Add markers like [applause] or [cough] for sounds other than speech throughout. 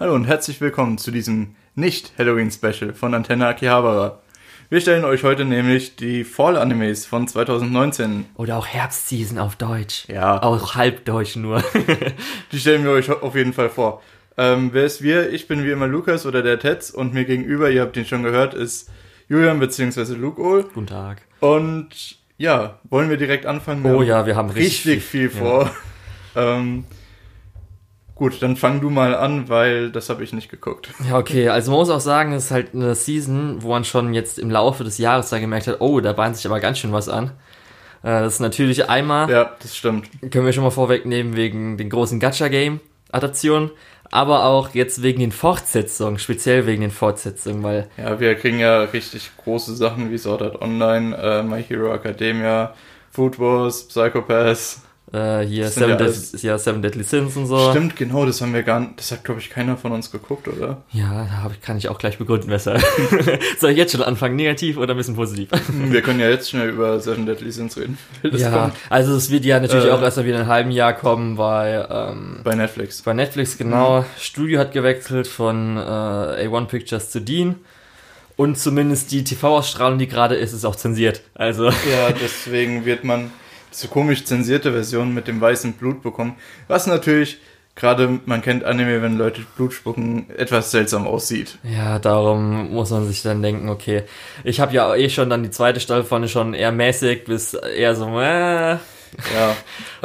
Hallo und herzlich willkommen zu diesem Nicht-Halloween-Special von Antenne Akihabara. Wir stellen euch heute nämlich die Fall-Animes von 2019. Oder auch Herbstseason auf Deutsch. Ja. Auch halbdeutsch nur. [laughs] Die stellen wir euch auf jeden Fall vor. Ähm, wer ist wir? Ich bin wie immer Lukas oder der Tetz und mir gegenüber, ihr habt ihn schon gehört, ist Julian bzw. Luke Ohl. Guten Tag. Und ja, wollen wir direkt anfangen? Oh ja, wir haben richtig, richtig viel vor. [laughs] Ähm, gut, dann fang du mal an, weil das habe ich nicht geguckt. Ja, okay. Also man muss auch sagen, es ist halt eine Season, wo man schon jetzt im Laufe des Jahres da gemerkt hat, oh, da bahnt sich aber ganz schön was an. Äh, Das ist natürlich einmal, Ja, das stimmt. können wir schon mal vorwegnehmen, wegen den großen Gacha-Game-Adaptionen, aber auch jetzt wegen den Fortsetzungen, speziell wegen den Fortsetzungen, weil Ja, wir kriegen ja richtig große Sachen wie Sword Art Online, äh, My Hero Academia, Food Wars, Psychopaths. Äh, hier Das Seven, ja Dead, ja, Seven Deadly Sins und so. Stimmt, genau, das haben wir gar nicht, das hat glaube ich keiner von uns geguckt, oder? Ja, da kann ich auch gleich begründen, weshalb. [laughs] Soll ich jetzt schon anfangen, negativ oder ein bisschen positiv? Wir können ja jetzt schnell über Seven Deadly Sins reden. Das ja, kommt also es wird ja natürlich Äh, auch erst mal wieder in einem halben Jahr kommen bei, ähm, bei Netflix. bei Netflix, genau. Studio hat gewechselt von äh, A1 Pictures zu Dean. Und zumindest die TV-Ausstrahlung, die gerade ist, ist auch zensiert. Also, Ja, deswegen wird man diese komisch zensierte Version mit dem weißen Blut bekommen. Was natürlich, gerade man kennt Anime, wenn Leute Blut spucken, etwas seltsam aussieht. ja, darum muss man sich dann denken, okay, ich habe ja eh schon dann die zweite Staffel von schon eher mäßig bis eher so, äh, [laughs] Ja.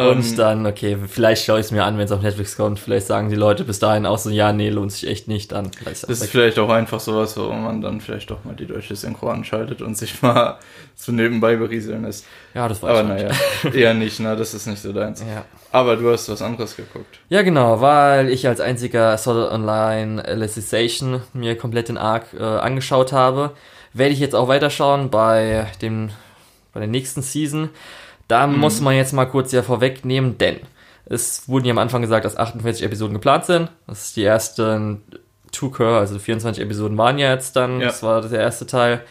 Und ähm, dann, okay, vielleicht schaue ich es mir an, wenn es auf Netflix kommt. Vielleicht sagen die Leute bis dahin auch so, ja, nee, lohnt sich echt nicht. Dann Das ist vielleicht auch einfach sowas, wo man dann vielleicht doch mal die deutsche Synchro anschaltet und sich mal [laughs] so nebenbei berieseln lässt. Ja, das weiß Aber naja, eher nicht, ne? Das ist nicht so deins. Ja. Aber du hast was anderes geguckt. ja, genau, weil ich als einziger Sword Art Online Alicization mir komplett den Arc äh, angeschaut habe, werde ich jetzt auch weiterschauen bei dem bei der nächsten Season. Da muss man jetzt mal kurz ja vorwegnehmen, denn es wurden ja am Anfang gesagt, dass 48 Episoden geplant sind. Das ist die ersten Two-Core, also 24 Episoden waren ja jetzt dann. Ja. Das war der erste Teil.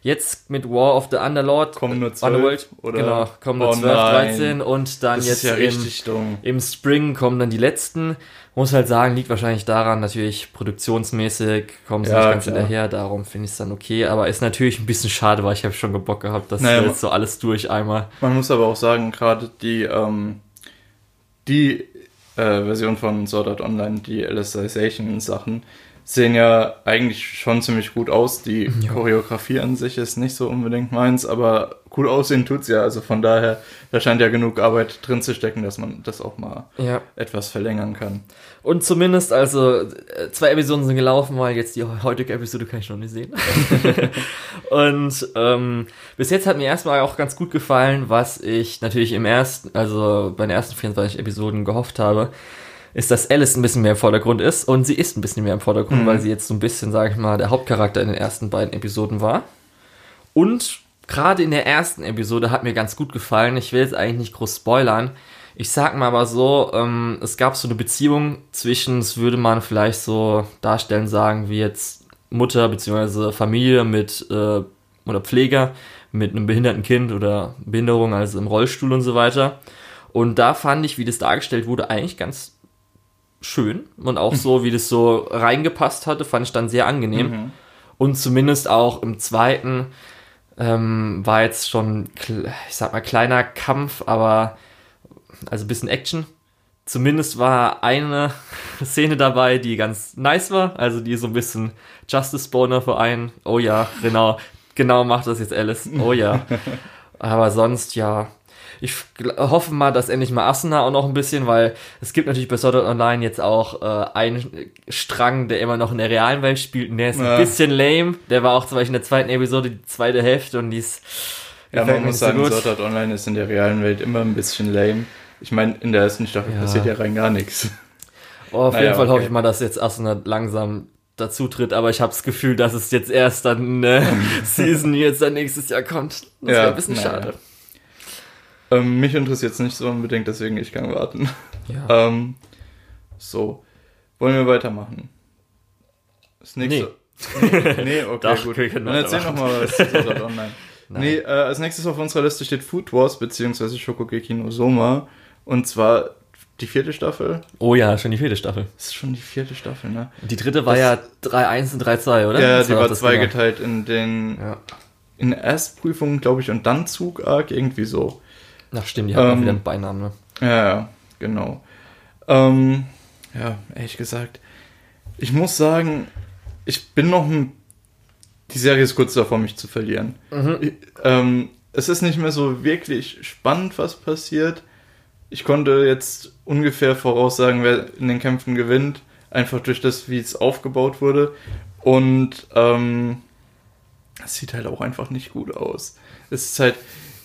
Jetzt mit War of the Underlord. Kommen nur Underworld, zwölf, oder? Genau, kommen nur Oh 12, nein. 13 und dann Das jetzt ja im, im Spring kommen dann die letzten. Muss halt sagen, liegt wahrscheinlich daran, natürlich produktionsmäßig kommen sie Ja, nicht ganz klar. hinterher, darum finde ich es dann okay, aber ist natürlich ein bisschen schade, weil ich habe schon Bock gehabt, dass Naja, jetzt so alles durch einmal. Man muss aber auch sagen, gerade die, ähm, die äh, Version von Sword Art Online, die Alicization-Sachen, sehen ja eigentlich schon ziemlich gut aus. Die Ja. Choreografie an sich ist nicht so unbedingt meins, aber cool aussehen tut's ja. Also von daher, da scheint ja genug Arbeit drin zu stecken, dass man das auch mal Ja. etwas verlängern kann. Und zumindest, also, zwei Episoden sind gelaufen, weil jetzt die heutige Episode kann ich noch nicht sehen. [laughs] und ähm, bis jetzt hat mir erstmal auch ganz gut gefallen, was ich natürlich im ersten, also bei den ersten 24 Episoden gehofft habe, ist, dass Alice ein bisschen mehr im Vordergrund ist. Und sie ist ein bisschen mehr im Vordergrund, Mhm. weil sie jetzt so ein bisschen, sag ich mal, der Hauptcharakter in den ersten beiden Episoden war. Und gerade in der ersten Episode hat mir ganz gut gefallen. Ich will jetzt eigentlich nicht groß spoilern. Ich sag mal aber so, ähm, es gab so eine Beziehung zwischen, das würde man vielleicht so darstellen, sagen, wie jetzt Mutter bzw. Familie mit äh, oder Pfleger mit einem behinderten Kind oder Behinderung, also im Rollstuhl und so weiter. Und da fand ich, wie das dargestellt wurde, eigentlich ganz schön. Und auch so, wie das so reingepasst hatte, fand ich dann sehr angenehm. Mhm. Und zumindest auch im zweiten ähm, war jetzt schon, ich sag mal, kleiner Kampf, aber also ein bisschen Action. Zumindest war eine [laughs] Szene dabei, die ganz nice war, also die so ein bisschen Justice Spawner für einen. Oh ja, genau, genau macht das jetzt Alice. Oh ja. [laughs] Aber sonst ja. Ich hoffe mal, dass endlich mal Asuna auch noch ein bisschen, weil es gibt natürlich bei Sword Art Online jetzt auch äh, einen Strang, der immer noch in der realen Welt spielt und der ist Ja. ein bisschen lame. Der war auch zum Beispiel in der zweiten Episode die zweite Hälfte und die ist Ja, man muss so sagen, gut. Sword Art Online ist in der realen Welt immer ein bisschen lame. Ich meine, in der ersten Staffel Ja. passiert ja rein gar nichts. Oh, auf Naja, jeden Fall okay. hoffe ich mal, dass jetzt Asuna langsam dazu tritt, aber ich habe das Gefühl, dass es jetzt erst dann eine [laughs] Season jetzt dann nächstes Jahr kommt. Das Ja, wäre ein bisschen naja. schade. Ähm, mich interessiert es nicht so unbedingt, deswegen ich kann warten. Ja. [laughs] Ähm, so, wollen wir weitermachen? Das nächste. Nee, [laughs] nee okay, Doch, gut. Dann erzähl noch mal was zu Sword Art [laughs] Online. Nein. Nee, äh, als nächstes auf unserer Liste steht Food Wars beziehungsweise Shokugeki no Soma. Und zwar die vierte Staffel. Oh ja, schon die vierte Staffel. Das ist schon die vierte Staffel, ne? Die dritte war Das- ja 3-1 und 3-2, oder? Ja, Das die war das zweigeteilt in den. Ja. in der Erstprüfung, glaube ich, und dann Zug-Arc, irgendwie so. Ach stimmt, die haben auch Ähm, wieder einen Beinamen, ne? Ja, ja, genau. Ähm, ja, ehrlich gesagt, ich muss sagen, ich bin noch ein. Die Serie ist kurz davor, mich zu verlieren. Ich, ähm, es ist nicht mehr so wirklich spannend, was passiert. Ich konnte jetzt ungefähr voraussagen, wer in den Kämpfen gewinnt, einfach durch das, wie es aufgebaut wurde. Und ähm, es sieht halt auch einfach nicht gut aus. Es ist halt,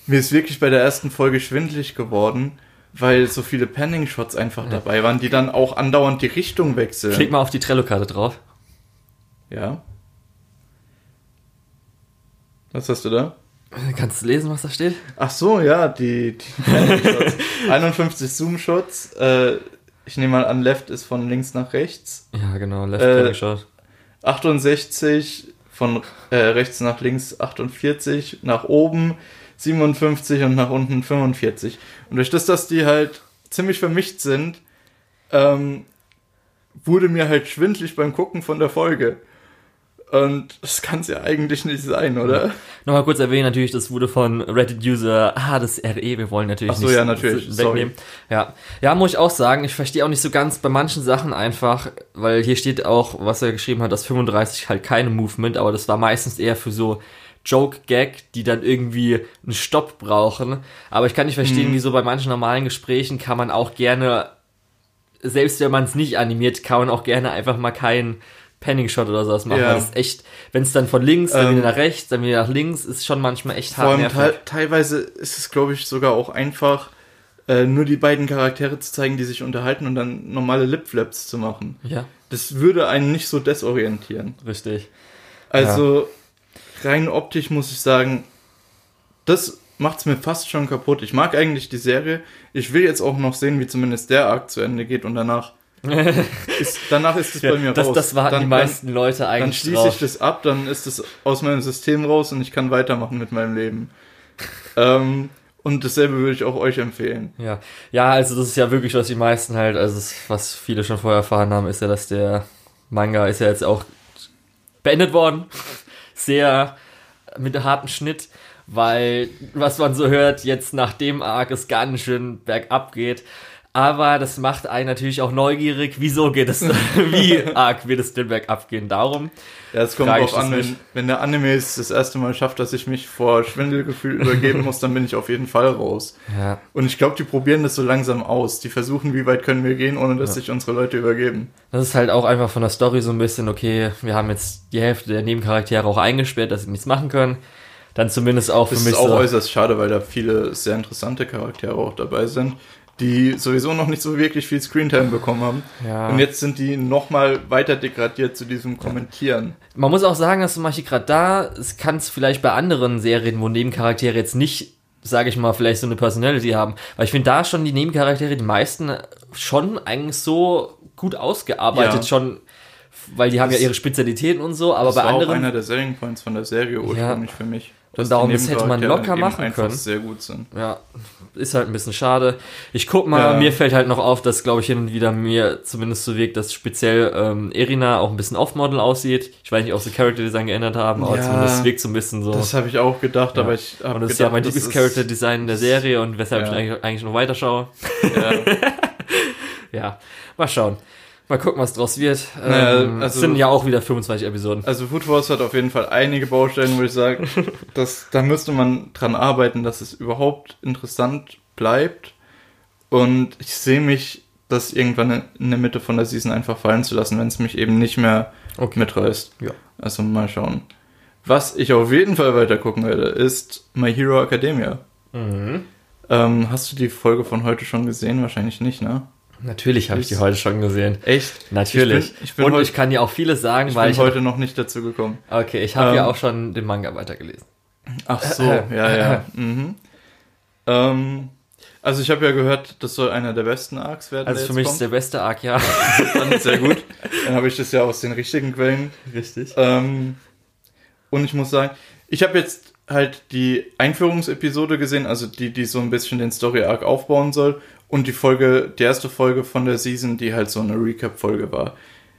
mir ist wirklich bei der ersten Folge schwindlig geworden, weil so viele Panning-Shots einfach dabei waren, die dann auch andauernd die Richtung wechseln. Klick mal auf die Trello-Karte drauf. Ja. Was hast du da? Kannst du lesen, was da steht? Ach so, ja, die, die Panning-Shots. [laughs] 51 Zoom-Shots. Äh, ich nehme mal an, Left ist von links nach rechts. Ja, genau, Left äh, Shot. 68 von äh, rechts nach links 48, nach oben 57 und nach unten 45. Und durch das, dass die halt ziemlich vermischt sind, ähm, wurde mir halt schwindlig beim Gucken von der Folge. Und das kann es ja eigentlich nicht sein, oder? Nochmal kurz erwähnen, natürlich, das wurde von Reddit-User, ah, das RE, wir wollen natürlich Ach so, nicht ja, natürlich, s- sorry. wegnehmen. Ja. ja, muss ich auch sagen, ich verstehe auch nicht so ganz bei manchen Sachen einfach, weil hier steht auch, was er geschrieben hat, dass 35 halt keine Movement, aber das war meistens eher für so Joke-Gag, die dann irgendwie einen Stopp brauchen. Aber ich kann nicht verstehen, Mhm. wieso bei manchen normalen Gesprächen kann man auch gerne, selbst wenn man es nicht animiert, kann man auch gerne einfach mal keinen Panning-Shot oder sowas machen. Ja. Das ist echt, wenn es dann von links, dann Ähm, wieder nach rechts, dann wieder nach links, ist schon manchmal echt Vor hart allem nervig. te teilweise ist es, glaube ich, sogar auch einfach, äh, nur die beiden Charaktere zu zeigen, die sich unterhalten und dann normale Lipflaps zu machen. Ja, Das würde einen nicht so desorientieren. richtig. Also rein optisch muss ich sagen, das macht's mir fast schon kaputt. Ich mag eigentlich die Serie. Ich will jetzt auch noch sehen, wie zumindest der Arc zu Ende geht und danach [laughs] ist, danach ist es bei mir das, raus. das warten dann, die meisten Leute Dann, dann eigentlich schließe drauf. ich das ab, dann ist es aus meinem System raus und ich kann weitermachen mit meinem Leben. ähm, und dasselbe würde ich auch euch empfehlen. Ja. ja, also das ist ja wirklich, was die meisten halt, also das, was viele schon vorher erfahren haben, ist ja, dass der Manga ist ja jetzt auch beendet worden. Sehr mit einem harten Schnitt, weil, was man so hört, jetzt nach dem Arc es ganz schön bergab geht. Aber das macht einen natürlich auch neugierig. Wieso geht es, [laughs] wie arg wird es denn bergab gehen? Darum. Ja, es kommt drauf das an, wenn, wenn der Anime es das erste Mal schafft, dass ich mich vor Schwindelgefühl übergeben [laughs] muss, dann bin ich auf jeden Fall raus. Ja. Und ich glaube, die probieren das so langsam aus. Die versuchen, wie weit können wir gehen, ohne dass sich unsere Leute übergeben. Das ist halt auch einfach von der Story so ein bisschen, okay, wir haben jetzt die Hälfte der Nebencharaktere auch eingesperrt, dass sie nichts machen können. Dann zumindest auch für Das mich ist auch so. äußerst schade, weil da viele sehr interessante Charaktere auch dabei sind, die sowieso noch nicht so wirklich viel Screentime bekommen haben. Ja. Und jetzt sind die nochmal weiter degradiert zu diesem Kommentieren. Man muss auch sagen, dass zum Beispiel gerade da, es kann es vielleicht bei anderen Serien, wo Nebencharaktere jetzt nicht, sage ich mal, vielleicht so eine Personality haben. Weil ich finde da schon die Nebencharaktere, die meisten schon eigentlich so gut ausgearbeitet, Ja. schon, weil die haben Das- ja ihre Spezialitäten und so, aber das bei war auch anderen. einer der Selling Points von der Serie ursprünglich für mich. Und darum, das hätte man locker machen können. sehr gut sind. Ja, ist halt ein bisschen schade. Ich guck mal, Ja. mir fällt halt noch auf, dass, glaube ich, hin und wieder mir zumindest so wirkt, dass speziell ähm, Erina auch ein bisschen off-Model aussieht. Ich weiß nicht, ob sie Character Design geändert haben, aber Ja. zumindest wirkt so ein bisschen so. Das habe ich auch gedacht, Ja. aber ich habe und das gedacht, ist ja mein das Lieblings-Character Design der Serie und weshalb ich eigentlich, eigentlich noch weiterschaue. Ja. [laughs] Ja, mal schauen. Mal gucken, was draus wird. Naja, ähm, also- es sind ja auch wieder 25 Episoden. Also Food Wars hat auf jeden Fall einige Baustellen, wo ich sage, [laughs] dass, da müsste man dran arbeiten, dass es überhaupt interessant bleibt. Und ich sehe mich, das irgendwann in der Mitte von der Season einfach fallen zu lassen, wenn es mich eben nicht mehr Okay. mitreißt. Ja. Also mal schauen. Was ich auf jeden Fall weiter gucken werde, ist My Hero Academia. Mhm. Ähm, hast du die Folge von heute schon gesehen? Wahrscheinlich nicht, ne? Natürlich habe ich die Ist- heute schon gesehen. Echt? Natürlich. Ich bin, ich bin, und ich kann dir auch vieles sagen, ich weil bin ich heute noch nicht dazu gekommen. Okay, ich habe ja Ähm, auch schon den Manga weitergelesen. Ach so, [laughs] ja, ja. Mhm. Ähm, also ich habe ja gehört, das soll einer der besten Arcs werden. Also für mich ist kommt. der beste Arc, ja. [laughs] Dann sehr gut. Dann habe ich das ja aus den richtigen Quellen. Richtig. Ähm, und ich muss sagen, ich habe jetzt halt die Einführungsepisode gesehen, also die, die so ein bisschen den Story-Arc aufbauen soll. Und die Folge, die erste Folge von der Season, die halt so eine Recap-Folge war.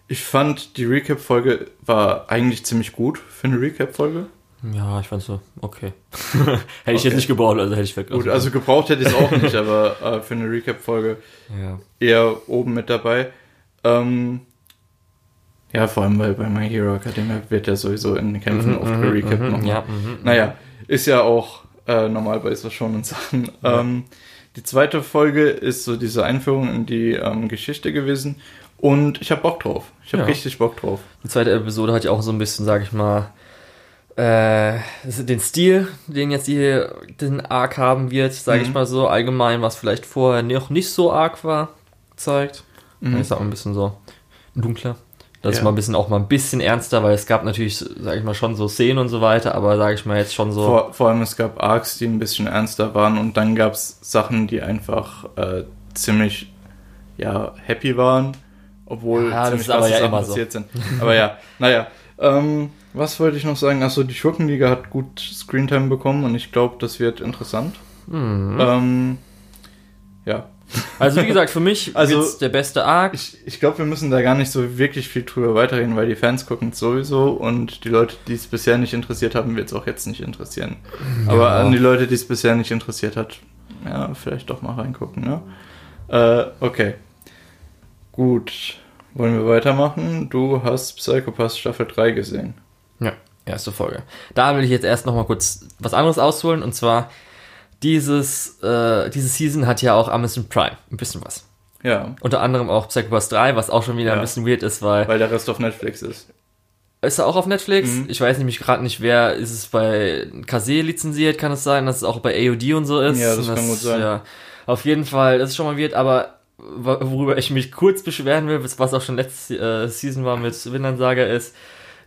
Ich fand, die Recap-Folge war eigentlich ziemlich gut für eine Recap-Folge. Ja, ich fand so, okay. [laughs] hätte okay. ich jetzt nicht gebraucht, also hätte ich weg. Gut, also gebraucht hätte ich es auch nicht, [laughs] aber äh, für eine Recap-Folge ja. eher oben mit dabei. Ähm, ja, vor allem, weil bei My Hero Academia wird ja sowieso in den Kämpfen Mhm, oft mhm, gerecapt mhm, nochmal. ja, mhm, Naja, ist ja auch äh, normal bei so schon Sachen. Ja. Die zweite Folge ist so diese Einführung in die ähm, Geschichte gewesen und ich habe Bock drauf. Ich habe Ja. richtig Bock drauf. Die zweite Episode hat ja auch so ein bisschen, sag ich mal, äh, den Stil, den jetzt die, den Arc haben wird, sag ich Mhm. mal so, allgemein, was vielleicht vorher noch nicht so arg war, zeigt. Mhm. Ich sag mal ein bisschen so dunkler. Das ist Ja. mal ein bisschen auch mal ein bisschen ernster, weil es gab natürlich, sag ich mal, schon so Szenen und so weiter, aber sag ich mal jetzt schon so. Vor, vor allem es gab Arcs, die ein bisschen ernster waren und dann gab es Sachen, die einfach äh, ziemlich ja, happy waren, obwohl Ja, das ziemlich ist aber krasse ja Sachen immer so. passiert sind. Aber ja, [laughs] naja. Ähm, was wollte ich noch sagen? Achso, die Schurkenliga hat gut Screentime bekommen und ich glaube, das wird interessant. Mhm. Ähm, ja, Also wie gesagt, für mich [laughs] Also, wird's der beste Arc. ich, ich glaube, wir müssen da gar nicht so wirklich viel drüber weiterreden, weil die Fans gucken es sowieso und die Leute, die es bisher nicht interessiert haben, wird es auch jetzt nicht interessieren. Aber an die Leute, die es bisher nicht interessiert hat, ja, vielleicht doch mal reingucken, ne? Äh, okay. Gut. Wollen wir weitermachen? Du hast Psychopath Staffel 3 gesehen. Ja, erste Folge. Da will ich jetzt erst noch mal kurz was anderes ausholen und zwar dieses äh, diese Season hat ja auch Amazon Prime ein bisschen was. Ja, Unter anderem auch Psychopath 3, was auch schon wieder Ja. ein bisschen weird ist, weil weil der Rest auf Netflix ist. ist er auch auf Netflix. Mhm. Ich weiß nämlich gerade nicht, wer ist es bei Kase lizenziert, kann es sein, dass es auch bei AOD und so ist. Ja, das Und kann gut sein. Ja, auf jeden Fall, das ist schon mal weird, aber wo- worüber ich mich kurz beschweren will, was auch schon letzte äh, Season war mit Windern-Saga, ist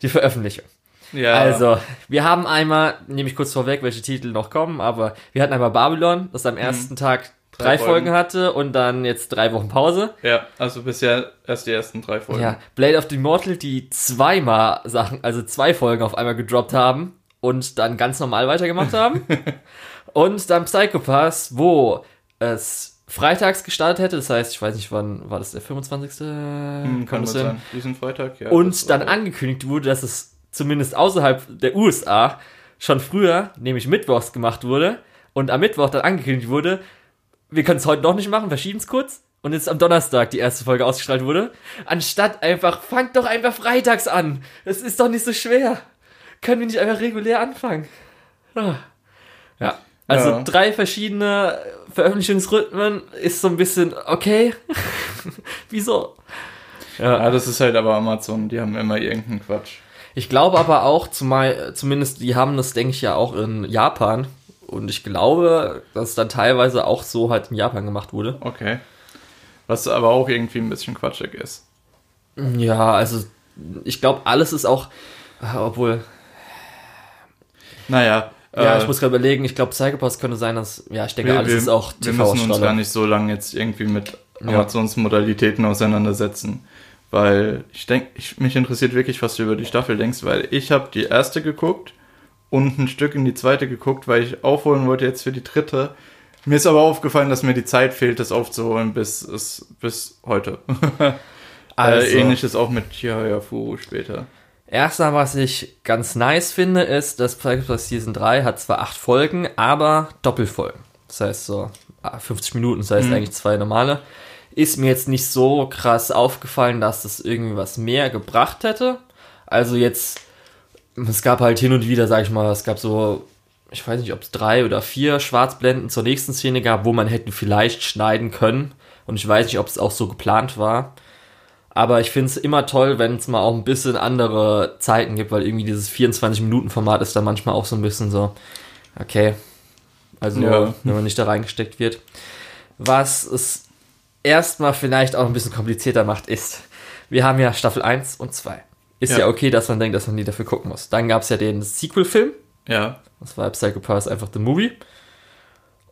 die Veröffentlichung. Ja, Also, wir haben einmal, nehme ich kurz vorweg, welche Titel noch kommen, aber wir hatten einmal Babylon, das am ersten Tag drei, Mhm. Drei Folgen. Folgen. hatte und dann jetzt drei Wochen Pause. ja, also bisher erst die ersten drei Folgen. Ja, Blade of the Immortal, die zweimal Sachen, also zwei Folgen auf einmal gedroppt haben und dann ganz normal weitergemacht haben. [laughs] und dann Psychopath, wo es freitags gestartet hätte, das heißt, ich weiß nicht, wann war das der 25. Hm, kann das gut sein? Diesen Freitag, ja. das Und dann angekündigt wurde, dass es zumindest außerhalb der USA schon früher, nämlich mittwochs gemacht wurde und am Mittwoch dann angekündigt wurde, wir können es heute noch nicht machen, verschieben es kurz und jetzt am Donnerstag die erste Folge ausgestrahlt wurde, anstatt einfach, fangt doch einfach freitags an. Das ist doch nicht so schwer. Können wir nicht einfach regulär anfangen? Ah. Ja. Also Ja. drei verschiedene Veröffentlichungsrhythmen ist so ein bisschen okay. [laughs] Wieso? Ja, das ist halt aber Amazon, die haben immer irgendeinen Quatsch. Ich glaube aber auch, zumal, zumindest die haben das, denke ich, ja auch in Japan. Und ich glaube, dass es dann teilweise auch so halt in Japan gemacht wurde. Okay. Was aber auch irgendwie ein bisschen quatschig ist. Ja, also ich glaube, alles ist auch, obwohl, Naja. ja, äh, ich muss gerade überlegen, ich glaube, Psychopath könnte sein, dass, ja, ich denke, wir, alles wir, ist auch wir müssen uns gar nicht so lange jetzt irgendwie mit Ja. Amazons Modalitäten auseinandersetzen. Weil ich denke, ich, mich interessiert wirklich, was du über die Staffel denkst, weil ich habe die erste geguckt und ein Stück in die zweite geguckt, weil ich aufholen wollte jetzt für die dritte. Mir ist aber aufgefallen, dass mir die Zeit fehlt, das aufzuholen bis, es- bis heute. [laughs] Also. äh, ähnliches auch mit Chihaya Fu später. Erstmal, was ich ganz nice finde, ist, dass Psychopath Season 3 hat zwar acht Folgen, aber Doppelfolgen. Das heißt so ah, 50 Minuten, das heißt Mhm. eigentlich zwei normale. Ist mir jetzt nicht so krass aufgefallen, dass das irgendwie was mehr gebracht hätte. Also jetzt, es gab halt hin und wieder, sag ich mal, es gab so, ich weiß nicht, ob es drei oder vier Schwarzblenden zur nächsten Szene gab, wo man hätte vielleicht schneiden können. Und ich weiß nicht, ob es auch so geplant war. Aber ich finde es immer toll, wenn es mal auch ein bisschen andere Zeiten gibt, weil irgendwie dieses 24-Minuten-Format ist dann manchmal auch so ein bisschen so, okay. Also, Ja. wenn man nicht da reingesteckt wird. Was es erstmal vielleicht auch ein bisschen komplizierter macht, ist, wir haben ja Staffel 1 und 2. Ist ja, Ja. okay, dass man denkt, dass man die dafür gucken muss. Dann gab es ja den Sequel-Film, Ja. das war Psychopath einfach the Movie.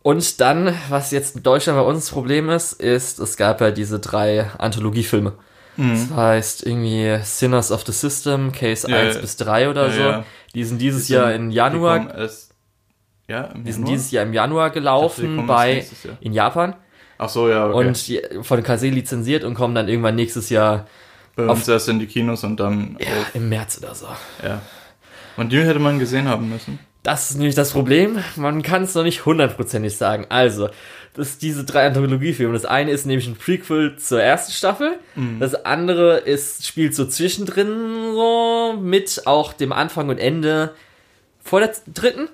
Und dann, was jetzt in Deutschland bei uns das Problem ist, ist, es gab ja diese drei Anthologiefilme. Das heißt irgendwie Sinners of the System, Case Mhm. Ja, 1 ja. bis 3 oder Ja, so. Die sind dieses Die Jahr sind- in Die Januar, erst, ja, im die sind Januar? dieses Jahr im Januar dachte, gelaufen erst bei Jahr. in Japan. Ach so, ja, okay. und von Kase lizenziert und kommen dann irgendwann nächstes Jahr Bei uns erst in die Kinos und dann ja, auf, im März oder so. ja. Und die hätte man gesehen haben müssen. Das ist nämlich das Problem. Man kann es noch nicht hundertprozentig sagen. Also, das ist diese drei Anthologiefilme. Das eine ist nämlich ein Prequel zur ersten Staffel. Das andere ist, spielt so zwischendrin so mit auch dem Anfang und Ende vor der dritten.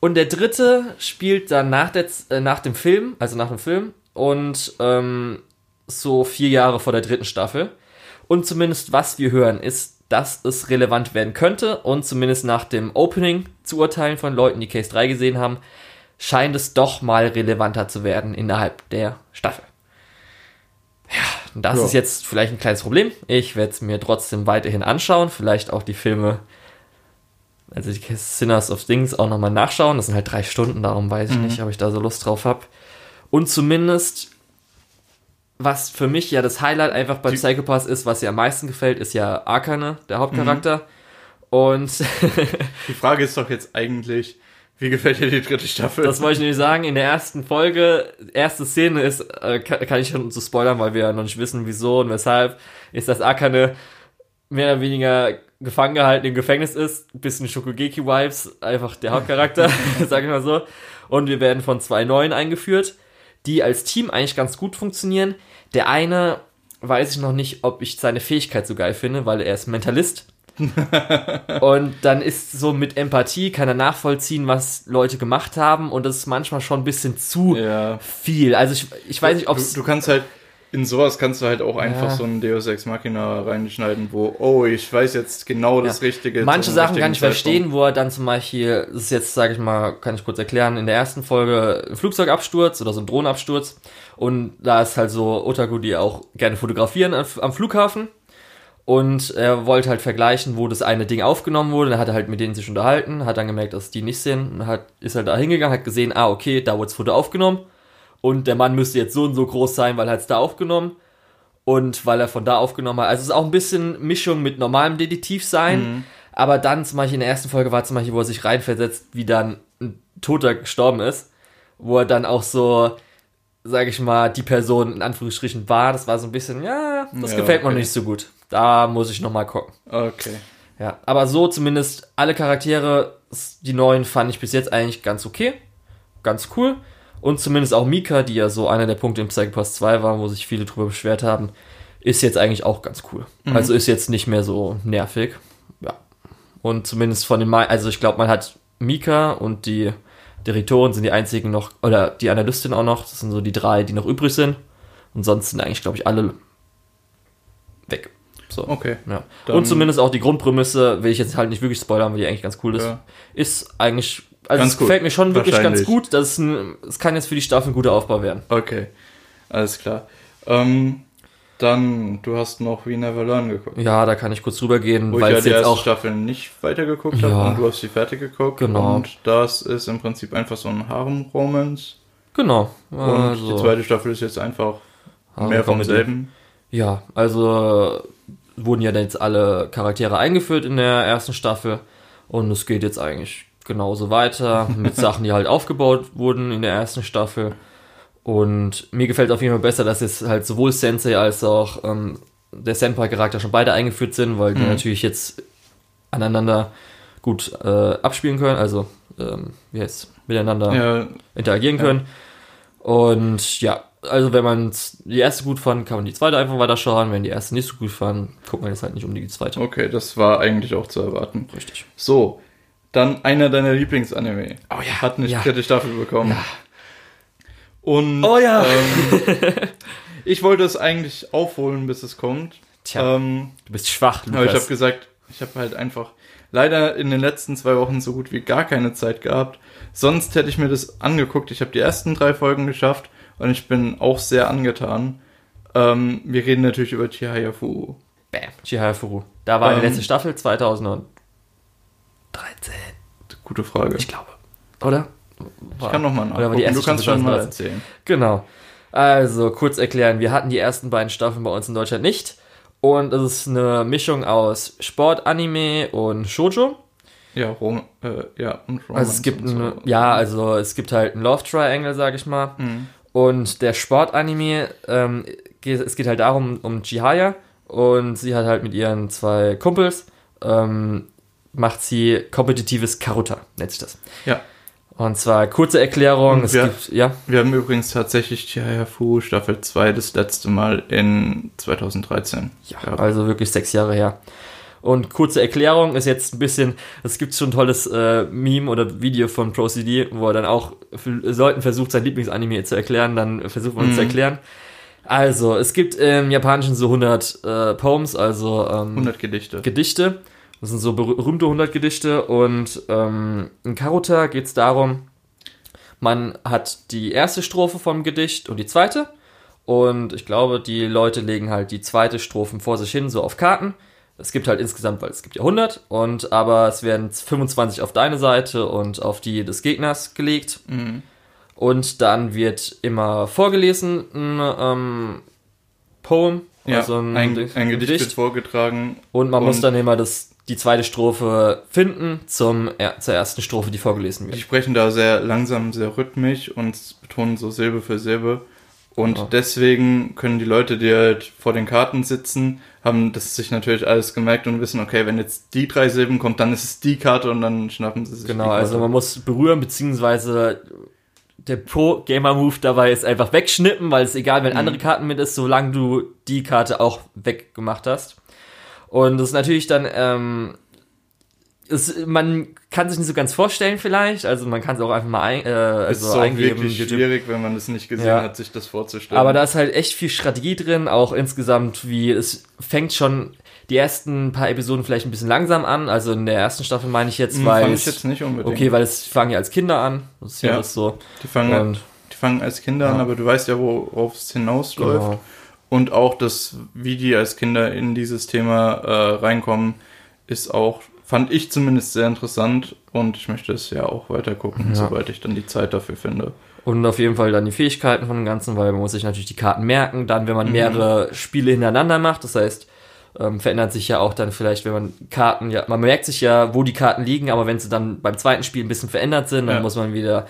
Und der dritte spielt dann nach, der, äh, nach dem Film, also nach dem Film, und ähm, so vier Jahre vor der dritten Staffel. Und zumindest was wir hören, ist, dass es relevant werden könnte. Und zumindest nach dem Opening zu urteilen von Leuten, die Case 3 gesehen haben, scheint es doch mal relevanter zu werden innerhalb der Staffel. Ja, das Ja. ist jetzt vielleicht ein kleines Problem. Ich werde es mir trotzdem weiterhin anschauen. Vielleicht auch die Filme, also die Sinners of Things auch nochmal nachschauen. Das sind halt drei Stunden, darum weiß ich nicht, ob ich da so Lust drauf habe. Und zumindest, was für mich ja das Highlight einfach bei Psychopaths ist, was ihr am meisten gefällt, ist ja Arkane, der Hauptcharakter. Und [laughs] Die Frage ist doch jetzt eigentlich, wie gefällt dir die dritte Staffel? das wollte ich nämlich sagen, in der ersten Folge, erste Szene ist, äh, kann, kann ich schon so spoilern, weil wir ja noch nicht wissen, wieso und weshalb, ist, dass Akane mehr oder weniger gefangen gehalten im Gefängnis ist. Ein bisschen Shokugeki-Vibes, einfach der Hauptcharakter, [laughs] sag ich mal so. Und wir werden von zwei neuen eingeführt, die als Team eigentlich ganz gut funktionieren. Der eine weiß ich noch nicht, ob ich seine Fähigkeit so geil finde, weil er ist Mentalist. [laughs] und dann ist so mit Empathie, kann er nachvollziehen, was Leute gemacht haben und das ist manchmal schon ein bisschen zu ja. viel. Also ich, ich weiß nicht, ob Du, es du kannst halt, in sowas kannst du halt auch einfach Ja. so ein Deus Ex Machina reinschneiden, wo, oh, ich weiß jetzt genau das Richtige. Manche Sachen kann ich Zeitpunkt. verstehen, wo er dann zum Beispiel, das ist jetzt, sage ich mal, kann ich kurz erklären, in der ersten Folge ein Flugzeugabsturz oder so ein Drohnenabsturz und da ist halt so Otaku, die auch gerne fotografieren am am Flughafen und er wollte halt vergleichen, wo das eine Ding aufgenommen wurde, dann hat er halt mit denen sich unterhalten, hat dann gemerkt, dass die nicht sind und hat, ist halt da hingegangen, hat gesehen, ah, okay, da wurde das Foto aufgenommen und der Mann müsste jetzt so und so groß sein, weil er hat es da aufgenommen und weil er von da aufgenommen hat. Also es ist auch ein bisschen Mischung mit normalem Detektiv sein, aber dann zum Beispiel in der ersten Folge war zum Beispiel, wo er sich reinversetzt, wie dann ein Toter gestorben ist, wo er dann auch so, sage ich mal, die Person in Anführungsstrichen war. Das war so ein bisschen, ja, das Ja, gefällt mir okay. nicht so gut. Da muss ich nochmal gucken. Okay. Ja, aber so zumindest alle Charaktere, die neuen fand ich bis jetzt eigentlich ganz okay. Ganz cool. Und zumindest auch Mika, die ja so einer der Punkte im Psychopath 2 war, wo sich viele drüber beschwert haben, ist jetzt eigentlich auch ganz cool. Also ist jetzt nicht mehr so nervig. Ja. Und zumindest von den, mei- also ich glaube, man hat Mika und die Direktoren sind die einzigen noch, oder die Analystin auch noch, das sind so die drei, die noch übrig sind. Und sonst sind eigentlich, glaube ich, alle weg. So. Okay. Ja. Und zumindest auch die Grundprämisse, will ich jetzt halt nicht wirklich spoilern, weil die eigentlich ganz cool ist, Ja. ist eigentlich, also Ganz es gefällt mir schon wirklich ganz gut. Das ist ein, es kann jetzt für die Staffel ein guter Aufbau werden. Okay. Alles klar. Ähm, dann, du hast noch We Never Learn geguckt. Ja, da kann ich kurz drüber gehen, Wo ich weil ja es die erste auch, Staffel nicht weitergeguckt Ja. habe und du hast sie fertig geguckt. Genau. Und das ist im Prinzip einfach so ein Harem-Romance. genau. Und Also, die zweite Staffel ist jetzt einfach Harem mehr vom selben. Ja, also wurden ja jetzt alle Charaktere eingeführt in der ersten Staffel und es geht jetzt eigentlich genauso weiter [laughs] mit Sachen, die halt aufgebaut wurden in der ersten Staffel. Und mir gefällt auf jeden Fall besser, dass jetzt halt sowohl Sensei als auch ähm, der Senpai-Charakter schon beide eingeführt sind, weil die Mhm. natürlich jetzt aneinander gut äh, abspielen können, also ähm, wie heißt miteinander Ja, interagieren Ja. können. Und ja, also wenn man die erste gut fand, kann man die zweite einfach weiterschauen. Wenn die erste nicht so gut fand, guckt man jetzt halt nicht um die zweite. okay, das war eigentlich auch zu erwarten. Richtig. So, dann einer deiner Lieblingsanime. Oh ja. Hat eine ja. dritte Staffel bekommen. Und Oh ja. ähm, [laughs] ich wollte es eigentlich aufholen, bis es kommt. Tja, Ähm, du bist schwach, aber ich habe Lukas. gesagt, ich habe halt einfach leider in den letzten zwei Wochen so gut wie gar keine Zeit gehabt. Sonst hätte ich mir das angeguckt. Ich habe die ersten drei Folgen geschafft und ich bin auch sehr angetan. Ähm, wir reden natürlich über Chihaya Fu. Bam. Chihaya Furu. Da war die Ähm, letzte Staffel 2013, Gute Frage. ich glaube. Oder? Ich kann nochmal Oder war die nachgucken. erste Du kannst Staffel schon mal 2013? erzählen. Genau. Also, kurz erklären, wir hatten die ersten beiden Staffeln bei uns in Deutschland nicht. Und es ist eine Mischung aus Sport, Anime und Shoujo. Ja, Rom, äh, ja, und Also es gibt und ein, ja, also es gibt halt ein Love Triangle, sag ich mal. Mhm. Und der Sportanime, ähm, geht, es geht halt darum, um Chihaya und sie hat halt mit ihren zwei Kumpels, ähm, macht sie kompetitives Karuta, nennt sich das. Ja. Und zwar kurze Erklärung, es wir- gibt, ja, Wir haben übrigens tatsächlich Chihaya Fu Staffel 2 das letzte Mal in 2013. Ja, gehabt. also wirklich sechs Jahre her. Und kurze Erklärung ist jetzt ein bisschen, es gibt schon ein tolles äh, Meme oder Video von ProCD, wo er dann auch Leuten versucht, sein Lieblingsanime zu erklären, dann versucht man es zu Mhm. erklären. Also, es gibt im Japanischen so 100 äh, Poems, also ähm, 100 Gedichte. Gedichte. Das sind so berühmte 100 Gedichte und ähm, in Karuta geht es darum, man hat die erste Strophe vom Gedicht und die zweite. Und ich glaube, die Leute legen halt die zweite Strophen vor sich hin, so auf Karten. Es gibt halt insgesamt, weil es gibt ja 100, und aber es werden 25 auf deine Seite und auf die des Gegners gelegt. Mhm. Und dann wird immer vorgelesen ein ähm, Poem, Ja, also ein, ein, Gedicht, wird vorgetragen. und man muss Und- dann immer das, die zweite Strophe finden zum, er, zur ersten Strophe, die vorgelesen Die wird. sprechen da sehr langsam, sehr rhythmisch und betonen so Silbe für Silbe. Und Ja. deswegen können die Leute, die halt vor den Karten sitzen, haben das sich natürlich alles gemerkt und wissen, okay, wenn jetzt die drei Silben kommt, dann ist es die Karte und dann schnappen sie sich Genau, also man muss berühren, beziehungsweise der Pro-Gamer-Move dabei ist einfach wegschnippen, weil es egal, wenn andere Karten mit ist, solange du die Karte auch weggemacht hast. Und das ist natürlich dann, ähm, es, man kann sich nicht so ganz vorstellen vielleicht, also man kann es auch einfach mal ein, äh, es ist also auch eingeben. wirklich schwierig, wenn man das nicht gesehen Ja. hat, sich das vorzustellen. Aber da ist halt echt viel Strategie drin, auch insgesamt, wie es fängt schon die ersten paar Episoden vielleicht ein bisschen langsam an, also in der ersten Staffel meine ich jetzt, Hm, weil fand ich es, jetzt nicht unbedingt. okay, weil es fangen ja als Kinder an, das ist ja, Ja. das so. die fangen, Und die fangen als Kinder an, Ja. aber du weißt ja, worauf es hinausläuft. genau. Und auch das, wie die als Kinder in dieses Thema äh, reinkommen, ist auch, fand ich zumindest sehr interessant und ich möchte es ja auch weiter gucken, Ja. sobald ich dann die Zeit dafür finde. Und auf jeden Fall dann die Fähigkeiten von dem Ganzen, weil man muss sich natürlich die Karten merken. Dann, wenn man Mhm. mehrere Spiele hintereinander macht, das heißt, ähm, verändert sich ja auch dann vielleicht, wenn man Karten, ja, man merkt sich ja, wo die Karten liegen, aber wenn sie dann beim zweiten Spiel ein bisschen verändert sind, dann Ja. muss man wieder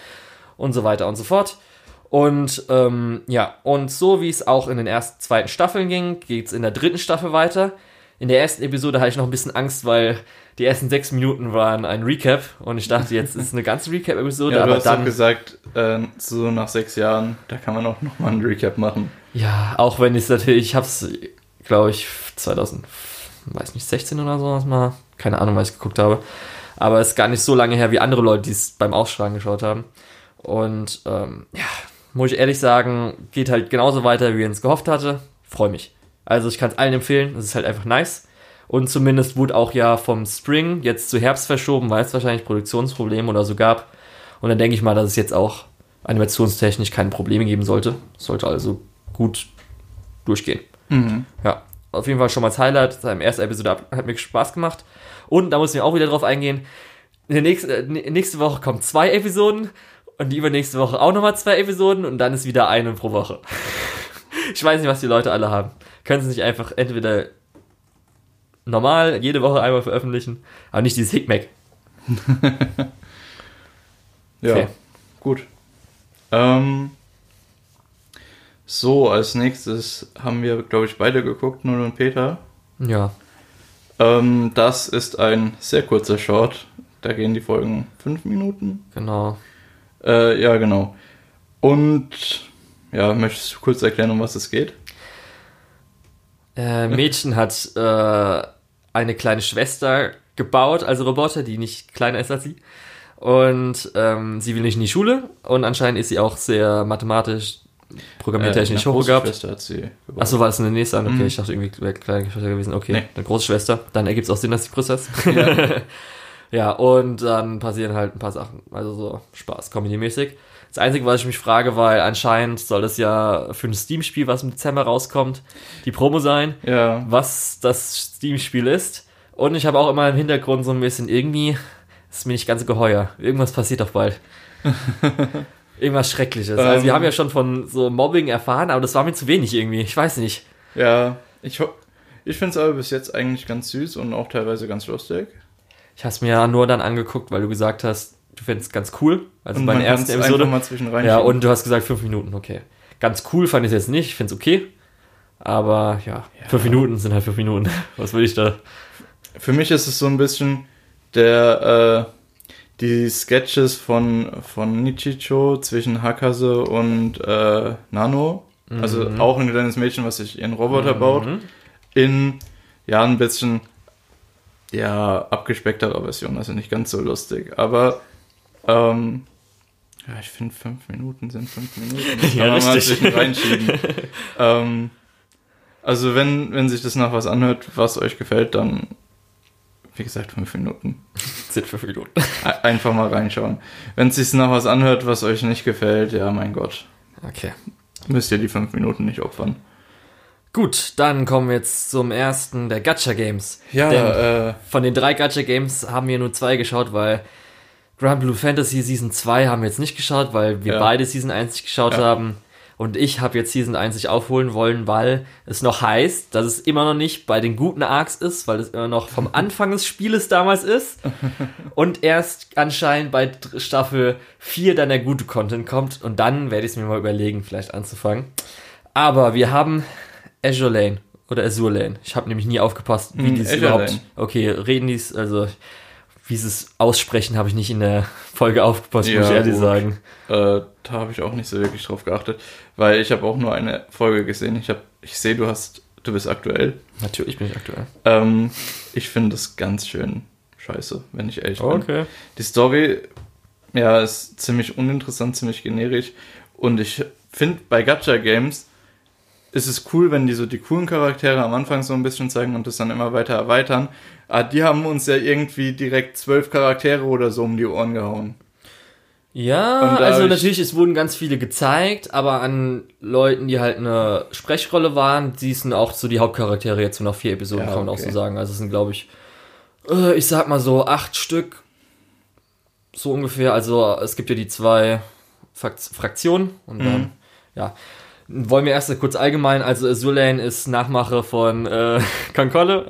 und so weiter und so fort. Und ähm, ja, und so wie es auch in den ersten, zweiten Staffeln ging, geht's in der dritten Staffel weiter. In der ersten Episode hatte ich noch ein bisschen Angst, weil die ersten sechs Minuten waren ein Recap und ich dachte, jetzt ist eine ganze Recap-Episode, Ja, du aber hast doch dann. gesagt, äh, so nach sechs Jahren, da kann man auch nochmal einen Recap machen. Ja, auch wenn ich es natürlich, ich hab's, glaube ich, 2000, weiß nicht, 16 oder sowas mal, keine Ahnung, was ich geguckt habe. Aber es ist gar nicht so lange her wie andere Leute, die es beim Ausschlagen geschaut haben. Und ähm, ja, muss ich ehrlich sagen, geht halt genauso weiter, wie ich es gehofft hatte. Freue mich. Also ich kann es allen empfehlen, es ist halt einfach nice. Und zumindest wurde auch ja vom Spring jetzt zu Herbst verschoben, weil es wahrscheinlich Produktionsprobleme oder so gab. Und dann denke ich mal, dass es jetzt auch animationstechnisch keine Probleme geben sollte. Sollte also gut durchgehen. Mhm. Ja, auf jeden Fall schon mal das Highlight. Seine erste Episode hat, mir Spaß gemacht. Und da muss ich auch wieder drauf eingehen. Nächsten, äh, nächste Woche kommen zwei Episoden und die übernächste Woche auch nochmal zwei Episoden und dann ist wieder eine pro Woche. Ich weiß nicht, was die Leute alle haben. Können sie nicht einfach entweder normal jede Woche einmal veröffentlichen, aber nicht dieses Hickmack. [laughs] Ja, Okay. gut. Ähm, so, als nächstes haben wir, glaube ich, beide geguckt, Null und Peter. Ja, Ähm, das ist ein sehr kurzer Short. Da gehen die Folgen fünf Minuten. genau. Äh, ja, genau. Und ja, möchtest du kurz erklären, um was es geht? Äh, Mädchen hat äh, eine kleine Schwester gebaut, also Roboter, die nicht kleiner ist als sie. Und ähm, sie will nicht in die Schule und anscheinend ist sie auch sehr mathematisch, programmiertechnisch eine große hochgegabt. Schwester hat sie gebaut. Achso, war es eine nächste? Okay, Mhm. ich dachte irgendwie wäre kleine Schwester gewesen. Okay, Nee. eine große Schwester. Dann ergibt es auch Sinn, dass sie größer ist. [laughs] Ja. [laughs] ja, und dann passieren halt ein paar Sachen. Also so Spaß, Comedy-mäßig. Das Einzige, was ich mich frage, weil anscheinend soll das ja für ein Steam-Spiel, was im Dezember rauskommt, die Promo sein Ja, was das Steam-Spiel ist. Und ich habe auch immer im Hintergrund so ein bisschen irgendwie, ist mir nicht ganz geheuer. Irgendwas passiert doch bald. [laughs] Irgendwas Schreckliches. also wir Ähm. haben ja schon von so Mobbing erfahren, aber das war mir zu wenig irgendwie. Ich weiß nicht. ja. Ich, ich finde es aber bis jetzt eigentlich ganz süß und auch teilweise ganz lustig. Ich habe es mir ja nur dann angeguckt, weil du gesagt hast, du findest es ganz cool. Also und bei der ersten Episode. mal zwischen rein Ja, und du hast gesagt fünf Minuten, okay. Ganz cool fand ich es jetzt nicht, ich finde es okay. Aber ja, ja, fünf Minuten sind halt fünf Minuten. [laughs] Was will ich da? Für mich ist es so ein bisschen der, äh, die Sketches von, von Nichicho zwischen Hakase und äh, Nano. Also Mhm. auch ein kleines Mädchen, was sich ihren Roboter Mhm. baut. In, ja, ein bisschen, ja, abgespeckterer Version. Also nicht ganz so lustig. Aber, ähm, ja, ich finde, fünf Minuten sind fünf Minuten. [laughs] Das Ja, kann man mal zwischen reinschieben. [laughs] ähm, also wenn, wenn sich das nach was anhört, was euch gefällt, dann, wie gesagt, fünf Minuten. [laughs] Sind fünf Minuten. Einfach mal reinschauen. Wenn es sich nach was anhört, was euch nicht gefällt, ja, mein Gott, Okay. müsst ihr die fünf Minuten nicht opfern. Gut, dann kommen wir jetzt zum ersten der Gacha Games. Ja, Denn äh, von den drei Gacha Games haben wir nur zwei geschaut, weil Grand Blue Fantasy Season 2 haben wir jetzt nicht geschaut, weil wir Ja. beide Season 1 nicht geschaut Ja. haben. Und ich habe jetzt Season 1 sich aufholen wollen, weil es noch heißt, dass es immer noch nicht bei den guten Arcs ist, weil es immer noch vom [laughs] Anfang des Spieles damals ist. Und erst anscheinend bei Staffel 4 dann der gute Content kommt. Und dann werde ich es mir mal überlegen, vielleicht anzufangen. Aber wir haben Azure Lane oder Azure Lane. Ich habe nämlich nie aufgepasst, wie Hm, die es überhaupt. Lane. Okay, reden die es, also wie sie es aussprechen, habe ich nicht in der [laughs] Folge aufgepasst, muss ich Ja, ehrlich gut. sagen. äh, da habe ich auch nicht so wirklich drauf geachtet, weil ich habe auch nur eine Folge gesehen. Ich habe, ich sehe, du hast, du bist aktuell. Natürlich bin ich aktuell. Ähm, ich finde das ganz schön scheiße, wenn ich ehrlich bin. Okay. Die Story, ja, ist ziemlich uninteressant, ziemlich generisch. Und ich finde, bei Gacha Games ist es cool, wenn die so die coolen Charaktere am Anfang so ein bisschen zeigen und das dann immer weiter erweitern. Aber die haben uns ja irgendwie direkt zwölf Charaktere oder so um die Ohren gehauen. Ja, also natürlich, es wurden ganz viele gezeigt, aber an Leuten, die halt eine Sprechrolle waren, die sind auch so die Hauptcharaktere jetzt nur noch vier Episoden, Ja, kann man auch okay. so sagen. Also es sind, glaube ich, äh, ich sag mal so acht Stück, so ungefähr. Also es gibt ja die zwei Fraktionen und dann, Mhm. ja. Wollen wir erst kurz allgemein, also Azulane ist Nachmache von äh, [laughs] Kankolle,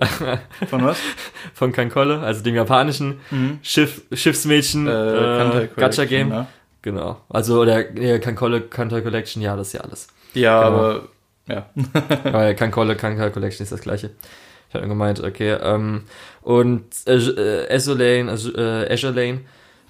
Von was? [laughs] von Kankolle, also dem japanischen Mhm. Schiff, Schiffsmädchen, Äh, äh, Gacha Game. ne? Genau. Also der äh, Kankolle Kantai Collection, ja, das ist ja alles. Ja, Genau. aber ja. [laughs] Weil Kankolle Kantai Collection ist das gleiche. Ich habe gemeint, okay. Ähm, und äh, Azure Lane, also, äh, Azure Lane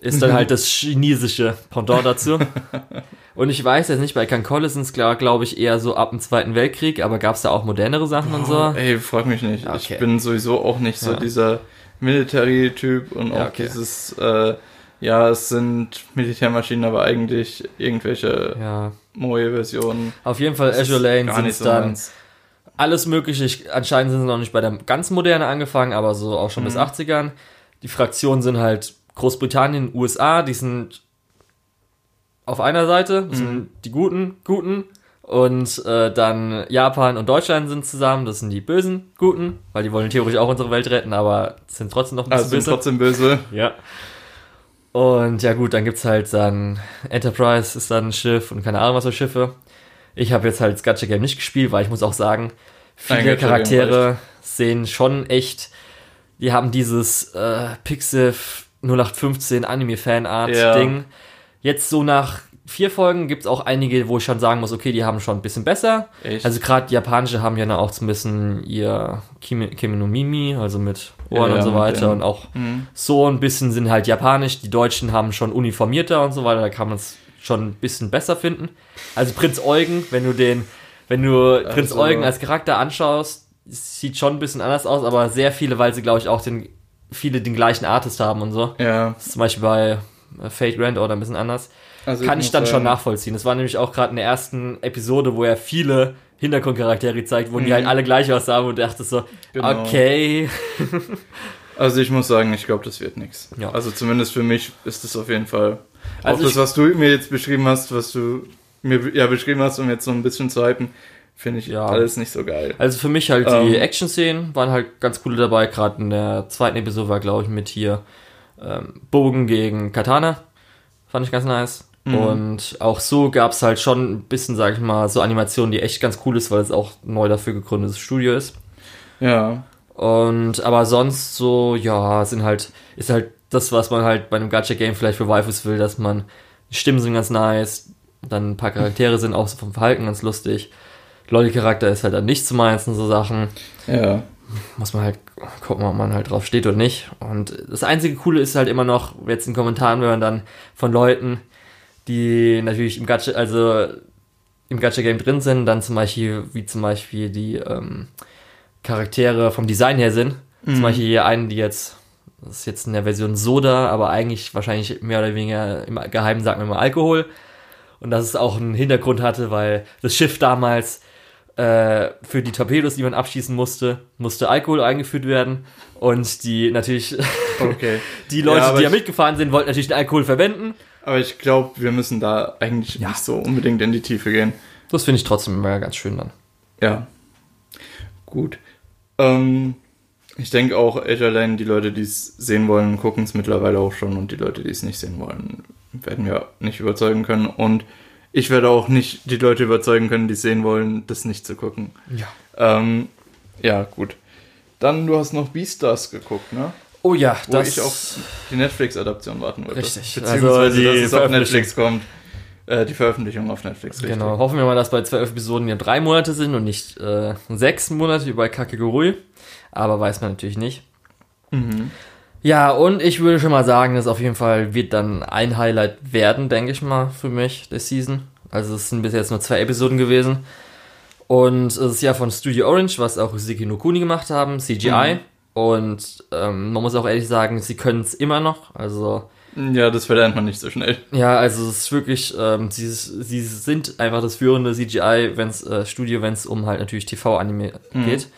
ist dann halt das chinesische Pendant dazu. [laughs] Und ich weiß jetzt nicht, bei Kankolle sind es, glaube ich, eher so ab dem Zweiten Weltkrieg, aber gab es da auch modernere Sachen und so? Oh, ey, frag mich nicht. Okay. Ich bin sowieso auch nicht so Ja. dieser Military-Typ und Ja, auch okay. dieses, äh, ja, es sind Militärmaschinen, aber eigentlich irgendwelche Ja. Moe-Versionen. Auf jeden Fall Azure Lane sind so dann meins. alles mögliche. Ich, anscheinend sind sie noch nicht bei der ganz moderne angefangen, aber so auch schon bis Mhm. 80ern. Die Fraktionen sind halt Großbritannien, USA, die sind auf einer Seite, das Mhm. sind die guten, guten. Und äh, dann Japan und Deutschland sind zusammen, das sind die bösen, guten, weil die wollen theoretisch auch unsere Welt retten, aber sind trotzdem noch ein bisschen Also sind böse. trotzdem böse. Ja. Und ja gut, dann gibt's halt dann Enterprise ist dann ein Schiff und keine Ahnung was für Schiffe. Ich habe jetzt halt das Gacha Game nicht gespielt, weil ich muss auch sagen, viele Charaktere sehen schon echt, die haben dieses äh, Pixif 0815 Anime Fanart Ja. Ding. Jetzt so nach vier Folgen gibt's auch einige, wo ich schon sagen muss, okay, die haben schon ein bisschen besser. Echt? Also gerade die japanische haben ja dann auch so ein bisschen ihr Kimi, Kimi no Mimi, also mit Ohren Ja, und so weiter den- und auch Mhm. so ein bisschen sind halt japanisch. Die Deutschen haben schon uniformierter und so weiter. Da kann man es schon ein bisschen besser finden. Also Prinz Eugen, wenn du den, wenn du Prinz Also- Eugen als Charakter anschaust, sieht schon ein bisschen anders aus, aber sehr viele, weil sie glaube ich auch den, viele den gleichen Artist haben und so. Ja. Das ist zum Beispiel bei äh, Fate Grand Order ein bisschen anders. Also Kann ich muss dann schon sagen, nachvollziehen. Das war nämlich auch gerade in der ersten Episode, wo er viele Hintergrundcharaktere gezeigt, wo die Mhm. halt alle gleich aussahen und dachte so, Genau. okay. [laughs] Also ich muss sagen, ich glaube, das wird nichts. Ja. Also zumindest für mich ist es auf jeden Fall. Also auch das, ich- was du mir jetzt beschrieben hast, was du mir ja beschrieben hast, um jetzt so ein bisschen zu hypen, finde ich Ja. alles nicht so geil. Also für mich halt Ähm. die Action-Szenen waren halt ganz coole dabei. Gerade in der zweiten Episode war, glaube ich, mit hier ähm, Bogen gegen Katana. Fand ich ganz nice. Mhm. Und auch so gab es halt schon ein bisschen, sag ich mal, so Animationen, die echt ganz cool ist, weil es auch neu dafür gegründetes Studio ist. Ja. Und aber sonst so, ja, sind halt, ist halt das, was man halt bei einem Gacha-Game vielleicht für Waifus will, dass man, die Stimmen sind ganz nice, Dann ein paar Charaktere sind auch so vom Verhalten ganz lustig. Lolli-Charakter ist halt dann nicht zu meins und so Sachen. Ja. Muss man halt gucken, ob man halt drauf steht oder nicht. Und das einzige Coole ist halt immer noch, jetzt in Kommentaren, wenn man dann von Leuten, die natürlich im Gacha, also im Gacha-Game drin sind, dann zum Beispiel, wie zum Beispiel die ähm, Charaktere vom Design her sind. Mhm. Zum Beispiel hier einen, die jetzt, das ist jetzt in der Version Soda, aber eigentlich wahrscheinlich mehr oder weniger im Geheimen sagen wir mal Alkohol. Und dass es auch einen Hintergrund hatte, weil das Schiff damals äh, für die Torpedos, die man abschießen musste, musste Alkohol eingeführt werden. Und die natürlich, [laughs] Okay. die Leute, Ja, die ich- mitgefahren sind, wollten natürlich den Alkohol verwenden. Aber ich glaube, wir müssen da eigentlich nicht so unbedingt in die Tiefe gehen. Das finde ich trotzdem immer ganz schön dann. Ja. Gut. Ähm, ich denke auch, Lane, die Leute, die es sehen wollen, gucken es mittlerweile auch schon und die Leute, die es nicht sehen wollen, werden wir nicht überzeugen können. Und ich werde auch nicht die Leute überzeugen können, die es sehen wollen, das nicht zu gucken. Ja. Ähm, ja, gut. Dann, du hast noch Beastars geguckt, ne? Oh ja, Wo das ich auf die Netflix-Adaption warten wollte. Richtig. Beziehungsweise, Also die dass es auf. Netflix kommt. Äh, die Veröffentlichung auf Netflix, richtig. Genau, hoffen wir mal, dass bei zwölf Episoden ja drei Monate sind und nicht äh, sechs Monate wie bei Kakegurui. Aber weiß man natürlich nicht. Mhm. Ja, und ich würde schon mal sagen, das auf jeden Fall wird dann ein Highlight werden, denke ich mal, für mich, der Season. Also es sind bis jetzt nur zwei Episoden gewesen. Und es ist ja von Studio Orange, was auch Siki no Kuni gemacht haben, CGI. Mhm. Und ähm, man muss auch ehrlich sagen, sie können es immer noch. Also Ja, das verlernt man nicht so schnell. ja, also es ist wirklich, ähm, sie, sie sind einfach das führende CGI, wenn's äh, Studio, wenn es um halt natürlich TV-Anime geht.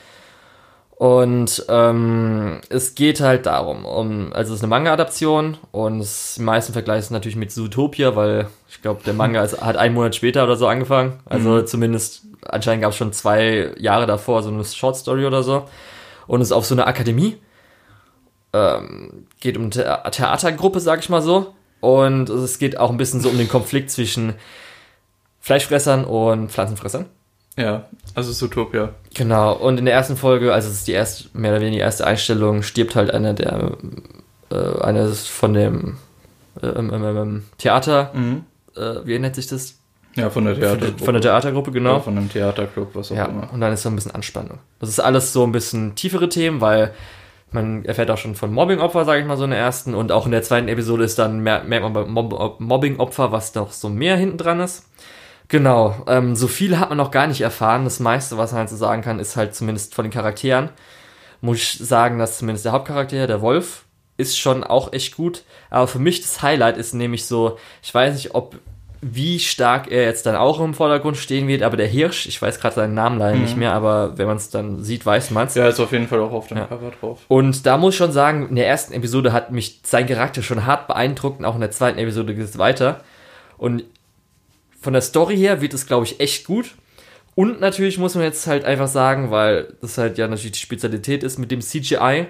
Und ähm, es geht halt darum, um, also es ist eine Manga-Adaption und es, die meisten vergleichen es natürlich mit Zootopia, weil ich glaube, der Manga ist, hat einen Monat später oder so angefangen. Also zumindest, anscheinend gab es schon zwei Jahre davor so eine Short Story oder so. Und es ist auf so einer Akademie. Ähm, geht um The Theatergruppe, sag ich mal so. Und es geht auch ein bisschen so um den Konflikt zwischen Fleischfressern und Pflanzenfressern. Ja, also Zootopia. Genau, und in der ersten Folge, also es ist die erste, mehr oder weniger die erste Einstellung, stirbt halt einer der, äh, einer von dem äh, ähm, ähm, ähm, Theater, Mhm. äh, wie nennt sich das? Ja, von der Theatergruppe. von der Theatergruppe, genau. Ja, von einem Theaterclub, was auch Ja, immer. und dann ist so ein bisschen Anspannung. Das ist alles so ein bisschen tiefere Themen, weil man erfährt auch schon von Mobbing-Opfer, sage ich mal so in der ersten. Und auch in der zweiten Episode ist dann, mer- merkt man bei Mob Mobbing-Opfer, was noch so mehr hinten dran ist. Genau, ähm, so viel hat man noch gar nicht erfahren. Das meiste, was man halt so sagen kann, ist halt zumindest von den Charakteren. Muss ich sagen, dass zumindest der Hauptcharakter, der Wolf, ist schon auch echt gut. Aber für mich das Highlight ist nämlich so, ich weiß nicht, ob wie stark er jetzt dann auch im Vordergrund stehen wird, aber der Hirsch, ich weiß gerade seinen Namen leider nicht mehr, aber wenn man es dann sieht, weiß man es. Ja, ist auf jeden Fall auch auf dem Ja. Cover drauf. Und da muss ich schon sagen, in der ersten Episode hat mich sein Charakter schon hart beeindruckt und auch in der zweiten Episode geht es weiter. Und von der Story her wird es, glaube ich, echt gut. Und natürlich muss man jetzt halt einfach sagen, weil das halt ja natürlich die Spezialität ist mit dem CGI.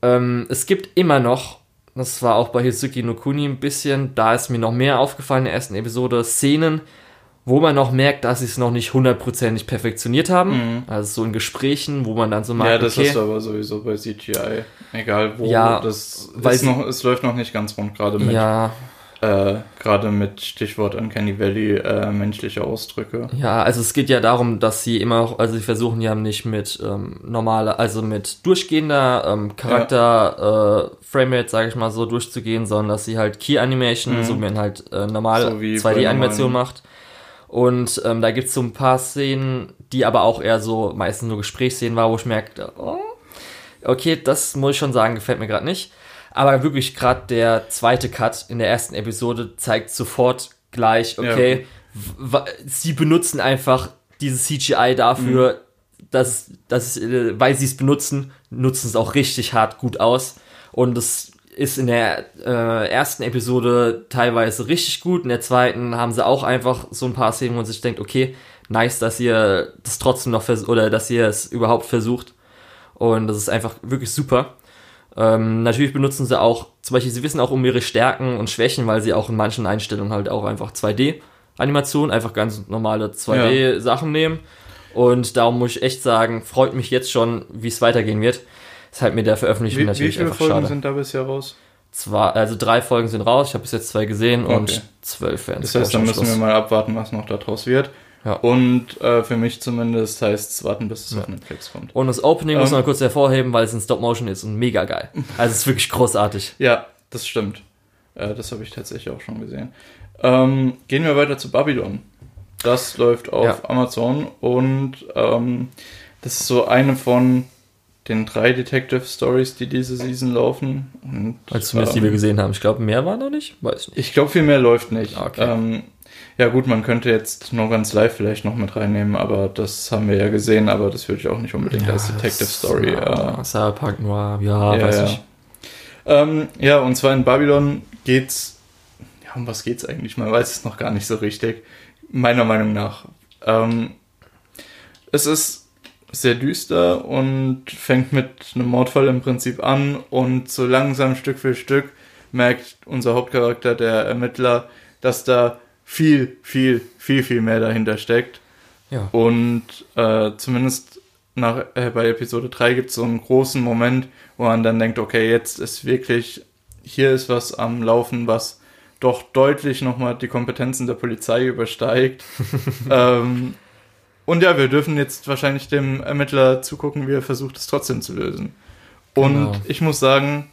Ähm, es gibt immer noch, das war auch bei Hizuki no Kuni ein bisschen, da ist mir noch mehr aufgefallen in der ersten Episode, Szenen, wo man noch merkt, dass sie es noch nicht hundertprozentig perfektioniert haben. Also so in Gesprächen, wo man dann so Ja, merkt, das okay, ist aber sowieso bei CGI. Egal wo. Ja, das weil ist noch, es läuft noch nicht ganz rund, gerade mit, ja, äh, gerade mit Stichwort Uncanny Valley, äh, menschliche Ausdrücke. Ja, also es geht ja darum, dass sie immer auch, also sie versuchen ja nicht mit ähm, normaler, also mit durchgehender ähm, Charakter äh, Framerate, sage ich mal so, durchzugehen, sondern dass sie halt Key Animation, so wie man halt äh, normal Mhm. So wie bei 2D-Animation normalen- macht. Und ähm, da gibt's so ein paar Szenen, die aber auch eher so meistens nur Gesprächsszenen war, wo ich merkte, oh, okay, das muss ich schon sagen, gefällt mir gerade nicht. Aber wirklich gerade der zweite Cut in der ersten Episode zeigt sofort gleich, okay, w- sie benutzen einfach dieses CGI dafür, dass, dass äh, weil sie es benutzen, nutzen es auch richtig hart gut aus. Und das ist in der äh, ersten Episode teilweise richtig gut. In der zweiten haben sie auch einfach so ein paar Szenen, wo man sich denkt, okay, nice, dass ihr das trotzdem noch vers oder dass ihr es überhaupt versucht. Und das ist einfach wirklich super. Ähm, natürlich benutzen sie auch, zum Beispiel, sie wissen auch um ihre Stärken und Schwächen, weil sie auch in manchen Einstellungen halt auch einfach 2D-Animationen, einfach ganz normale 2D-Sachen nehmen. Und darum muss ich echt sagen, freut mich jetzt schon, wie es weitergehen wird. Ist halt mit der Veröffentlichung Wie, wie natürlich viele einfach Folgen schade. sind da bisher raus? Zwei, also drei Folgen sind raus, ich habe bis jetzt zwei gesehen Okay. und zwölf werden Das heißt, dann müssen wir mal abwarten, was noch daraus wird. Ja. Und äh, für mich zumindest heißt es warten, bis es auf Netflix kommt. Und das Opening muss Ähm. man kurz hervorheben, weil es in Stop-Motion ist und mega geil. Also es ist wirklich großartig. [laughs] Ja, das stimmt. Äh, das habe ich tatsächlich auch schon gesehen. Ähm, gehen wir weiter zu Babylon. Das läuft auf Ja. Amazon und ähm, das ist so eine von den drei Detective Stories, die diese Season laufen. Und, Also zumindest die ähm, wir gesehen haben. Ich glaube, mehr war noch nicht. Weiß nicht. Ich glaube, viel mehr läuft nicht. Okay. Ähm, ja gut, man könnte jetzt No Guns Live vielleicht noch mit reinnehmen, aber das haben wir ja gesehen, aber das würde ich auch nicht unbedingt als Detective Story. Äh, Ja, Cyberpunk Noir, ja, ja, weiß ja. nicht. Ähm, ja, und zwar in Babylon geht's. Ja, um was geht's eigentlich? Man weiß es noch gar nicht so richtig. Meiner Meinung nach. Ähm, es ist sehr düster und fängt mit einem Mordfall im Prinzip an und so langsam Stück für Stück merkt unser Hauptcharakter, der Ermittler, dass da viel, viel, viel, viel mehr dahinter steckt. Ja. Und äh, zumindest nach, äh, bei Episode 3 gibt es so einen großen Moment, wo man dann denkt, okay, jetzt ist wirklich, hier ist was am Laufen, was doch deutlich nochmal die Kompetenzen der Polizei übersteigt. [laughs] ähm, und ja, wir dürfen jetzt wahrscheinlich dem Ermittler zugucken, wie er versucht, es trotzdem zu lösen. Und Genau. ich muss sagen,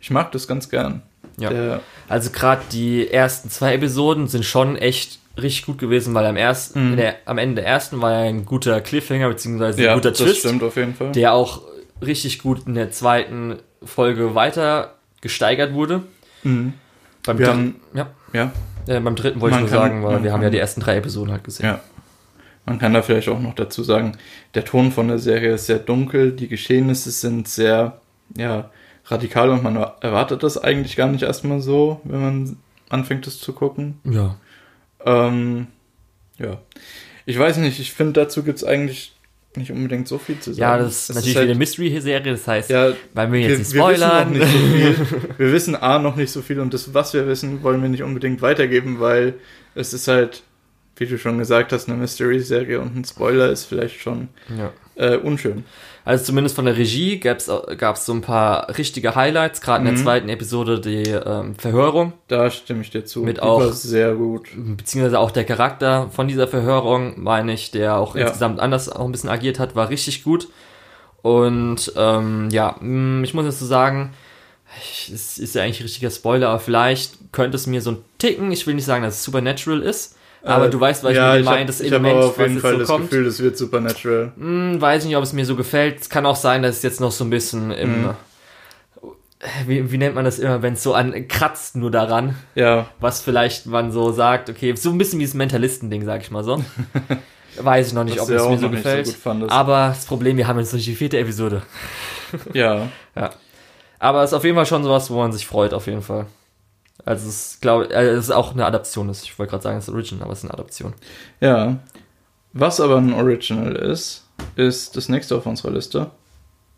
ich mag das ganz gern. Ja. Der, Also gerade die ersten zwei Episoden sind schon echt richtig gut gewesen, weil am ersten, Mhm. der, am Ende der ersten war ja ein guter Cliffhanger beziehungsweise ja, ein guter das Twist, stimmt auf jeden Fall. der auch richtig gut in der zweiten Folge weiter gesteigert wurde. Mhm. Beim Wir dritten, ja, Ja, äh, beim dritten wollte ich Man nur kann- sagen, weil wir haben ja die ersten drei Episoden halt gesehen. Ja. Man kann da vielleicht auch noch dazu sagen, der Ton von der Serie ist sehr dunkel, die Geschehnisse sind sehr, ja, radikal und man erwartet das eigentlich gar nicht erstmal so, wenn man anfängt, das zu gucken. Ja. Ähm, ja. Ich weiß nicht, ich finde, dazu gibt es eigentlich nicht unbedingt so viel zu sagen. Ja, das ist Es natürlich halt- wieder eine Mystery-Serie, das heißt, Ja, weil wir wir, jetzt wir nicht wissen noch spoilern. nicht so viel. [laughs] Wir wissen A noch nicht so viel und das, was wir wissen, wollen wir nicht unbedingt weitergeben, weil es ist halt, wie du schon gesagt hast, eine Mystery-Serie und ein Spoiler ist vielleicht schon ja. äh, unschön. Also zumindest von der Regie gab es so ein paar richtige Highlights, gerade in der Mhm. zweiten Episode die ähm, Verhörung, Da stimme ich dir zu. Mit Die auch- war sehr gut. beziehungsweise auch der Charakter von dieser Verhörung, meine ich, der auch Ja. insgesamt anders auch ein bisschen agiert hat, war richtig gut. Und ähm, ja, mh, ich muss jetzt so sagen, es ist ja eigentlich ein richtiger Spoiler, aber vielleicht könnte es mir so ein Ticken, ich will nicht sagen, dass es Supernatural ist, aber Äh, du weißt, was ja, ich meine, das ich habe auf jeden Fall so das kommt. Gefühl, es wird Supernatural. Hm, weiß nicht, ob es mir so gefällt. Es kann auch sein, dass es jetzt noch so ein bisschen im. Mhm. Wie, wie nennt man das immer, wenn es so an kratzt nur daran, Ja, was vielleicht man so sagt, okay, so ein bisschen wie das Mentalisten-Ding, sag ich mal so. [laughs] Weiß ich noch nicht, ob es ja mir so gefällt. so. Aber das Problem, wir haben jetzt noch nicht die vierte Episode. [laughs] ja, Aber es ist auf jeden Fall schon sowas, wo man sich freut, auf jeden Fall. Also es, glaube äh, es ist auch eine Adaption. ist. Ich wollte gerade sagen, es ist Original, aber es ist eine Adaption. ja. Was aber ein Original ist, ist das nächste auf unserer Liste.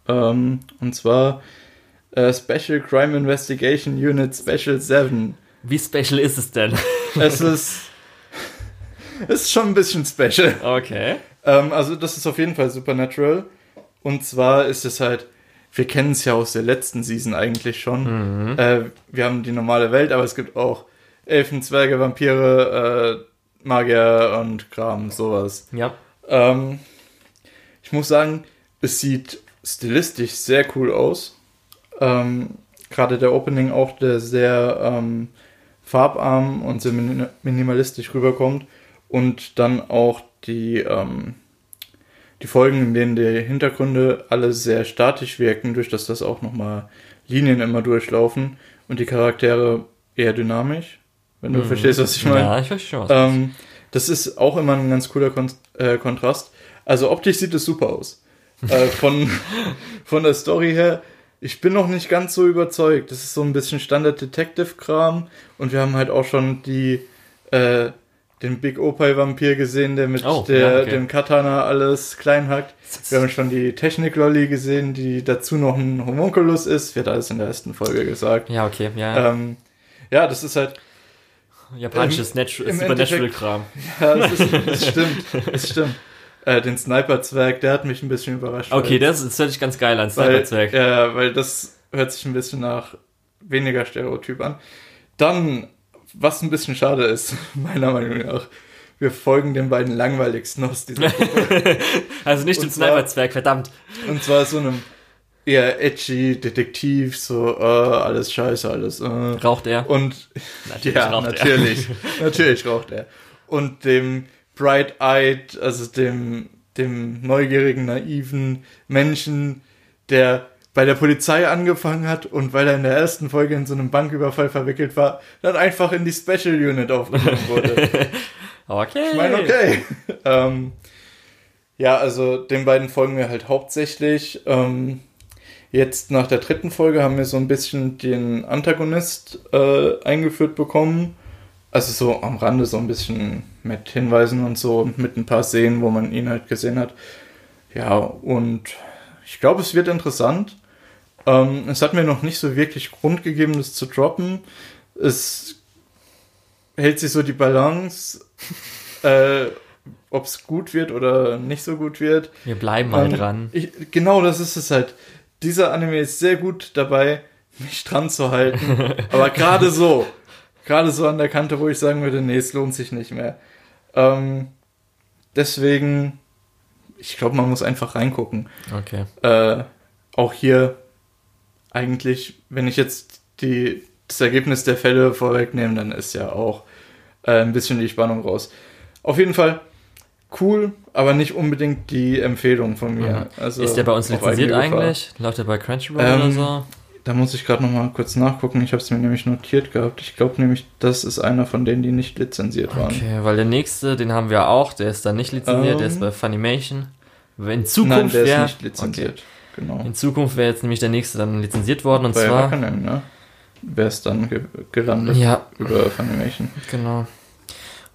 Ähm, und zwar äh, Special Crime Investigation Unit Special 7. Wie special ist es denn? [laughs] Es ist, [laughs] es ist schon ein bisschen special. Okay. Ähm, also das ist auf jeden Fall Supernatural. Und zwar ist es halt, wir kennen es ja aus der letzten Season eigentlich schon. Mhm. Äh, wir haben die normale Welt, aber es gibt auch Elfen, Zwerge, Vampire, äh, Magier und Kram, sowas. Ja. Ähm, ich muss sagen, es sieht stilistisch sehr cool aus. Ähm, Gerade der Opening auch, der sehr ähm, farbarm und sehr min minimalistisch rüberkommt. Und dann auch die, ähm, die Folgen, in denen die Hintergründe alle sehr statisch wirken, durch dass das auch nochmal Linien immer durchlaufen und die Charaktere eher dynamisch, wenn du Mhm. verstehst, was ich meine. Ja, ich verstehe schon was. Ähm, das ist auch immer ein ganz cooler Kon äh, Kontrast. Also optisch sieht es super aus. äh, von, [laughs] von der Story her, ich bin noch nicht ganz so überzeugt. Das ist so ein bisschen Standard-Detective-Kram und wir haben halt auch schon die, äh, den Big Opal-Vampir gesehen, der mit Oh, der, ja, okay. dem Katana alles klein hackt. Wir haben schon die Technik-Lolly gesehen, die dazu noch ein Homunculus ist. Wird alles in der ersten Folge gesagt. ja, okay, ja. Ähm, ja, das ist halt Japanisches im Supernatural-Kram. [laughs] Ja, das, ist, das stimmt. Das stimmt. Äh, den Sniper-Zwerg, der hat mich ein bisschen überrascht. Okay, weil, das, das hört sich ganz geil an, weil, Sniper-Zwerg. Ja, weil das hört sich ein bisschen nach weniger Stereotyp an. Dann, was ein bisschen schade ist, [laughs] meiner Meinung nach, wir folgen den beiden langweiligsten aus dieser [laughs] Gruppe. Also nicht dem Sniper-Zwerg, verdammt. Und zwar so einem eher edgy Detektiv, so, äh, alles scheiße, alles, äh. Raucht er? Und Natürlich ja, raucht er. natürlich, [laughs] natürlich raucht er. Und dem Bright-Eyed, also dem, dem neugierigen, naiven Menschen, der bei der Polizei angefangen hat und weil er in der ersten Folge in so einem Banküberfall verwickelt war, dann einfach in die Special Unit aufgenommen wurde. [laughs] Okay. Ich meine, okay. ähm, ja, also den beiden folgen wir halt hauptsächlich. Ähm, jetzt nach der dritten Folge haben wir so ein bisschen den Antagonist äh, eingeführt bekommen. Also so am Rande so ein bisschen mit Hinweisen und so und mit ein paar Szenen, wo man ihn halt gesehen hat. Ja, und ich glaube, es wird interessant. Ähm, es hat mir noch nicht so wirklich Grund gegeben, das zu droppen. Es hält sich so die Balance, [laughs] äh, ob es gut wird oder nicht so gut wird. Wir bleiben mal Ähm, dran. Ich, genau, das ist es halt. Dieser Anime ist sehr gut dabei, mich dran zu halten. [laughs] aber gerade so. Gerade so an der Kante, wo ich sagen würde, nee, es lohnt sich nicht mehr. Ähm, deswegen, ich glaube, man muss einfach reingucken. Okay. Äh, auch hier eigentlich, wenn ich jetzt die, das Ergebnis der Fälle vorwegnehme, dann ist ja auch äh, ein bisschen die Spannung raus. Auf jeden Fall cool, aber nicht unbedingt die Empfehlung von mir. Also ist der bei uns lizenziert eigentlich? Läuft der bei Crunchyroll Ähm, oder so? Da muss ich gerade noch mal kurz nachgucken. Ich habe es mir nämlich notiert gehabt. Ich glaube nämlich, das ist einer von denen, die nicht lizenziert waren. Okay, weil der nächste, den haben wir auch, der ist dann nicht lizenziert, Ähm. der ist bei Funimation. In Nein, Zukunft der ist nicht lizenziert. Genau. in Zukunft wäre jetzt nämlich der nächste dann lizenziert worden und Bei zwar Wakanim, ne? Wäre es dann ge gelandet ja, über Funimation. genau.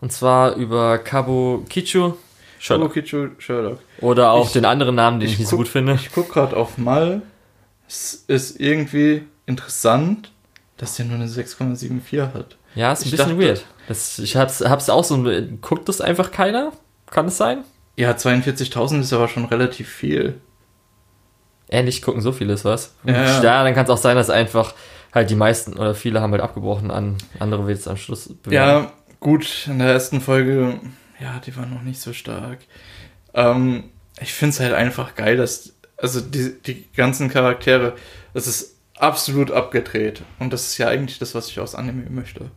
Und zwar über Kabukicho Sherlock. Shogokichu Sherlock. oder auch Ich- den anderen Namen, den ich, ich nicht so guck- gut finde. Ich gucke gerade auf Mal. Es ist irgendwie interessant, dass der nur eine 6,74 hat. Ja, ist ein ich bisschen dachte- weird. Das, ich hab's, hab's auch so, guckt das einfach keiner? Kann es sein? Ja, 42.000 ist aber schon relativ viel. Ähnlich gucken so vieles was. Ja, ja. dann kann es auch sein, dass einfach halt die meisten oder viele haben halt abgebrochen an andere wird es am Schluss bewerben. Ja, gut, in der ersten Folge, ja, die war noch nicht so stark. Ähm, ich finde es halt einfach geil, dass, also die, die ganzen Charaktere, das ist absolut abgedreht. Und das ist ja eigentlich das, was ich aus Anime möchte.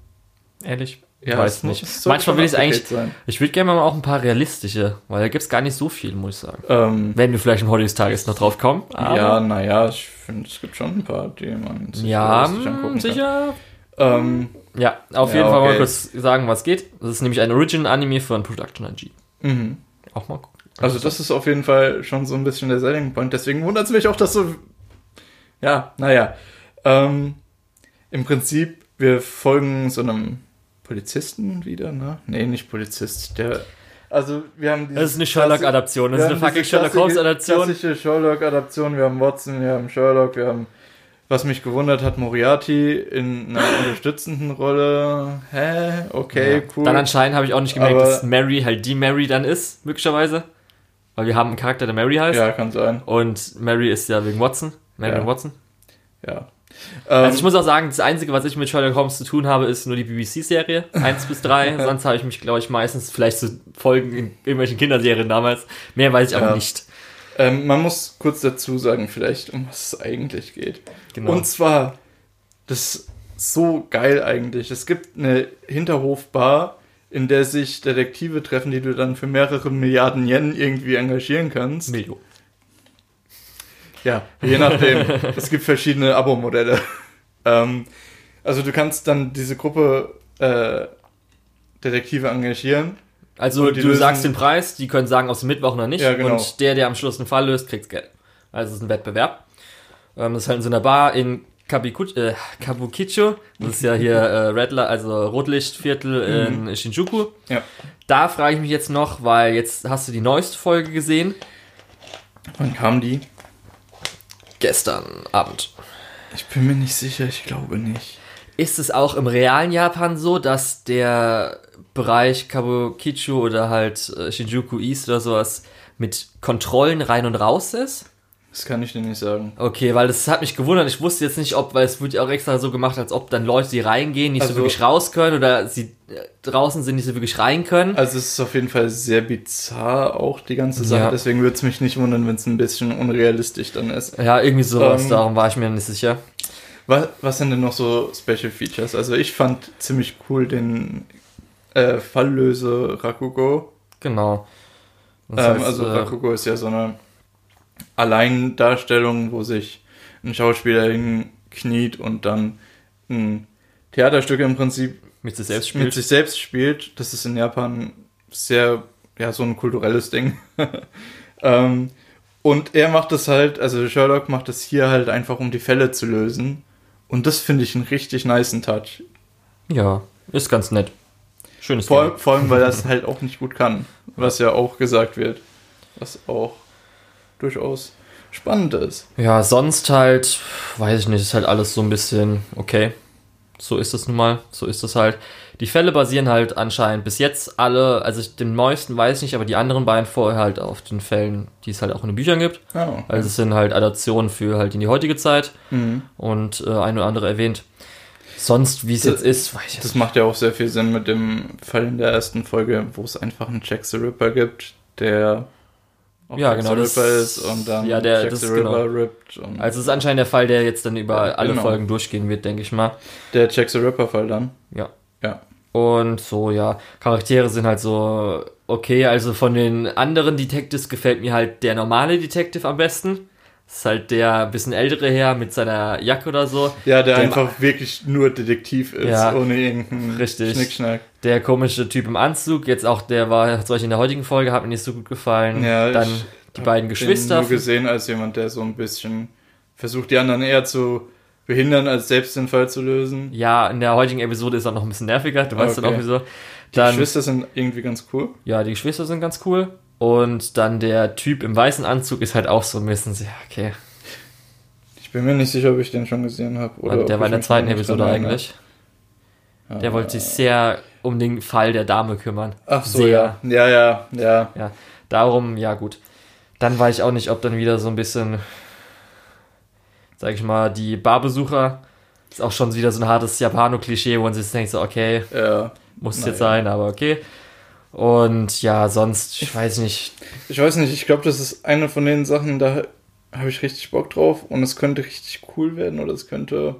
Ehrlich? Ja, Weiß nicht. soll Manchmal will ich es eigentlich. sein. Ich würde gerne mal auch ein paar realistische, weil da gibt es gar nicht so viel, muss ich sagen. Ähm, Werden wir vielleicht im Heute des Tages noch drauf kommen. ja, naja, ich finde, es gibt schon ein paar, die man sich ja, angucken kann. sicher. Ähm, Ja, auf Ja, jeden Fall mal okay. kurz sagen, was geht. Das ist nämlich ein Original-Anime von Production IG. mhm. Auch mal gucken. Also das ist auf jeden Fall schon so ein bisschen der Selling Point. Deswegen wundert es mich auch, dass so... Ja, naja. Ähm, Im Prinzip, wir folgen so einem Polizisten wieder, ne? Nee, nicht Polizist. Der... Also wir haben Das ist eine Sherlock-Adaption. Das ist eine fucking Sherlock Holmes-Adaption. Klassische Sherlock-Adaption. Wir haben Watson, wir haben Sherlock, wir haben... Was mich gewundert hat, Moriarty in einer [laughs] unterstützenden Rolle. Hä? Okay, Ja. cool. Dann anscheinend habe ich auch nicht gemerkt, Aber- dass Mary halt die Mary dann ist, möglicherweise. Weil wir haben einen Charakter, der Mary heißt. ja, kann sein. Und Mary ist ja wegen Watson. Mary Ja. Watson. Ja. Also Ähm, ich muss auch sagen, das Einzige, was ich mit Sherlock Holmes zu tun habe, ist nur die BBC-Serie. 1 bis 3. [laughs] Sonst habe ich mich, glaube ich, meistens vielleicht zu Folgen in irgendwelchen Kinderserien damals. Mehr weiß ich aber Ja. nicht. Ähm, man muss kurz dazu sagen, vielleicht, um was es eigentlich geht. Genau. Und zwar, das ist so geil eigentlich. Es gibt eine Hinterhofbar, in der sich Detektive treffen, die du dann für mehrere Milliarden Yen irgendwie engagieren kannst. Miljo. Ja, je nachdem. [laughs] es gibt verschiedene Abo-Modelle. ähm, also du kannst dann diese Gruppe äh, Detektive engagieren. Also du lösen- sagst den Preis, die können sagen, aus dem Mittwoch oder nicht. Ja, genau. Und der, der am Schluss einen Fall löst, kriegt Geld. Also es ist ein Wettbewerb. Ähm, das ist halt in so einer Bar in äh, Kabukicho. Das ist ja hier äh, Red Light, also Rotlichtviertel in Shinjuku. Mhm. Ja. Da frage ich mich jetzt noch, weil jetzt hast du die neueste Folge gesehen. Wann kam die? Gestern Abend. Ich bin mir nicht sicher, ich glaube nicht. Ist es auch im realen Japan so, dass der Bereich Kabukicho oder halt äh, Shinjuku East oder sowas mit Kontrollen rein und raus ist? Das kann ich dir nicht sagen. Okay, weil das hat mich gewundert. Ich wusste jetzt nicht, ob, weil es wird ja auch extra so gemacht, als ob dann Leute, die reingehen, nicht Also- so wirklich raus können oder sie äh, draußen sind, nicht so wirklich rein können. Also es ist auf jeden Fall sehr bizarr auch die ganze Sache. Ja. Deswegen würde es mich nicht wundern, wenn es ein bisschen unrealistisch dann ist. Ja, irgendwie sowas, Ähm, darum war ich mir nicht sicher. Was, was sind denn noch so Special Features? Also ich fand ziemlich cool den äh, Falllöse Rakugo. Genau. Das Ähm, heißt, also äh, Rakugo ist ja so eine Alleindarstellung, wo sich ein Schauspieler hinkniet und dann ein Theaterstück im Prinzip mit sich selbst mit spielt. sich selbst spielt. Das ist in Japan sehr, ja, so ein kulturelles Ding. [laughs] ähm, und er macht das halt, also Sherlock macht das hier halt einfach, um die Fälle zu lösen. Und das finde ich einen richtig niceen Touch. Ja, ist ganz nett. Schönes Vor, Ding. vor allem, weil er es halt auch nicht gut kann. Was ja auch gesagt wird. Was auch durchaus spannend ist. Ja, sonst halt, weiß ich nicht, ist halt alles so ein bisschen okay. So ist es nun mal, so ist es halt. Die Fälle basieren halt anscheinend bis jetzt alle, also ich- den neuesten weiß ich nicht, aber die anderen beiden vorher halt auf den Fällen, die es halt auch in den Büchern gibt. Oh. Also es sind halt Adaptionen für halt in die heutige Zeit Mhm. und äh, ein oder andere erwähnt. Sonst, wie es jetzt ist, weiß ich jetzt Das macht ja auch sehr viel Sinn mit dem Fall in der ersten Folge, wo es einfach einen Jack the Ripper gibt, der auch Ja, genau, das- ist und dann ja, der- das the ist Ripper genau. rippt. Und Also es ist anscheinend der Fall, der jetzt dann über Ja, alle genau. Folgen durchgehen wird, denke ich mal. der Jack the Ripper Fall dann. Ja. Ja. Und so, ja, Charaktere sind halt so okay. Also von den anderen Detectives gefällt mir halt der normale Detective am besten. Ist halt der bisschen ältere Herr mit seiner Jacke oder so. Ja, der Der- einfach wirklich nur Detektiv ist, Ja, ohne irgendeinen richtig. Schnickschnack. Der komische Typ im Anzug, jetzt auch der war, zum Beispiel in der heutigen Folge, hat mir nicht so gut gefallen. Ja, Dann ich die beiden Den Geschwister. nur gesehen als jemand, der so ein bisschen versucht, die anderen eher zu behindern, als selbst den Fall zu lösen. Ja, in der heutigen Episode ist er noch ein bisschen nerviger, du weißt dann Okay. auch wieso. Die Dann, Geschwister sind irgendwie ganz cool. ja, die Geschwister sind ganz cool. Und dann der Typ im weißen Anzug ist halt auch so ein bisschen, ja, okay. Ich bin mir nicht sicher, ob ich den schon gesehen habe. Also der war in der zweiten Episode eigentlich. Ja. Der wollte sich sehr um den Fall der Dame kümmern. Ach so, sehr. ja. Ja, ja, ja. Darum, ja gut. Dann weiß ich auch nicht, ob dann wieder so ein bisschen, sag ich mal, die Barbesucher ist auch schon wieder so ein hartes Japano-Klischee, wo man sich denkt so, okay, ja. muss Naja. jetzt sein, aber okay. Und ja, sonst, ich weiß nicht. Ich weiß nicht, ich glaube, das ist eine von den Sachen, da habe ich richtig Bock drauf und es könnte richtig cool werden oder es könnte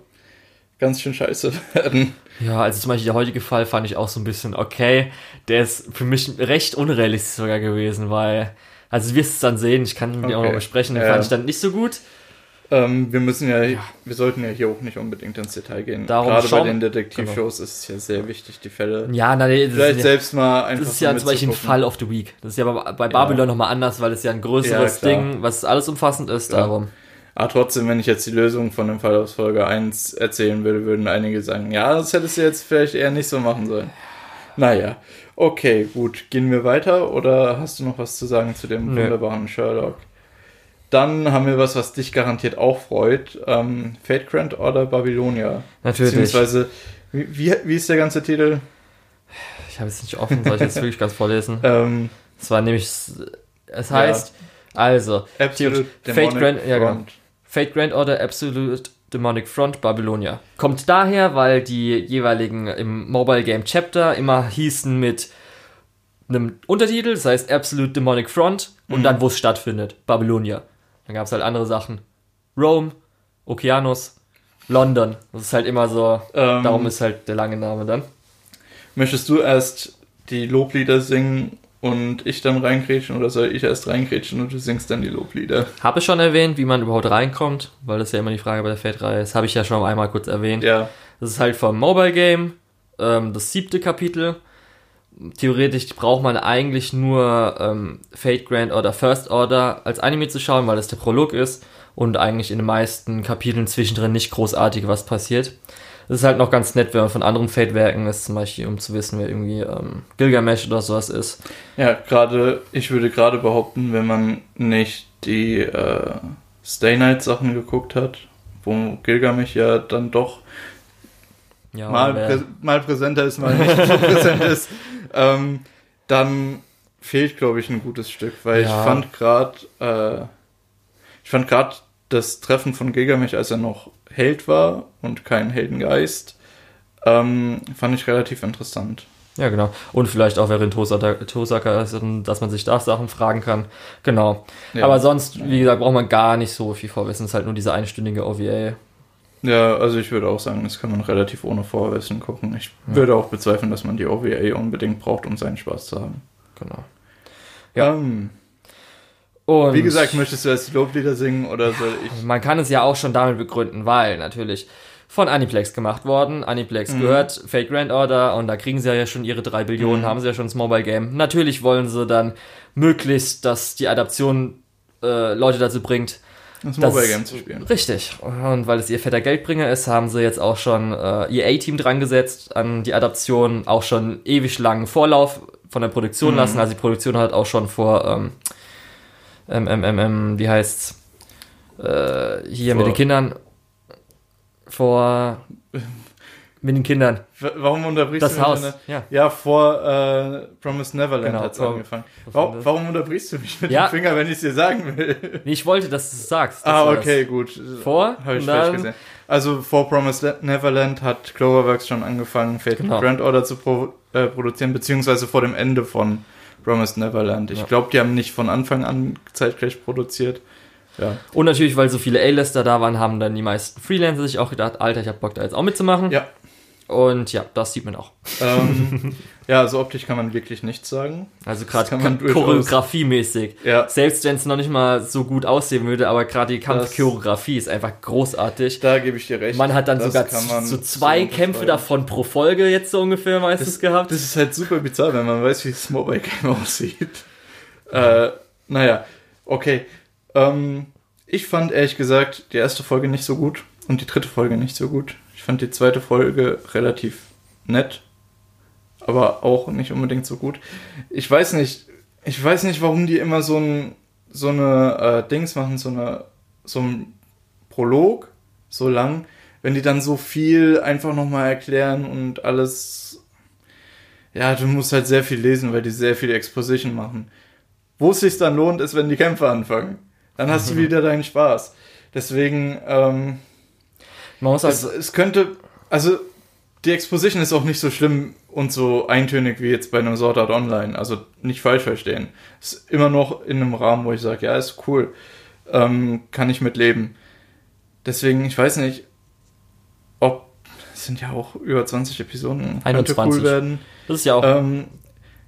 ganz schön scheiße [laughs] werden. Ja, also zum Beispiel der heutige Fall fand ich auch so ein bisschen okay. Der ist für mich recht unrealistisch sogar gewesen, weil, also du wirst es dann sehen, ich kann ihn dir auch Okay. noch besprechen, den Ja. fand ich dann nicht so gut. Ähm, wir müssen ja, wir sollten ja hier auch nicht unbedingt ins Detail gehen. Darum Gerade bei schauen- den Detektivshows ist es ja sehr wichtig, die Fälle Ja, nein, das vielleicht ist ja, selbst mal einfach das ist ja zum Beispiel ein. Fall of the Week. Das ist ja bei, bei Babylon nochmal anders, weil es ja ein größeres Ja. Ding, was alles umfassend ist, Ja. darum. Aber trotzdem, wenn ich jetzt die Lösung von dem Fall aus Folge 1 erzählen würde, würden einige sagen, ja, das hättest du jetzt vielleicht eher nicht so machen sollen. Naja, okay, gut. Gehen wir weiter oder hast du noch was zu sagen zu dem Nö. wunderbaren Sherlock? Dann haben wir was, was dich garantiert auch freut. Ähm, Fate Grand Order Babylonia. Natürlich. Beziehungsweise, wie, wie, wie ist der ganze Titel? Ich habe es nicht offen, soll ich jetzt wirklich ganz vorlesen? [laughs] Ähm, Es war nämlich, es heißt, also, Absolute Fate Grand- ja, genau. Fate Grand Order Absolute Demonic Front Babylonia. Kommt daher, weil die jeweiligen im Mobile Game Chapter immer hießen mit einem Untertitel, das heißt Absolute Demonic Front und dann, wo es stattfindet, Babylonia. Dann gab es halt andere Sachen. Rome, Okeanos, London. Das ist halt immer so, Ähm, darum ist halt der lange Name dann. Möchtest du erst die Loblieder singen und ich dann reinkrätschen oder soll ich erst reinkrätschen und du singst dann die Loblieder? Habe ich schon erwähnt, wie man überhaupt reinkommt, weil das ja immer die Frage bei der Fate-Reihe ist. Habe ich ja schon einmal kurz erwähnt. Ja, Das ist halt vom Mobile Game, ähm, das siebte Kapitel. Theoretisch braucht man eigentlich nur ähm, Fate Grand Order First Order als Anime zu schauen, weil das der Prolog ist und eigentlich in den meisten Kapiteln zwischendrin nicht großartig was passiert. Das ist halt noch ganz nett, wenn man von anderen Fate-Werken ist, zum Beispiel um zu wissen, wer irgendwie ähm, Gilgamesh oder sowas ist. ja, gerade, ich würde gerade behaupten, wenn man nicht die äh, Stay Night Sachen geguckt hat, wo Gilgamesh ja dann doch Ja, mal, prä mal präsenter ist, mal nicht so präsent [laughs] ist, ähm, dann fehlt, glaube ich, ein gutes Stück, weil Ja. ich fand gerade, äh, Ich fand gerade das Treffen von Gilgamesh, als er noch Held war und kein Heldengeist, ähm, fand ich relativ interessant. Ja, genau. Und vielleicht auch während Tosaka, ist, dass man sich da Sachen fragen kann. Genau. Ja. Aber sonst, wie gesagt, braucht man gar nicht so viel Vorwissen. Es ist halt nur diese einstündige OVA. Ja, also ich würde auch sagen, das kann man relativ ohne Vorwissen gucken. Ich würde auch bezweifeln, dass man die OVA unbedingt braucht, um seinen Spaß zu haben. Genau. Ja. Ähm, Und wie gesagt, möchtest du erst die Loblieder singen oder soll ich? man kann es ja auch schon damit begründen, weil natürlich von Aniplex gemacht worden. Aniplex Mhm. gehört Fate Grand Order und da kriegen sie ja schon ihre drei Billionen, Mhm. haben sie ja schon das Mobile Game. Natürlich wollen sie dann möglichst, dass die Adaption äh, Leute dazu bringt, Das Das- Mobile Game zu spielen. Richtig. Und weil es ihr fetter Geldbringer ist, haben sie jetzt auch schon äh, ihr A-Team dran gesetzt an die Adaption, auch schon ewig langen Vorlauf von der Produktion Mhm. lassen. Also die Produktion hat auch schon vor, ähm, ähm, ähm, ähm, ähm, wie heißt's, äh, hier Vor- mit den Kindern, vor, mit den Kindern, Warum unterbrichst das du mich? Haus, denn? ja. Ja, vor äh, Promised Neverland Genau, vor- angefangen. Warum, warum unterbrichst du mich mit Ja. dem Finger, wenn ich es dir sagen will? Nee, ich wollte, dass du es sagst. Das ah, okay, gut. Vor Habe ich falsch gesehen. Also vor Promised Neverland hat Cloverworks schon angefangen, Fate Genau. Grand Order zu pro äh, produzieren, beziehungsweise vor dem Ende von Promised Neverland. Ich Ja. glaube, die haben nicht von Anfang an zeitgleich produziert. Ja. Das. Und natürlich, weil so viele A-Lister da waren, haben dann die meisten Freelancer sich auch gedacht, Alter, ich hab Bock da jetzt auch mitzumachen. Ja. Und ja, das sieht man auch. Ähm, [laughs] ja, also optisch kann man wirklich nichts sagen. Also gerade choreografiemäßig. Ja. Selbst wenn es noch nicht mal so gut aussehen würde, aber gerade die Kampfchoreografie ist einfach großartig. Da gebe ich dir recht. Man hat dann Das sogar so zwei so Kämpfe davon pro Folge jetzt so ungefähr meistens Das, gehabt. das ist halt super bizarr, wenn man weiß, wie das Mobile Game [laughs] aussieht. Äh, naja, okay. Ähm, ich fand ehrlich gesagt die erste Folge nicht so gut und die dritte Folge nicht so gut. Ich fand die zweite Folge relativ nett, aber auch nicht unbedingt so gut. Ich weiß nicht, ich weiß nicht, warum die immer so ein so eine äh, Dings machen, so eine so ein Prolog so lang, wenn die dann so viel einfach nochmal erklären und alles ja, du musst halt sehr viel lesen, weil die sehr viel Exposition machen. Wo es sich dann lohnt, ist, wenn die Kämpfe anfangen. Dann hast du [laughs] wieder deinen Spaß. Deswegen, ähm, Man muss es, also, es könnte, also die Exposition ist auch nicht so schlimm und so eintönig wie jetzt bei einem Sword Art Online. Also nicht falsch verstehen. Ist immer noch in einem Rahmen, wo ich sage, ja, ist cool. Ähm, kann ich mit leben. Deswegen, ich weiß nicht, ob, es sind ja auch über 20 Episoden, könnte 21. cool werden. das ist ja auch, Ähm,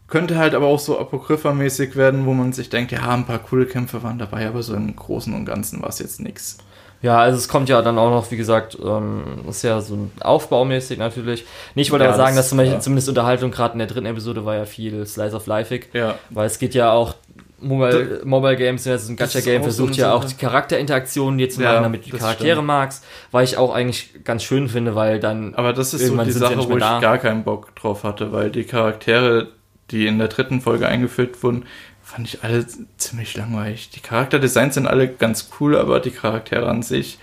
könnte halt aber auch so Apokrypha-mäßig werden, wo man sich denkt, ja, ein paar coole Kämpfe waren dabei, aber so im Großen und Ganzen war es jetzt nix. Ja, also es kommt ja dann auch noch, wie gesagt, ähm, ist ja so ein aufbaumäßig natürlich. Ich wollte Ja, aber sagen, das- dass zum Beispiel ja. zumindest Unterhaltung gerade in der dritten Episode war ja viel Slice of Lifeig. Ja. Weil es geht ja auch, Mobile, Mobile Games, ja, so ein ist Gacha-Game, versucht ja auch die Charakterinteraktionen dir zu Ja, machen, damit du die Charaktere stimmt. magst, weil ich auch eigentlich ganz schön finde, weil dann Aber das ist so die ja Sache, nicht wo ich da. gar keinen Bock drauf hatte, weil die Charaktere, die in der dritten Folge eingeführt wurden, fand ich alle ziemlich langweilig. Die Charakterdesigns sind alle ganz cool, aber die Charaktere an sich,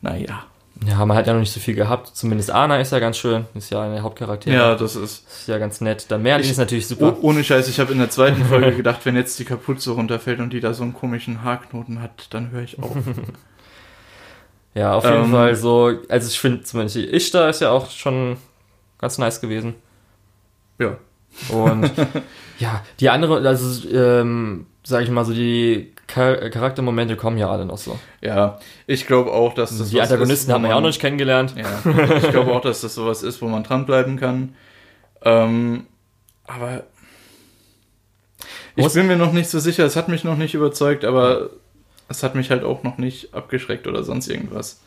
naja. Ja, man hat ja noch nicht so viel gehabt. Zumindest Anna ist ja ganz schön. Ist ja eine der Hauptcharaktere. Ja, das ist. Ist ja ganz nett. Dann Merlin Ich- ist natürlich Oh, super. ohne Scheiß, ich habe in der zweiten [laughs] Folge gedacht, wenn jetzt die Kapuze runterfällt und die da so einen komischen Haarknoten hat, dann höre ich auf. [laughs] Ja, auf jeden Ähm, Fall so. Also ich finde zumindest die Ishtar ist ja auch schon ganz nice gewesen. ja. Und [laughs] ja, die andere, also ähm, sag ich mal so, die Char Charaktermomente kommen ja alle noch so. Ja, ich glaube auch, dass das die Antagonisten ist, haben wir ja auch noch nicht kennengelernt. Ja, ich [laughs] glaube auch, dass das sowas ist, wo man dranbleiben kann. Ähm, aber ich Muss- bin mir noch nicht so sicher. Es hat mich noch nicht überzeugt, aber es hat mich halt auch noch nicht abgeschreckt oder sonst irgendwas.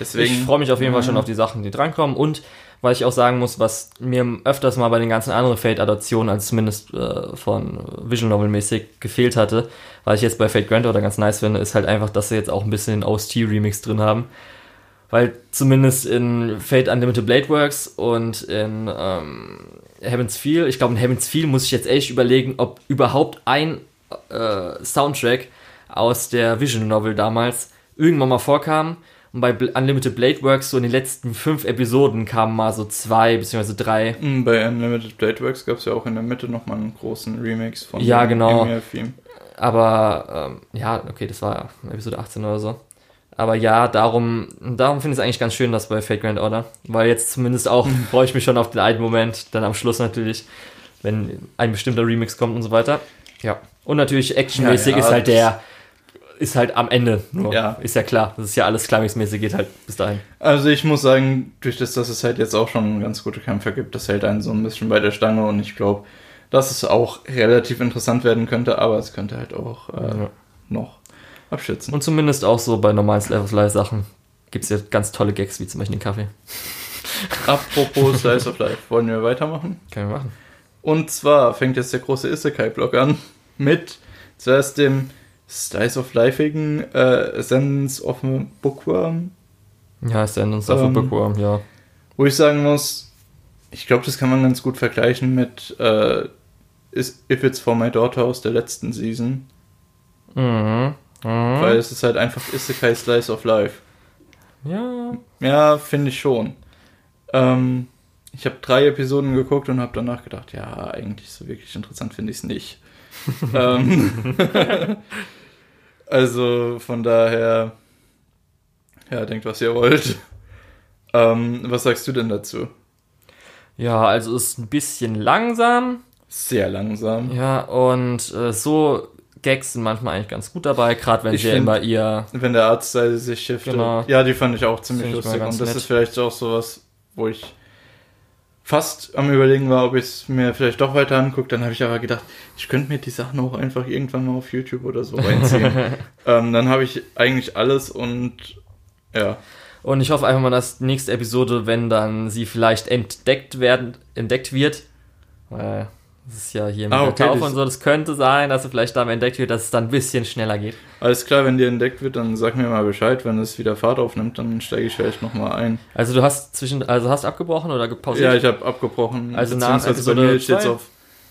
Deswegen. ich freue mich auf jeden Fall schon auf die Sachen, die drankommen. Und weil ich auch sagen muss, was mir öfters mal bei den ganzen anderen Fate-Adaptionen, also zumindest äh, von Visual Novel-mäßig, gefehlt hatte, weil ich jetzt bei Fate Grand Order ganz nice finde, ist halt einfach, dass sie jetzt auch ein bisschen den OST-Remix drin haben. Weil zumindest in Fate Unlimited Blade Works und in ähm, Heaven's Feel, ich glaube in Heaven's Feel muss ich jetzt echt überlegen, ob überhaupt ein äh, Soundtrack aus der Vision Novel damals irgendwann mal vorkam. Und bei Unlimited Blade Works, so in den letzten fünf Episoden kamen mal so zwei beziehungsweise drei. Mm, Bei Unlimited Blade Works gab es ja auch in der Mitte nochmal einen großen Remix von Ja, genau. Emir-Theme. Aber ähm, ja, okay, das war Episode 18 oder so. Aber ja, darum, darum finde ich es eigentlich ganz schön, dass bei Fate Grand Order. Weil jetzt zumindest auch [laughs] freue ich mich schon auf den einen Moment, dann am Schluss natürlich, wenn ein bestimmter Remix kommt und so weiter. Ja. Und natürlich actionmäßig Ja, ja, ist halt der, ist halt am Ende nur. Ja. Ist ja klar. Das ist ja alles climaxmäßig, geht halt bis dahin. Also ich muss sagen, durch das, dass es halt jetzt auch schon ganz gute Kämpfer gibt, das hält einen so ein bisschen bei der Stange und ich glaube, dass es auch relativ interessant werden könnte, aber es könnte halt auch äh, Ja. noch abschätzen. Und zumindest auch so bei normalen Slice of Life Sachen gibt es ja ganz tolle Gags, wie zum Beispiel den Kaffee. [laughs] Apropos Slice of Life, wollen wir weitermachen? Können wir machen. Und zwar fängt jetzt der große Isekai-Block an mit zuerst dem Slice of Lifeigen äh, Essence of a Bookworm, Ja, uns auf Ähm, Bookworm, ja. wo ich sagen muss, ich glaube, das kann man ganz gut vergleichen mit äh, If It's For My Daughter aus der letzten Season, Mhm. Mhm. weil es ist halt einfach Isekai Slice of Life. Ja. Ja, finde ich schon. Ähm, ich habe drei Episoden geguckt und habe danach gedacht, ja, eigentlich so wirklich interessant finde ich es nicht. [laughs] ähm, [laughs] also von daher, ja, denkt, was ihr wollt. Ähm, was sagst du denn dazu? Ja, also ist ein bisschen langsam. Sehr langsam. Ja, und äh, so Gags sind manchmal eigentlich ganz gut dabei, gerade wenn Ich sie find- immer ihr. Wenn der Artstyle sich shiftet. Genau. Ja, die fand ich auch ziemlich lustig. Und das nett. ist vielleicht auch sowas, wo ich fast am überlegen war, ob ich es mir vielleicht doch weiter angucke. Dann habe ich aber gedacht, ich könnte mir die Sachen auch einfach irgendwann mal auf YouTube oder so reinziehen. [laughs] ähm, dann habe ich eigentlich alles und ja. Und ich hoffe einfach mal, dass nächste Episode, wenn dann sie vielleicht entdeckt werden, entdeckt wird, weil das ist ja hier mit Ah, der okay, Taufe das- und so, das könnte sein, dass sie vielleicht da mal entdeckt wird, dass es dann ein bisschen schneller geht. Alles klar, wenn die entdeckt wird, dann sag mir mal Bescheid. Wenn es wieder Fahrt aufnimmt, dann steige ich vielleicht nochmal ein. Also du hast zwischen, also hast abgebrochen oder gepausiert? Ja, ich habe abgebrochen. Also nach Episode mir steht zwei? auf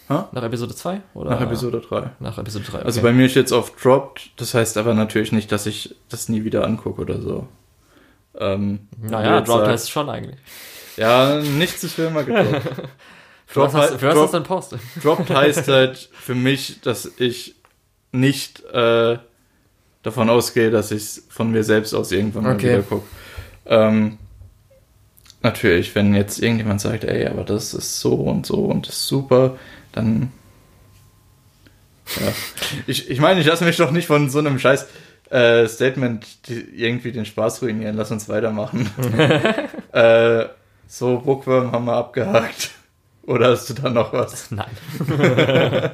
nach Episode 2? Oder nach Episode 3. Nach Episode 3. Also bei mir steht es auf Dropped, das heißt aber natürlich nicht, dass ich das nie wieder angucke oder so. Ähm, Naja, Dropped heißt schon eigentlich. Ja, nichts ist für immer gedroppt. [laughs] Für was hast, für was Drop- denn Post? [laughs] Dropped heißt halt für mich, dass ich nicht äh, davon ausgehe, dass ich es von mir selbst aus irgendwann mal Okay. wieder gucke. Ähm, natürlich, wenn jetzt irgendjemand sagt, ey, aber das ist so und so und das ist super, dann. Ja. [laughs] Ich, ich meine, ich lasse mich doch nicht von so einem scheiß äh, Statement irgendwie den Spaß ruinieren. Lass uns weitermachen. [laughs] äh, so, Bookworm haben wir abgehakt. Oder hast du da noch was? [laughs] Nein. [laughs]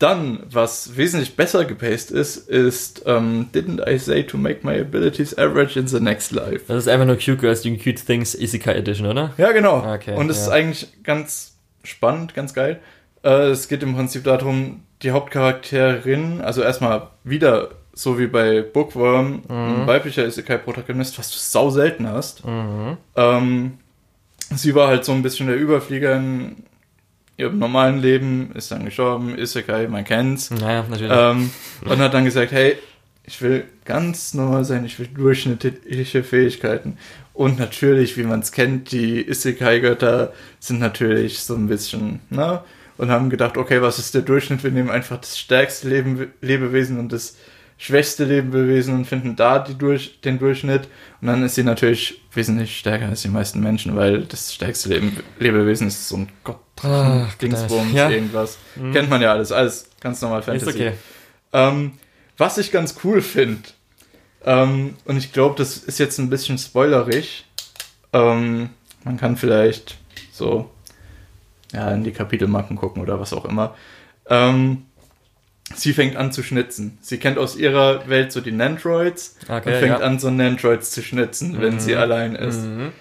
Dann, was wesentlich besser gepaced ist, ist ähm, Didn't I say to make my abilities average in the next life? Das ist einfach nur Cute Girls Doing Cute Things Isekai Edition, oder? Ja, genau. Okay, Und es ist ja. eigentlich ganz spannend, ganz geil. Äh, es geht im Prinzip darum, die Hauptcharakterin, also erstmal wieder so wie bei Bookworm, ein weiblicher Isekai-Protagonist, was du sau selten hast. Mhm. Ähm, sie war halt so ein bisschen der Überflieger in ihrem normalen Leben, ist dann gestorben, Isekai, man kennt's. Naja, natürlich. Ähm, und hat dann gesagt, hey, ich will ganz normal sein, ich will durchschnittliche Fähigkeiten. Und natürlich, wie man es kennt, die Isekai-Götter sind natürlich so ein bisschen, ne? Und haben gedacht, okay, was ist der Durchschnitt? Wir nehmen einfach das stärkste Leben, Lebewesen und das schwächste Lebewesen und finden da die durch, den Durchschnitt. Und dann ist sie natürlich wesentlich stärker als die meisten Menschen, weil das stärkste Leben, Lebewesen ist so ein Gott, Ah, Dingsbums, ja. irgendwas. Kennt man ja alles, alles ganz normal ist Fantasy. okay. Ähm, was ich ganz cool finde, ähm, und ich glaube, das ist jetzt ein bisschen spoilerig, ähm, man kann vielleicht so ja, in die Kapitelmarken gucken oder was auch immer. Ähm, sie fängt an zu schnitzen. Sie kennt aus ihrer Welt so die Nandroids Okay, und fängt ja. an, so Nandroids zu schnitzen, wenn Mhm. sie allein ist. Mhm.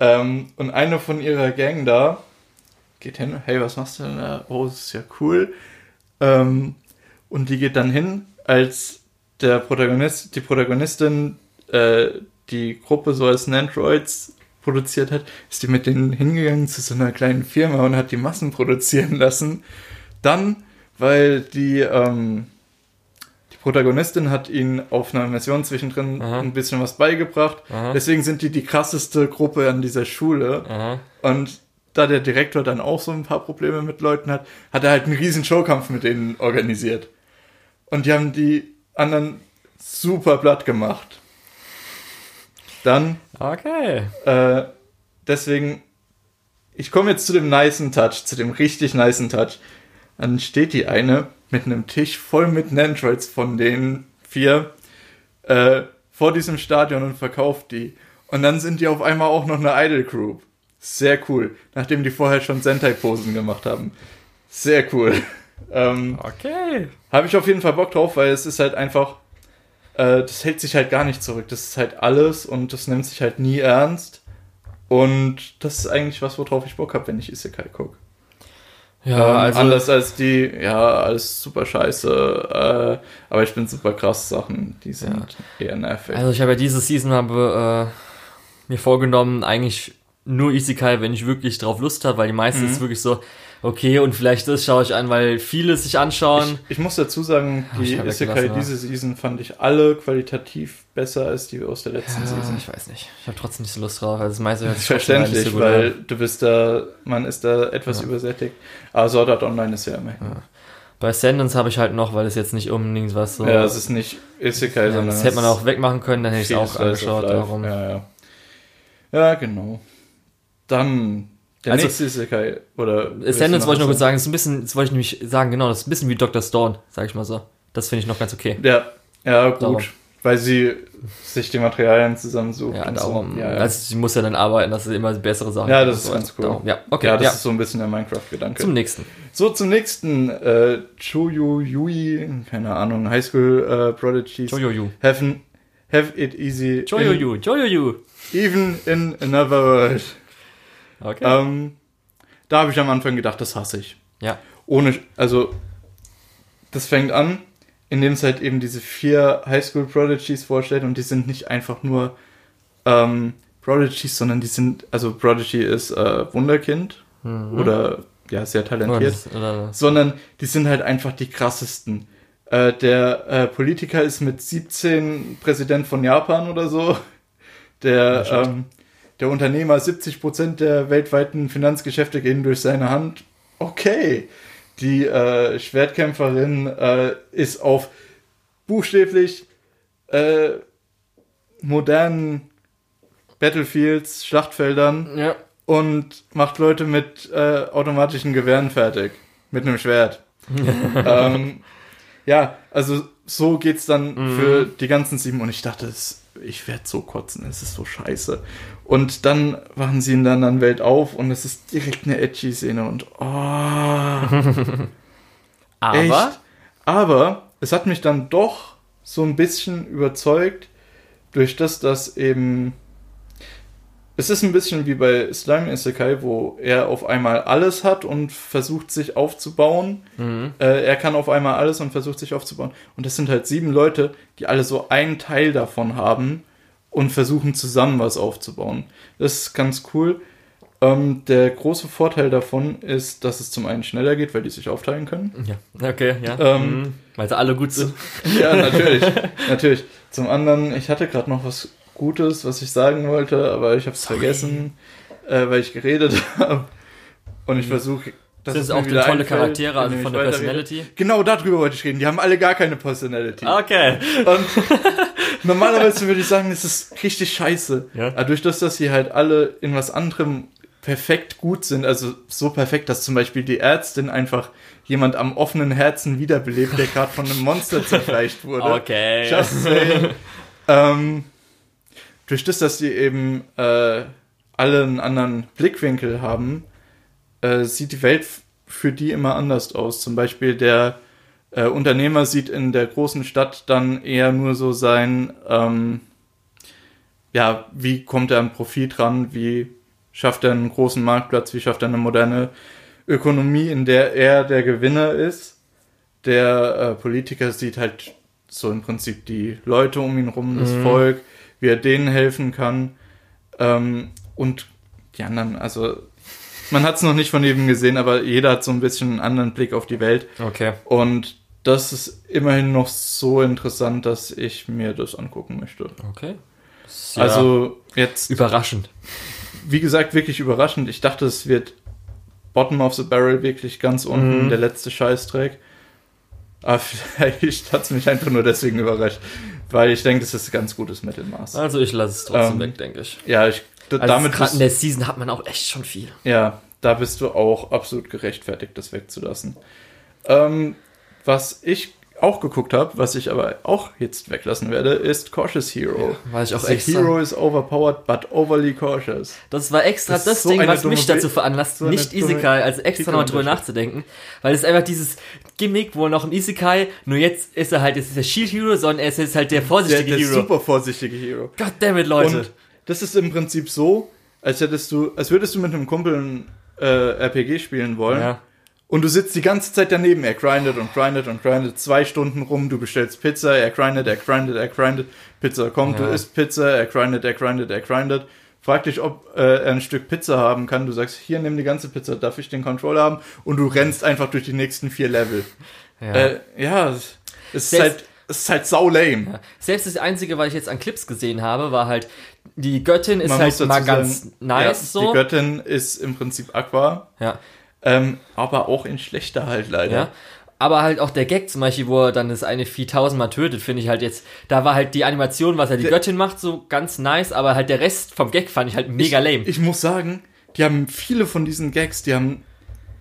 Ähm, und eine von ihrer Gang da geht hin, hey, was machst du denn da? Oh, das ist ja cool. Ähm, und die geht dann hin, als der Protagonist, die Protagonistin äh, die Gruppe so als Nandroids produziert hat, ist die mit denen hingegangen zu so einer kleinen Firma und hat die Massen produzieren lassen. Dann, weil die, ähm, die Protagonistin hat ihnen auf einer Mission zwischendrin Aha. ein bisschen was beigebracht. Aha. Deswegen sind die die krasseste Gruppe an dieser Schule. Aha. Und da der Direktor dann auch so ein paar Probleme mit Leuten hat, hat er halt einen riesen Showkampf mit denen organisiert. Und die haben die anderen super platt gemacht. Dann, Okay. äh, deswegen, ich komme jetzt zu dem nicen Touch, zu dem richtig nicen Touch. Dann steht die eine mit einem Tisch voll mit Nandroids von den vier äh, vor diesem Stadion und verkauft die. Und dann sind die auf einmal auch noch eine Idol Group. Sehr cool. Nachdem die vorher schon Sentai-Posen gemacht haben. Sehr cool. [laughs] Ähm, Okay. Habe ich auf jeden Fall Bock drauf, weil es ist halt einfach, äh, das hält sich halt gar nicht zurück. Das ist halt alles und das nimmt sich halt nie ernst. Und das ist eigentlich was, worauf ich Bock habe, wenn ich Isekai gucke. Ja, ähm, also. anders als die, ja, alles super scheiße, äh, aber ich bin super krass Sachen, die sind eher nervig. Also ich habe ja diese Season habe, äh, mir vorgenommen, eigentlich nur Isekai, wenn ich wirklich drauf Lust habe, weil die meisten Mhm. ist wirklich so, okay, und vielleicht das schaue ich an, weil viele sich anschauen. ich, ich muss dazu sagen, die hab Isekai diese Season fand ich alle qualitativ besser als die aus der letzten ja, Season. ich weiß nicht. Ich habe trotzdem nicht so Lust drauf. Also das meiste trotzdem Verständlich, so weil an. du bist da, man ist da etwas Ja. übersättigt. Aber Sword Art Online ist ja immerhin. Ja. Bei Ascendance habe ich halt noch, weil es jetzt nicht unbedingt was so. Ja, es ist nicht Isekai, sondern das hätte man ist auch wegmachen können, dann hätte ich es auch angeschaut. Darum. Ja, ja. ja, genau. Dann der Also- nächste Isekai. Oder Ascendance wollte ich noch kurz sagen, das ist ein bisschen, das wollte ich nämlich sagen, genau, das ist ein bisschen wie Dr. Stone, sag ich mal so. Das finde ich noch ganz okay. Ja, ja, gut. Darum. Weil sie sich die Materialien zusammensucht. Ja, und darum. So. Ja, ja. Also sie muss ja dann arbeiten, dass sie immer bessere Sachen Ja, das ist so. ganz cool. Darum. Ja, okay. ja, Ja, das ist so ein bisschen der Minecraft-Gedanke. Zum nächsten. So, zum nächsten. Äh, Choyu Yui, keine Ahnung, High School äh, Prodigies. Jojoju. Have, have it easy. in- Jojoju. Jojoju. Even in another world. Okay. Ähm, da habe ich am Anfang gedacht, das hasse ich. ja. Ohne, also, das fängt an, indem es halt eben diese vier Highschool Prodigies vorstellt und die sind nicht einfach nur ähm, Prodigies, sondern die sind, also Prodigy ist äh, Wunderkind Mhm. oder ja, sehr talentiert, das- oder- sondern die sind halt einfach die krassesten. Äh, der äh, Politiker ist mit 17 Präsident von Japan oder so. Der, ähm, der Unternehmer, 70% der weltweiten Finanzgeschäfte gehen durch seine Hand. Okay. Die äh, Schwertkämpferin äh, ist auf buchstäblich äh, modernen Battlefields, Schlachtfeldern Ja. und macht Leute mit äh, automatischen Gewehren fertig. Mit einem Schwert. [laughs] ähm, ja, also so geht's dann Mhm. für die ganzen sieben und ich dachte, es, ich werde so kotzen, es ist so scheiße. Und dann wachen sie in der anderen Welt auf und es ist direkt eine edgy Szene und oh, [laughs] Aber. echt. Aber es hat mich dann doch so ein bisschen überzeugt, durch das, dass eben. Es ist ein bisschen wie bei Slime Isekai, wo er auf einmal alles hat und versucht sich aufzubauen. Mhm. Äh, er kann auf einmal alles und versucht sich aufzubauen. Und das sind halt sieben Leute, die alle so einen Teil davon haben und versuchen zusammen was aufzubauen. Das ist ganz cool. Ähm, der große Vorteil davon ist, dass es zum einen schneller geht, weil die sich aufteilen können. Ja. Okay, ja. Ähm, Mhm. Weil sie alle gut sind. Ja, natürlich. [laughs] natürlich. Zum anderen, ich hatte gerade noch was Gutes, was ich sagen wollte, aber ich habe es vergessen, äh, weil ich geredet [laughs] habe. Und ich versuche. Das sind auch tolle Charaktere, also von der Personality. Genau darüber wollte ich reden. Die haben alle gar keine Personality. Okay. Und [laughs] normalerweise würde ich sagen, es ist richtig scheiße. Ja. Aber durch das, dass sie halt alle in was anderem perfekt gut sind, also so perfekt, dass zum Beispiel die Ärztin einfach jemand am offenen Herzen wiederbelebt, der gerade von einem Monster [laughs] zerfleischt wurde. Okay. Just saying. ähm, durch das, dass sie eben äh, alle einen anderen Blickwinkel haben, äh, sieht die Welt für die immer anders aus. Zum Beispiel der äh, Unternehmer sieht in der großen Stadt dann eher nur so sein, ähm, ja, wie kommt er an Profit ran, wie schafft er einen großen Marktplatz, wie schafft er eine moderne Ökonomie, in der er der Gewinner ist. Der äh, Politiker sieht halt so im Prinzip die Leute um ihn rum, das Mhm. Volk, wie er denen helfen kann. Ähm, und die anderen, also man hat es noch nicht von jedem gesehen, aber jeder hat so ein bisschen einen anderen Blick auf die Welt. Okay. Und das ist immerhin noch so interessant, dass ich mir das angucken möchte. Okay. Ja also jetzt. Überraschend. Wie gesagt, wirklich überraschend. Ich dachte, es wird Bottom of the Barrel wirklich ganz unten, mhm. der letzte Scheißdreck. Aber [laughs] vielleicht hat es mich einfach nur deswegen überrascht, weil ich denke, das ist ein ganz gutes Mittelmaß. Also ich lasse es trotzdem ähm, weg, denke ich. Ja, ich also damit gerade in der Season hat man auch echt schon viel. Ja, da bist du auch absolut gerechtfertigt, das wegzulassen. Ähm, was ich auch geguckt habe, was ich aber auch jetzt weglassen werde, ist Cautious Hero. Ja, weil ich auch The extra. Hero is overpowered, but overly cautious. Das war extra das, das so Ding, was mich dazu veranlasst, so nicht Isekai, also extra nochmal drüber nachzudenken. Weil es ist einfach dieses Gimmick, wo noch im Isekai, nur jetzt ist er halt, jetzt ist der Shield Hero, sondern er ist jetzt halt der vorsichtige der, der Hero. Der super vorsichtige Hero. Goddammit, Leute. Und das ist im Prinzip so, als hättest du, als würdest du mit einem Kumpel ein äh, RPG spielen wollen. Ja und du sitzt die ganze Zeit daneben. Er grindet und grindet und grindet zwei Stunden rum. Du bestellst Pizza, er grindet, er grindet, er grindet. Pizza kommt, ja. du isst Pizza, er grindet, er grindet, er grindet. Frag dich, ob äh, er ein Stück Pizza haben kann. Du sagst, hier, nimm die ganze Pizza, darf ich den Controller haben? Und du rennst einfach durch die nächsten vier Level. Ja, äh, ja es, ist halt, es ist halt sau lame. Ja. Selbst das Einzige, was ich jetzt an Clips gesehen habe, war halt, die Göttin ist Man halt mal ganz sagen, nice ja, so. Die Göttin ist im Prinzip Aqua. Ja. Ähm, aber auch in schlechter halt leider. Ja. Aber halt auch der Gag zum Beispiel, wo er dann das eine Vieh tausendmal tötet, finde ich halt jetzt, da war halt die Animation, was er die der, Göttin macht, so ganz nice, aber halt der Rest vom Gag fand ich halt mega ich, lame. Ich muss sagen, die haben viele von diesen Gags, die haben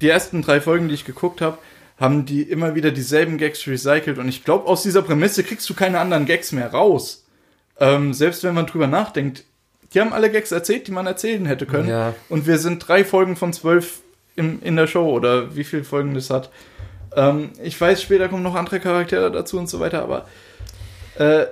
die ersten drei Folgen, die ich geguckt habe, haben die immer wieder dieselben Gags recycelt und ich glaube, aus dieser Prämisse kriegst du keine anderen Gags mehr raus. Ähm, selbst wenn man drüber nachdenkt, die haben alle Gags erzählt, die man erzählen hätte können. Ja. Und wir sind drei Folgen von zwölf im, in der Show oder wie viele Folgen das hat. Ähm, ich weiß, später kommen noch andere Charaktere dazu und so weiter, aber äh,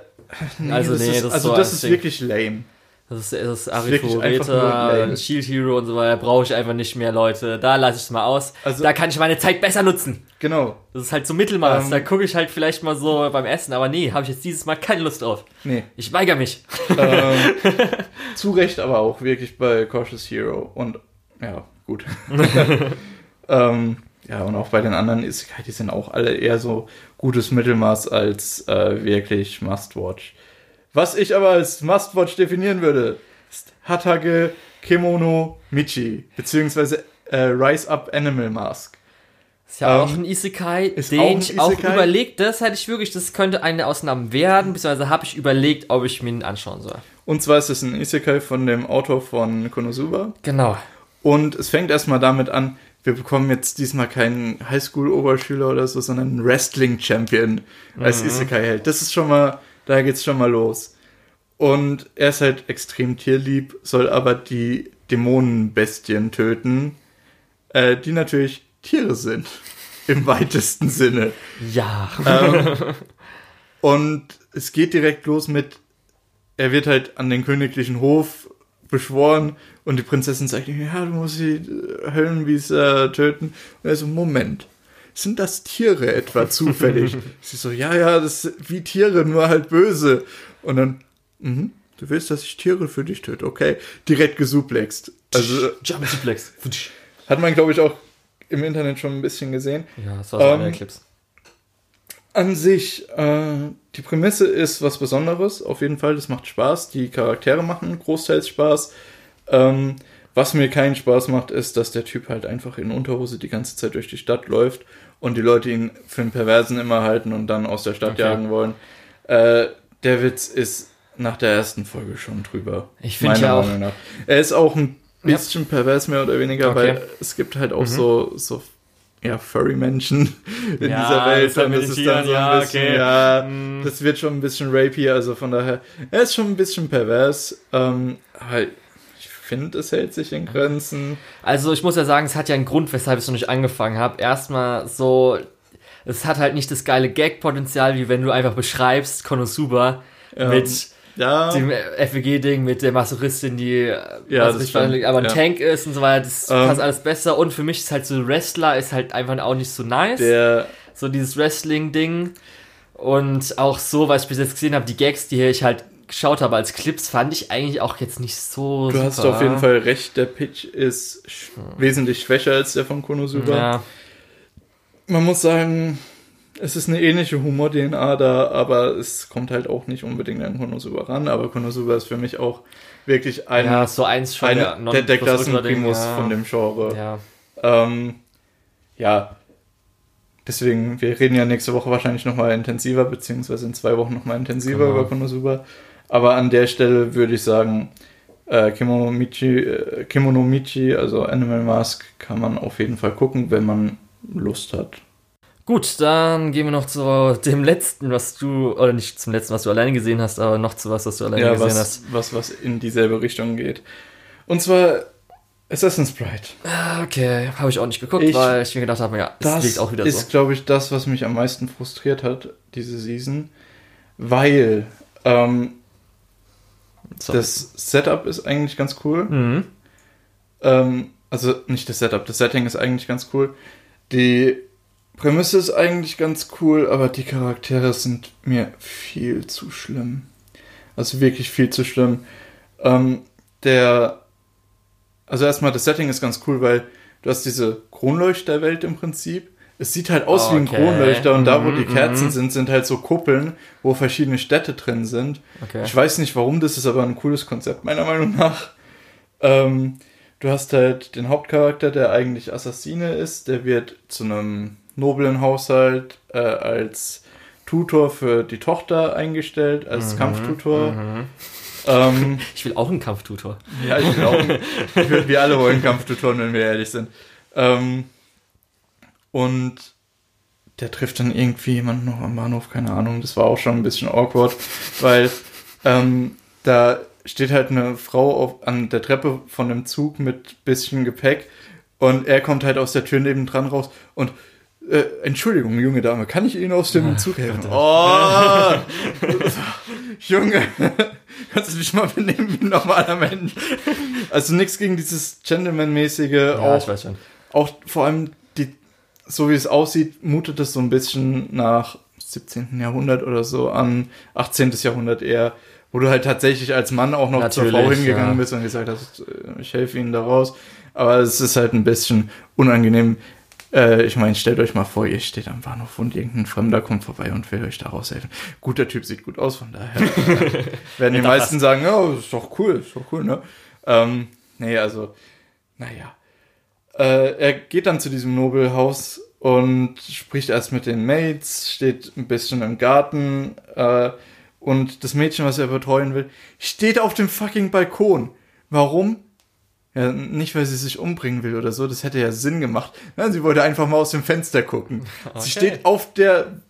nee, also das nee, ist, das also das ist wirklich lame. Das ist, das ist Arifureta, Shield Hero und so weiter, brauche ich einfach nicht mehr, Leute. Da lasse ich es mal aus. Also, da kann ich meine Zeit besser nutzen. Genau. Das ist halt so Mittelmaß. Ähm, da gucke ich halt vielleicht mal so beim Essen, aber nee, habe ich jetzt dieses Mal keine Lust drauf. Nee. Ich weigere mich. Ähm, [laughs] zu Recht aber auch wirklich bei Cautious Hero. Und ja, gut. [laughs] ähm, ja, und auch bei den anderen ist, die sind auch alle eher so gutes Mittelmaß als äh, wirklich Must-Watch. Was ich aber als Must-Watch definieren würde, ist Hatage Kimono Michi, beziehungsweise äh, Rise Up Animal Mask. Ist ja ähm, auch ein Isekai, den auch ich auch überlegt, das hätte ich wirklich, das könnte eine Ausnahme werden, beziehungsweise habe ich überlegt, ob ich mir ihn anschauen soll. Und zwar ist es ein Isekai von dem Autor von Konosuba. Genau. Und es fängt erstmal damit an, wir bekommen jetzt diesmal keinen Highschool-Oberschüler oder so, sondern einen Wrestling-Champion als mhm. Isekai-Held. Das ist schon mal, da geht's schon mal los. Und er ist halt extrem tierlieb, soll aber die Dämonenbestien töten, äh, die natürlich Tiere sind. [laughs] Im weitesten Sinne. Ja. Ähm, [laughs] und es geht direkt los mit, er wird halt an den königlichen Hof beschworen und die Prinzessin sagt ihm, ja, du musst die Höllenwiese äh, töten. Und er so, Moment, sind das Tiere etwa [laughs] zufällig? Sie so, ja, ja, das ist wie Tiere, nur halt böse. Und dann, mhm, du willst, dass ich Tiere für dich töte, okay. Direkt gesuplext. Also, Jump Suplex. Hat man, glaube ich, auch im Internet schon ein bisschen gesehen. Ja, das war so ähm, einer Clips. An sich, äh, die Prämisse ist was Besonderes, auf jeden Fall, das macht Spaß. Die Charaktere machen großteils Spaß. Ähm, was mir keinen Spaß macht, ist, dass der Typ halt einfach in Unterhose die ganze Zeit durch die Stadt läuft und die Leute ihn für einen Perversen immer halten und dann aus der Stadt okay. jagen wollen. Äh, der Witz ist nach der ersten Folge schon drüber. Ich finde ja auch. Nach. Er ist auch ein bisschen ja. pervers mehr oder weniger, okay. weil es gibt halt auch mhm. so, so ja, Furry-Menschen [laughs] in ja, dieser Welt. Das, und das ist dann so ein bisschen, okay. ja, mm. das wird schon ein bisschen rapey, also von daher, er ist schon ein bisschen pervers. Ähm, ich finde, es hält sich in Grenzen. Also ich muss ja sagen, es hat ja einen Grund, weshalb ich so nicht angefangen habe. Erstmal so, es hat halt nicht das geile Gag-Potenzial, wie wenn du einfach beschreibst, Konosuba ja. mit ja. dem FWG-Ding mit der Masochistin, die ja, also fand, aber ein ja. Tank ist und so weiter, das ähm, passt alles besser. Und für mich ist halt so Wrestler ist halt einfach auch nicht so nice. So dieses Wrestling-Ding. Und auch so, was ich bis jetzt gesehen habe, die Gags, die ich halt geschaut habe als Clips, fand ich eigentlich auch jetzt nicht so. Du super. hast auf jeden Fall recht, der Pitch ist sch hm. wesentlich schwächer als der von Konosuba. Ja. Man muss sagen, es ist eine ähnliche Humor-DNA da, aber es kommt halt auch nicht unbedingt an Konosuba ran. Aber Konosuba ist für mich auch wirklich ein, Ja, so eins schon eine, der, der, der Klassenprimus ja. von dem Genre. Ja. Ähm, ja, deswegen, wir reden ja nächste Woche wahrscheinlich nochmal intensiver, beziehungsweise in zwei Wochen nochmal intensiver Genau. über Konosuba. Aber an der Stelle würde ich sagen, äh, Kimono, Michi, äh, Kimono Michi, also Animal Mask, kann man auf jeden Fall gucken, wenn man Lust hat. Gut, dann gehen wir noch zu dem letzten, was du, oder nicht zum letzten, was du alleine gesehen hast, aber noch zu was, was du alleine Ja, gesehen was, hast. was, was in dieselbe Richtung geht. Und zwar Assassin's Bride. Ah, Okay, habe ich auch nicht geguckt, Ich- weil ich mir gedacht habe, ja, das, Das liegt auch wieder ist, so. glaube ich, das, was mich am meisten frustriert hat, diese Season. Weil ähm, So. das Setup ist eigentlich ganz cool. Mhm. Ähm, also nicht das Setup, das Setting ist eigentlich ganz cool. Die Prämisse ist eigentlich ganz cool, aber die Charaktere sind mir viel zu schlimm. Also wirklich viel zu schlimm. Ähm, der, also erstmal das Setting ist ganz cool, weil du hast diese Kronleuchterwelt im Prinzip. Es sieht halt aus wie ein Okay. Kronleuchter und da, wo Mhm, die Kerzen mhm. sind, sind halt so Kuppeln, wo verschiedene Städte drin sind. Okay. Ich weiß nicht warum, das ist aber ein cooles Konzept, meiner Meinung nach. Ähm, du hast halt den Hauptcharakter, der eigentlich Assassine ist, der wird zu einem noblen Haushalt äh, als Tutor für die Tochter eingestellt, als Kampftutor. Mhm. Ähm, [laughs] Ich will auch einen Kampftutor. ja, ich glaube, wir, wir alle wollen Kampftutoren, wenn wir ehrlich sind. Ähm, und der trifft dann irgendwie jemanden noch am Bahnhof, keine Ahnung. Das war auch schon ein bisschen awkward, weil ähm, da steht halt eine Frau auf, an der Treppe von dem Zug mit bisschen Gepäck und er kommt halt aus der Tür nebendran raus und äh, Entschuldigung, junge Dame, kann ich Ihnen aus dem Zug helfen? Oh! [laughs] Junge, kannst du dich mal benehmen wie ein normaler Mensch? Also nichts gegen dieses Gentleman-mäßige, Ja, auch ich weiß schon. auch vor allem so wie es aussieht, mutet es so ein bisschen nach 17. Jahrhundert oder so an, 18. Jahrhundert eher, wo du halt tatsächlich als Mann auch noch zur Natürlich, Frau hingegangen ja. bist und gesagt hast, äh, ich helfe ihnen da raus. Aber es ist halt ein bisschen unangenehm. Äh, ich meine, stellt euch mal vor, ihr steht am Bahnhof und irgendein Fremder kommt vorbei und will euch da raushelfen. Gut, der Typ sieht gut aus, von daher [laughs] werden die meisten sagen, ja, ist doch cool, ist doch cool, ne? Ähm, nee, also, naja. Äh, er geht dann zu diesem Nobelhaus und spricht erst mit den Mates, steht ein bisschen im Garten äh, und das Mädchen, was er betreuen will, steht auf dem fucking Balkon. Warum? Ja, nicht, weil sie sich umbringen will oder so, das hätte ja Sinn gemacht. Nein, sie wollte einfach mal aus dem Fenster gucken. Okay. Sie steht auf der,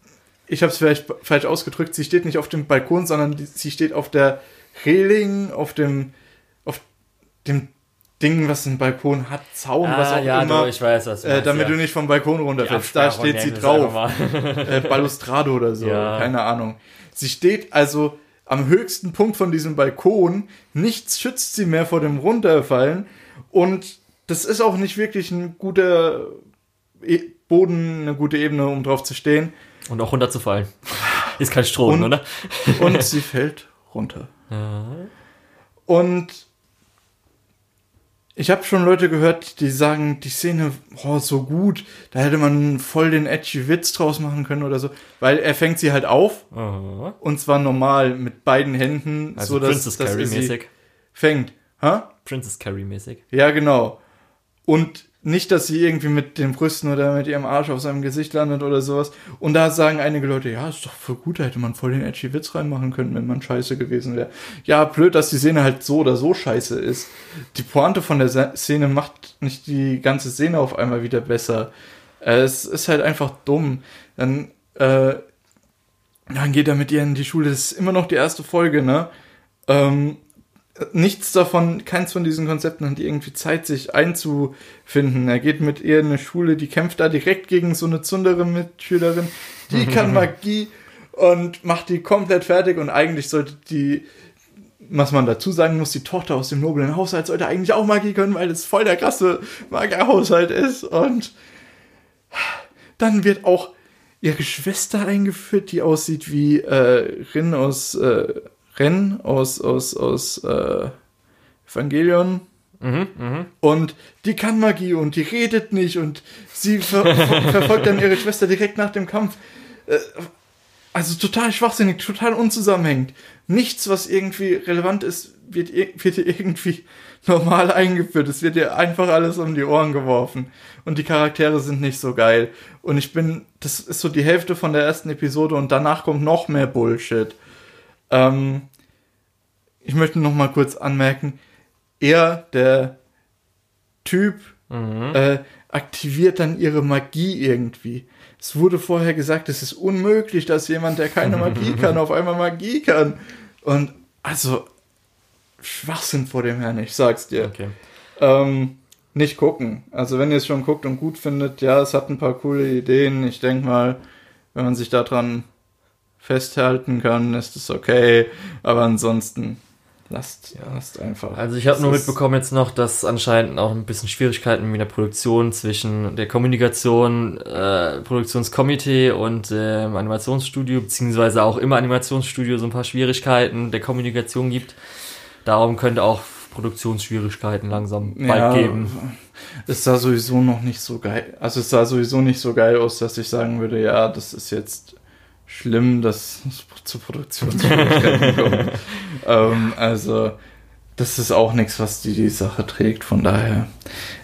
ich habe es vielleicht falsch ausgedrückt, sie steht nicht auf dem Balkon, sondern die, sie steht auf der Reling, auf dem, auf dem Ding, was ein Balkon hat, Zaun, was ah, auch ja, immer. du, ich weiß, was du Äh, meinst, damit ja. du nicht vom Balkon runterfällst. Da steht sie drauf. [laughs] Äh, Balustrade oder so. Ja. Keine Ahnung. Sie steht also am höchsten Punkt von diesem Balkon. Nichts schützt sie mehr vor dem Runterfallen. Und das ist auch nicht wirklich ein guter e Boden, eine gute Ebene, um drauf zu stehen. Und auch runterzufallen. Ist kein Strom, Und- oder? Und [laughs] sie fällt runter. Ja. Und ich habe schon Leute gehört, die sagen, die Szene, oh, so gut, da hätte man voll den edgy Witz draus machen können oder so. Weil er fängt sie halt auf, Oh. und zwar normal mit beiden Händen, Also so dass, Princess dass Carrie sie mäßig. fängt. Hä? Princess Carrie mäßig. Ja, genau. Und nicht, dass sie irgendwie mit den Brüsten oder mit ihrem Arsch auf seinem Gesicht landet oder sowas. Und da sagen einige Leute, ja, ist doch voll gut, da hätte man voll den edgy Witz reinmachen können, wenn man scheiße gewesen wäre. Ja, blöd, dass die Szene halt so oder so scheiße ist. Die Pointe von der Szene macht nicht die ganze Szene auf einmal wieder besser. Äh, Es ist halt einfach dumm. Dann, äh, dann geht er mit ihr in die Schule. Das ist immer noch die erste Folge, ne? Ähm, nichts davon, keins von diesen Konzepten hat irgendwie Zeit, sich einzufinden. Er geht mit ihr in eine Schule, die kämpft da direkt gegen so eine zundere Mitschülerin, die kann [laughs] Magie und macht die komplett fertig. Und eigentlich sollte die, was man dazu sagen muss, die Tochter aus dem noblen Haushalt sollte eigentlich auch Magie können, weil es voll der krasse Magierhaushalt ist. Und dann wird auch ihre Schwester eingeführt, die aussieht wie äh, Rin aus äh, Ren aus aus aus äh, Evangelion Mhm, mhm. und die kann Magie und die redet nicht und sie ver ver verfolgt dann ihre Schwester direkt nach dem Kampf Äh, also total schwachsinnig, total unzusammenhängend. Nichts, was irgendwie relevant ist, wird, wird hier irgendwie [laughs] normal eingeführt. Es wird dir einfach alles um die Ohren geworfen. Und die Charaktere sind nicht so geil. Und ich bin, das ist so die Hälfte von der ersten Episode und danach kommt noch mehr Bullshit. Ähm, ich möchte noch mal kurz anmerken, er, der Typ, mhm. äh, aktiviert dann ihre Magie irgendwie. Es wurde vorher gesagt, es ist unmöglich, dass jemand, der keine Magie kann, [laughs] auf einmal Magie kann. Und also, Schwachsinn vor dem Herrn, ich sag's dir. Okay. Ähm, nicht gucken. Also wenn ihr es schon guckt und gut findet, ja, es hat ein paar coole Ideen. Ich denke mal, wenn man sich daran festhalten kann, ist es okay. Aber ansonsten lasst, ja. lasst einfach. Also ich habe nur mitbekommen jetzt noch, dass anscheinend auch ein bisschen Schwierigkeiten mit der Produktion zwischen der Kommunikation, äh, Produktionskomitee und dem Animationsstudio, beziehungsweise auch im Animationsstudio so ein paar Schwierigkeiten der Kommunikation gibt. Darum könnte auch Produktionsschwierigkeiten langsam bald ja, geben. Es sah sowieso noch nicht so geil. Also es sah sowieso nicht so geil aus, dass ich sagen würde, ja, das ist jetzt schlimm, dass es zu Produktionsschwierigkeiten kommt. [laughs] ähm, also das ist auch nichts, was die, die Sache trägt. Von daher,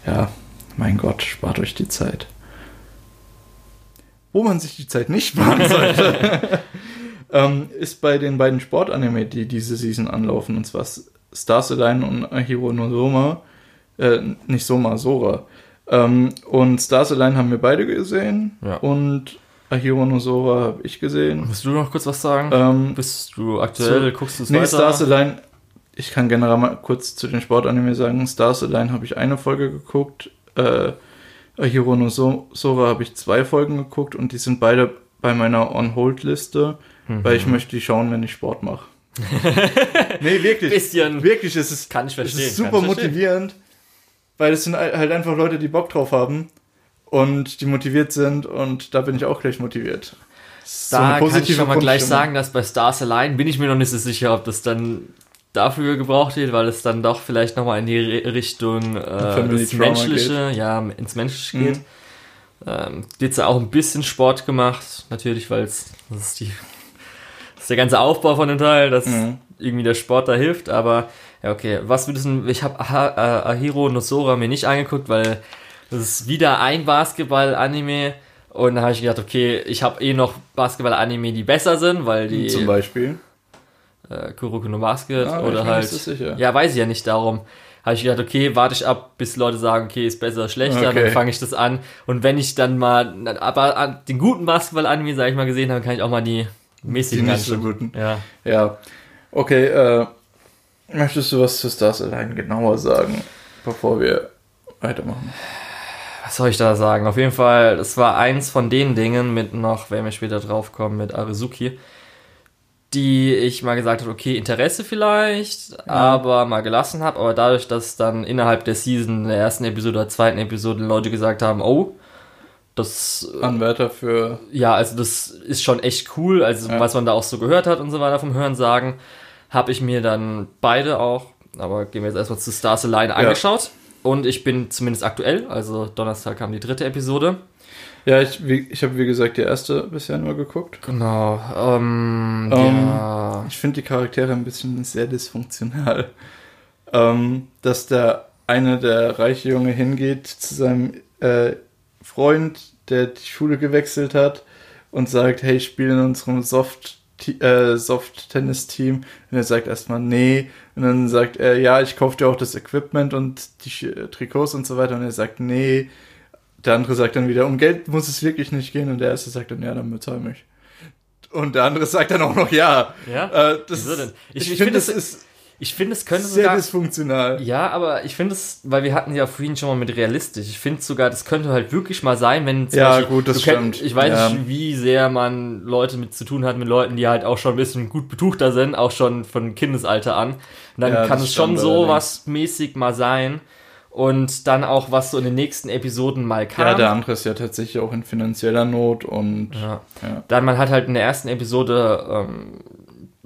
ja, mein Gott, spart euch die Zeit. Wo man sich die Zeit nicht sparen [laughs] sollte, [laughs] ähm, ist bei den beiden Sportanime, die diese Season anlaufen, und zwar Stars Align und Hiro no Soma, äh, nicht Soma, Sora. Ähm, und Stars Align haben wir beide gesehen ja. und Sora habe ich gesehen. Willst du noch kurz was sagen? Ähm, Bist du aktuell, so, guckst du es nee, weiter? Stars Align, ich kann generell mal kurz zu den Sportanime sagen, Stars Align habe ich eine Folge geguckt, äh, Ahiro no Sora habe ich zwei Folgen geguckt und die sind beide bei meiner On-Hold-Liste, mhm. weil ich möchte die schauen, wenn ich Sport mache. [laughs] nee, wirklich. Bisschen. Wirklich, es ist, kann ich verstehen, es ist super motivierend, weil es sind halt einfach Leute, die Bock drauf haben und die motiviert sind und da bin ich auch gleich motiviert. So da kann ich schon mal gleich sagen, dass bei Stars Align bin ich mir noch nicht so sicher, ob das dann dafür gebraucht wird, weil es dann doch vielleicht nochmal in die Richtung äh, das Menschliche, geht. ja, ins Menschliche geht. Mhm. Ähm, jetzt auch ein bisschen Sport gemacht, natürlich, weil es das ist die das ist der ganze Aufbau von dem Teil, dass mhm. irgendwie der Sport da hilft, aber ja, okay. Was würdest du, ich habe Ahiro Nosora mir nicht angeguckt, weil das ist wieder ein Basketball-Anime. Und da habe ich gedacht, okay, ich habe eh noch Basketball-Anime, die besser sind, weil die. Zum Beispiel. Äh, Kuroko no Basket ah, oder halt. Ja, weiß ich ja nicht darum. Habe ich gedacht, okay, warte ich ab, bis Leute sagen, okay, ist besser, schlechter, okay. dann fange ich das an. Und wenn ich dann mal, aber den guten Basketball-Anime, sag ich mal, gesehen habe, kann ich auch mal die mäßigen Die nicht so guten. Ja. Ja. Okay, äh, möchtest du was zu Stars allein genauer sagen, bevor wir weitermachen? Was soll ich da sagen? Auf jeden Fall, es war eins von den Dingen mit noch, wenn wir später drauf kommen, mit Arizuki, die ich mal gesagt habe, okay, Interesse vielleicht, ja. aber mal gelassen habe. Aber dadurch, dass dann innerhalb der Season, der ersten Episode oder zweiten Episode Leute gesagt haben, oh, das Anwärter für ja also das ist schon echt cool also ja. was man da auch so gehört hat und so weiter vom Hören sagen habe ich mir dann beide auch aber gehen wir jetzt erstmal zu Stars Align ja. angeschaut und ich bin zumindest aktuell, also Donnerstag kam die dritte Episode. Ja, ich, ich habe wie gesagt die erste bisher nur geguckt. Genau. Ähm, um, ähm, ja. Ich finde die Charaktere ein bisschen sehr dysfunktional. [laughs] Ähm, dass der eine, der reiche Junge, hingeht zu seinem äh, Freund, der die Schule gewechselt hat und sagt, hey, ich spiele in unserem Soft äh, Soft-Tennis-Team. Und er sagt erstmal, nee. Und dann sagt er, ja, ich kaufe dir auch das Equipment und die äh, Trikots und so weiter. Und er sagt, nee. Der andere sagt dann wieder, um Geld muss es wirklich nicht gehen. Und der erste sagt dann, ja, dann bezahl mich. Und der andere sagt dann auch noch, ja. Ja? Äh, das, Wieso denn? Ich, ich, ich finde, das ist ich finde, es könnte Sehr sogar. dysfunktional. Ja, aber ich finde es, weil wir hatten ja vorhin schon mal mit realistisch. Ich finde sogar, das könnte halt wirklich mal sein, wenn Ja, Beispiel, gut, das stimmt. Kennt, ich weiß ja. nicht, wie sehr man Leute mit zu tun hat, mit Leuten, die halt auch schon ein bisschen gut betuchter sind, auch schon von Kindesalter an. Und dann ja, kann es schon so was mäßig mal sein. Und dann auch, was so in den nächsten Episoden mal kam. Ja, der andere ist ja tatsächlich auch in finanzieller Not und. Ja. ja. Dann man hat halt in der ersten Episode ähm,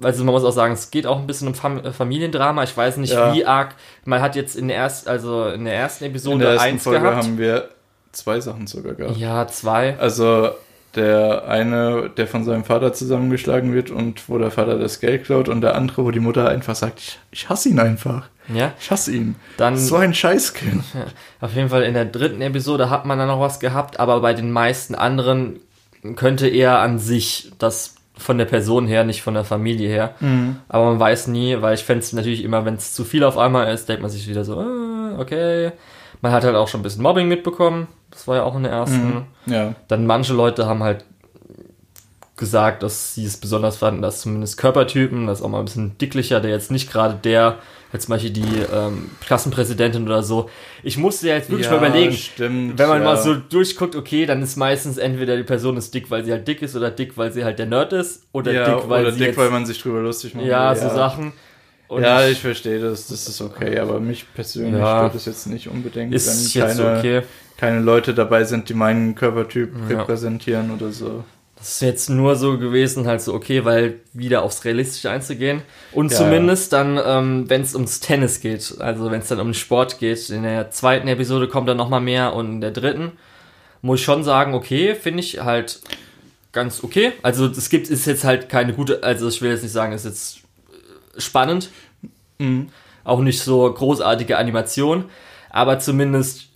also man muss auch sagen, es geht auch ein bisschen um Fam äh, Familiendrama. Ich weiß nicht, ja. wie arg. Man hat jetzt in der ersten, also in der ersten Episode in der ersten eins Folge gehabt. haben wir zwei Sachen sogar gehabt. Ja, zwei. Also der eine, der von seinem Vater zusammengeschlagen wird und wo der Vater das Geld klaut und der andere, wo die Mutter einfach sagt, ich, ich hasse ihn einfach. Ja. Ich hasse ihn. Dann- so ein Scheißkind. Ja, [laughs] Auf jeden Fall in der dritten Episode hat man dann noch was gehabt, aber bei den meisten anderen könnte eher an sich das von der Person her, nicht von der Familie her. Aber man weiß nie, weil ich fände es natürlich immer, wenn es zu viel auf einmal ist, denkt man sich wieder so, ah, okay. Man hat halt auch schon ein bisschen Mobbing mitbekommen. Das war ja auch in der ersten. Ja. Dann manche Leute haben halt gesagt, dass sie es besonders fanden, dass zumindest Körpertypen, das ist auch mal ein bisschen dicklicher, der jetzt nicht gerade der, als zum Beispiel die ähm, Klassenpräsidentin oder so. Ich musste ja jetzt wirklich ja, mal überlegen, Stimmt, wenn man ja. mal so durchguckt, okay, dann ist meistens entweder die Person ist dick, weil sie halt dick ist, oder dick, weil sie halt der Nerd ist, oder ja, dick, weil oder sie dick, jetzt, weil man sich drüber lustig macht. ja, so Sachen. Und ja, ich verstehe das, das ist okay, aber mich persönlich stört das jetzt nicht unbedingt, ist wenn jetzt keine, okay. keine Leute dabei sind, die meinen Körpertyp repräsentieren oder so. Das ist jetzt nur so gewesen, halt so okay, weil wieder aufs Realistische einzugehen. Und Ja, zumindest dann, ähm, wenn es ums Tennis geht, also wenn es dann um den Sport geht, in der zweiten Episode kommt dann nochmal mehr und in der dritten muss ich schon sagen, okay, finde ich halt ganz okay. Also es gibt, ist jetzt halt keine gute, also ich will jetzt nicht sagen, ist jetzt äh, spannend, Mhm. auch nicht so großartige Animation, aber zumindest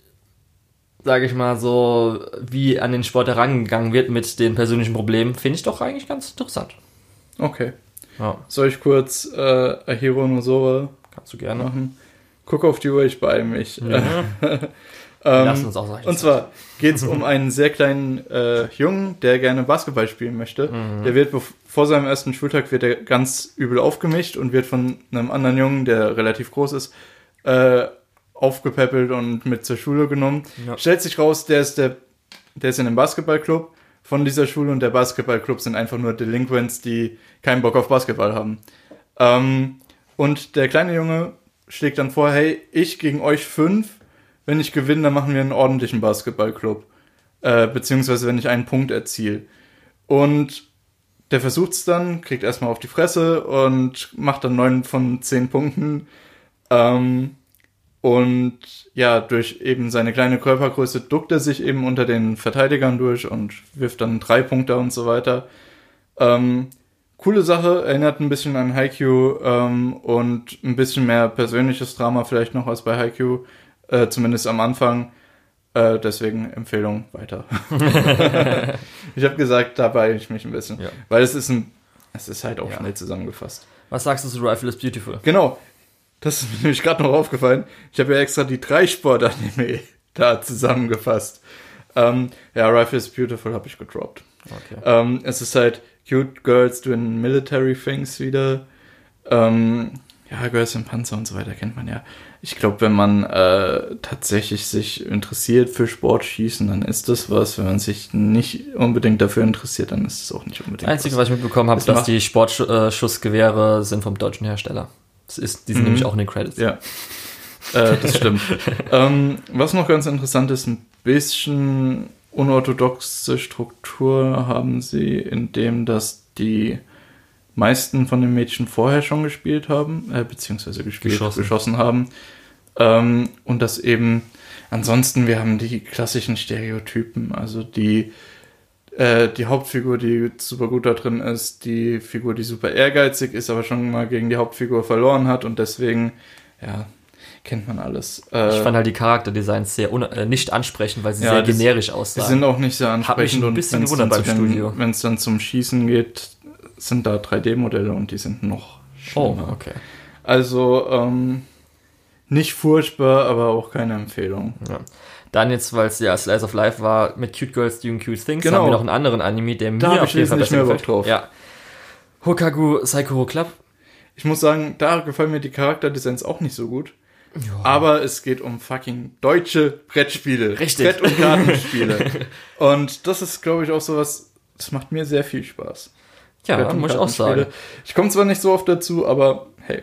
sage ich mal so, wie an den Sport herangegangen wird mit den persönlichen Problemen, finde ich doch eigentlich ganz interessant. Okay. Ja, Soll ich kurz äh, Ahiro Nosora kannst du gerne. machen? Guck auf die Uhr, ich beeile mich. Ja. [laughs] Ähm, Lass uns auch sagen. Und zwar geht es um einen sehr kleinen äh, Jungen, der gerne Basketball spielen möchte. Mhm. Der wird vor seinem ersten Schultag wird er ganz übel aufgemischt und wird von einem anderen Jungen, der relativ groß ist, äh, aufgepäppelt und mit zur Schule genommen. Ja. Stellt sich raus, der ist der, der ist in einem Basketballclub von dieser Schule und der Basketballclub sind einfach nur Delinquents, die keinen Bock auf Basketball haben. Ähm, und der kleine Junge schlägt dann vor, hey, ich gegen euch fünf, wenn ich gewinne, dann machen wir einen ordentlichen Basketballclub. Äh, beziehungsweise wenn ich einen Punkt erziele. Und der versucht's dann, kriegt erstmal auf die Fresse und macht dann neun von zehn Punkten. Ähm, und ja, durch eben seine kleine Körpergröße duckt er sich eben unter den Verteidigern durch und wirft dann drei Punkte und so weiter. Ähm, coole Sache, erinnert ein bisschen an Haikyuu ähm, und ein bisschen mehr persönliches Drama vielleicht noch als bei Haikyuu, äh, zumindest am Anfang. Äh, deswegen Empfehlung weiter. [laughs] ich habe gesagt, da beeile ich mich ein bisschen, Ja. weil es ist ein, es ist halt auch Ja. schnell zusammengefasst. Was sagst du zu Rifle is Beautiful? Genau. Das ist [laughs] mir nämlich gerade noch aufgefallen. Ich habe ja extra die drei Sportanime [laughs] da zusammengefasst. Ähm, ja, Rifle is Beautiful habe ich gedroppt. Okay. Ähm, es ist halt Cute Girls doing Military Things wieder. Ähm, ja, Girls in Panzer und so weiter kennt man ja. Ich glaube, wenn man äh, tatsächlich sich interessiert für Sportschießen, dann ist das was. Wenn man sich nicht unbedingt dafür interessiert, dann ist es auch nicht unbedingt Das Einzige, was. was ich mitbekommen habe, Das dass die Sportschussgewehre sind vom deutschen Hersteller. Das ist, die sind Mhm. nämlich auch in den Credits. Ja, äh, das stimmt. [laughs] ähm, was noch ganz interessant ist, ein bisschen unorthodoxe Struktur haben sie, indem dass die meisten von den Mädchen vorher schon gespielt haben, äh, beziehungsweise gespielt, Geschossen. geschossen, haben. Ähm, und dass eben, ansonsten, wir haben die klassischen Stereotypen, also die, äh, die Hauptfigur, die super gut da drin ist, die Figur, die super ehrgeizig ist, aber schon mal gegen die Hauptfigur verloren hat und deswegen, ja, kennt man alles. Äh, Ich fand halt die Charakterdesigns sehr äh, nicht ansprechend, weil sie Ja, sehr das- generisch die aussahen. sind auch nicht sehr ansprechend ein und bisschen dann Studio. Wenn es dann zum Schießen geht, sind da 3D-Modelle und die sind noch oh, schlimmer. okay. Also, ähm, nicht furchtbar, aber auch keine Empfehlung. Ja. Dann jetzt, weil es ja Slice of Life war, mit Cute Girls Doing Cute Things, Genau. haben wir noch einen anderen Anime, der mir Da hab auf ich jeden Fall besser gefällt. drauf. Ja. Hokagu Saikoro Club. Ich muss sagen, da gefallen mir die Charakterdesigns auch nicht so gut. Aber es geht um fucking deutsche Brettspiele. Richtig. Brett- und Kartenspiele. [laughs] und das ist, glaube ich, auch sowas, das macht mir sehr viel Spaß. Ja, Brett- muss ich auch sagen. Ich komme zwar nicht so oft dazu, aber hey.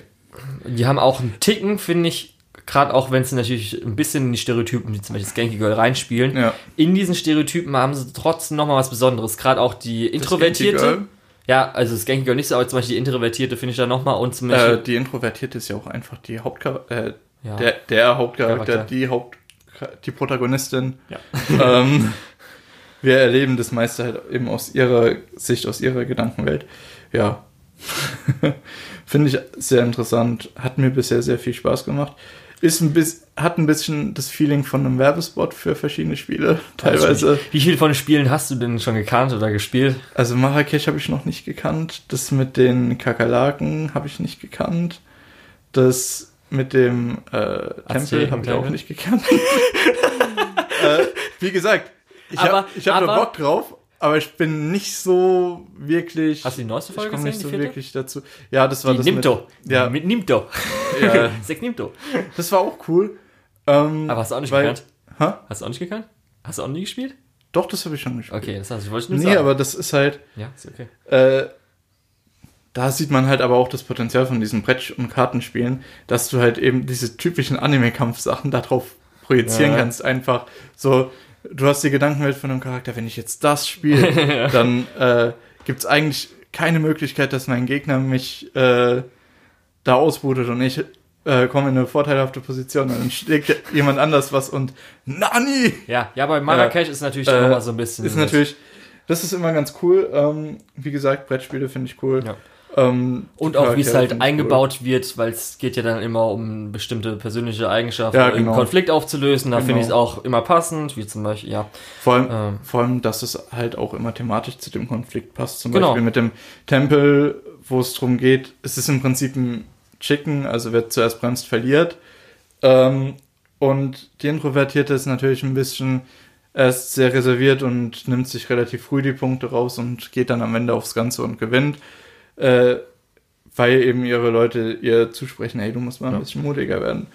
Die haben auch einen Ticken, finde ich, gerade auch wenn sie natürlich ein bisschen in die Stereotypen, wie zum Beispiel Skanky Girl, reinspielen. Ja. In diesen Stereotypen haben sie trotzdem nochmal was Besonderes. Gerade auch die Introvertierte. Ja, also Skanky Girl nicht so, aber zum Beispiel die Introvertierte finde ich da nochmal und zum Äh, Beispiel. die Introvertierte ist ja auch einfach die Hauptcharakter, äh, ja. der, der Hauptcharakter, Charakter. die Haupt, die Protagonistin. Ja. ähm, [laughs] wir erleben das meiste halt eben aus ihrer Sicht, aus ihrer Gedankenwelt. Ja. [laughs] Finde ich sehr interessant. Hat mir bisher sehr viel Spaß gemacht. Ist ein bisschen, hat ein bisschen das Feeling von einem Werbespot für verschiedene Spiele, teilweise. Wie viele von den Spielen hast du denn schon gekannt oder gespielt? Also Marrakesch habe ich noch nicht gekannt. Das mit den Kakerlaken habe ich nicht gekannt. Das mit dem äh, Tempel habe ich auch nicht gekannt. [laughs] äh, wie gesagt, ich habe hab da Bock drauf, aber ich bin nicht so wirklich. Hast du die neueste Folge ich gesehen? Nicht so wirklich dazu. Ja, das war die das Nimto. mit. Ja, mit Nimto. Ja. [laughs] Sek Nimto. Das war auch cool. Ähm, aber hast du auch nicht weil, gekannt? Hä? Hast du auch nicht gekannt? Hast du auch nie gespielt? Doch, das habe ich schon gespielt. Okay, das heißt, ich wollte nur nee, sagen. aber das ist halt. Ja, ist okay. Äh, da sieht man halt aber auch das Potenzial von diesen Brett- und Kartenspielen, dass du halt eben diese typischen Anime-Kampfsachen darauf projizieren Ja. kannst. Einfach so, du hast die Gedankenwelt von einem Charakter, wenn ich jetzt das spiele, [laughs] dann äh, gibt es eigentlich keine Möglichkeit, dass mein Gegner mich äh, da ausbootet und ich äh, komme in eine vorteilhafte Position und dann schlägt jemand anders was und Nani! Ja, ja, bei Marrakesch ist natürlich äh, mal so ein bisschen. Ist natürlich, das ist immer ganz cool. Ähm, wie gesagt, Brettspiele finde ich cool. Ja. Ähm, Und auch wie es halt eingebaut wird, weil es geht ja dann immer um bestimmte persönliche Eigenschaften, Ja, um genau. Konflikt aufzulösen. Da Genau. finde ich es auch immer passend, wie zum Beispiel, ja. Cool. Vor allem, Ähm. vor allem, dass es halt auch immer thematisch zu dem Konflikt passt. Zum Genau. Beispiel mit dem Tempel, wo es drum geht. Es ist im Prinzip ein Chicken, also wer zuerst bremst, verliert. Ähm, und die Introvertierte ist natürlich ein bisschen erst sehr reserviert und nimmt sich relativ früh die Punkte raus und geht dann am Ende aufs Ganze und gewinnt. Äh, weil eben ihre Leute ihr zusprechen, hey, du musst mal ein Ja. bisschen mutiger werden.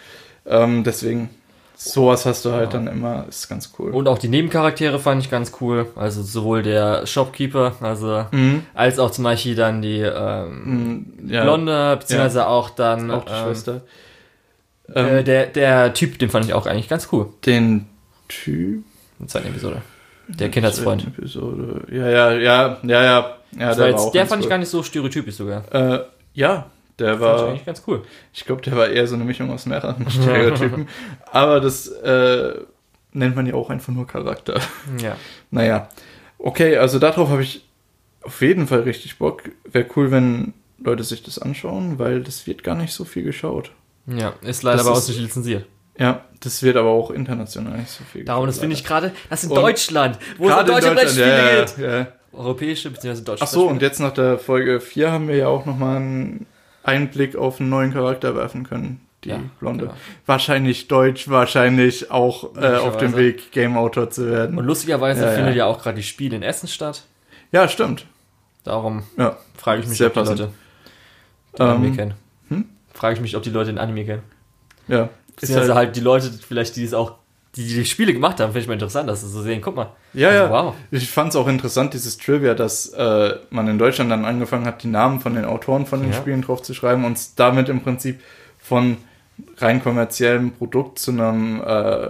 Ähm, deswegen, sowas hast du halt Ja. dann immer, ist ganz cool. Und auch die Nebencharaktere fand ich ganz cool. Also sowohl der Shopkeeper, also Mhm. als auch zum Beispiel dann die ähm, Mm, Ja, Blonde, beziehungsweise auch dann auch die ähm, Schwester. Äh, Ähm, der, der Typ, den fand ich auch eigentlich ganz cool. den Typ. In seiner Episode. Der Kindheitsfreund. Episode. Ja, ja, ja, ja, ja. ja Das war jetzt, auch der fand ich cool. gar nicht so stereotypisch sogar. Äh, ja, der Fand ich war. eigentlich ganz cool. Ich glaube, der war eher so eine Mischung aus mehreren [laughs] Stereotypen. Aber das äh, nennt man ja auch einfach nur Charakter. Ja. [laughs] Naja. Okay, also darauf habe ich auf jeden Fall richtig Bock. Wäre cool, wenn Leute sich das anschauen, weil das wird gar nicht so viel geschaut. Ja, ist leider Das bei ist- uns nicht lizenziert. Ja, das wird aber auch international nicht so viel Darum, das finde ich gerade, das in Und Deutschland, wo es um Gerade in deutsche Deutschland, Brettspiele ja, geht. ja, ja. Europäische bzw. deutsche Ach so, und jetzt nach der Folge 4 haben wir ja auch nochmal einen Einblick auf einen neuen Charakter werfen können. Die Blonde. genau. Wahrscheinlich deutsch, wahrscheinlich auch äh, auf dem. Weg, Game Autor zu Und werden. lustigerweise Ja, ja. findet ja auch gerade die Spiele in Essen statt. Ja, stimmt. Darum Ja. frage ich mich, Sehr ob die. Leute den Anime Ähm, kennen. hm? Frage ich mich, ob die Leute den Anime kennen. Ja. Ist Beziehungsweise halt, halt die Leute, vielleicht die es auch, die die Spiele gemacht haben, finde ich mal interessant, dass sie so sehen. Guck mal. ja, ja. Also, wow. Ich fand es auch interessant, dieses Trivia, dass äh, man in Deutschland dann angefangen hat, die Namen von den Autoren von den Ja. Spielen drauf zu schreiben und es damit im Prinzip von rein kommerziellem Produkt zu einem äh,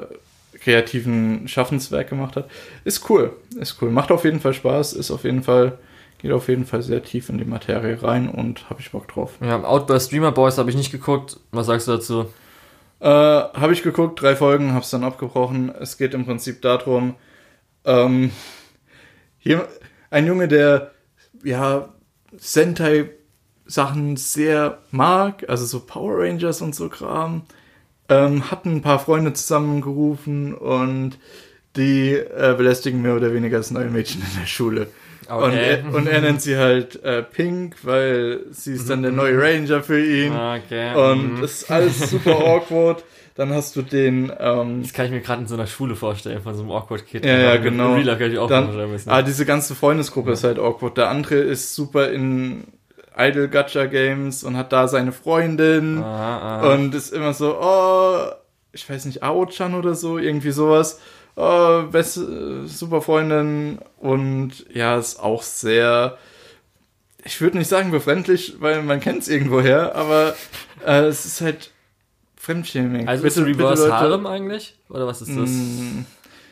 kreativen Schaffenswerk gemacht hat. Ist cool, ist cool. Macht auf jeden Fall Spaß, ist auf jeden Fall, geht auf jeden Fall sehr tief in die Materie rein und habe ich Bock drauf. Ja, Outburst Streamer Boys habe ich nicht geguckt. Was sagst du dazu? Äh, habe ich geguckt, drei Folgen, habe es dann abgebrochen. Es geht im Prinzip darum, ähm, hier ein Junge, der ja Sentai-Sachen sehr mag, also so Power Rangers und so Kram, ähm, hat ein paar Freunde zusammengerufen und die äh, belästigen mehr oder weniger das neue Mädchen in der Schule. Und, er, und er nennt sie halt äh, Pink, weil sie ist dann der neue Ranger für ihn. Okay. Und mhm. es ist alles super [laughs] awkward. Dann hast du den, ähm, das kann ich mir gerade in so einer Schule vorstellen, von so einem Awkward Kid. Ja, ja, genau. Real kann ich auch dann, müssen. ah, diese ganze Freundesgruppe ist halt awkward. Der andere ist super in Idle Gacha Games und hat da seine Freundin Aha, aha. und ist immer so, oh, ich weiß nicht, Ao-chan oder so, irgendwie sowas. Oh, beste, super Freundin und ja, ist auch sehr, ich würde nicht sagen befremdlich, weil man kennt es irgendwoher, aber äh, es ist halt Fremdschäming. also ist Bitte- ein bitte, Reverse Leute, Harem eigentlich? Oder was ist das? Mm,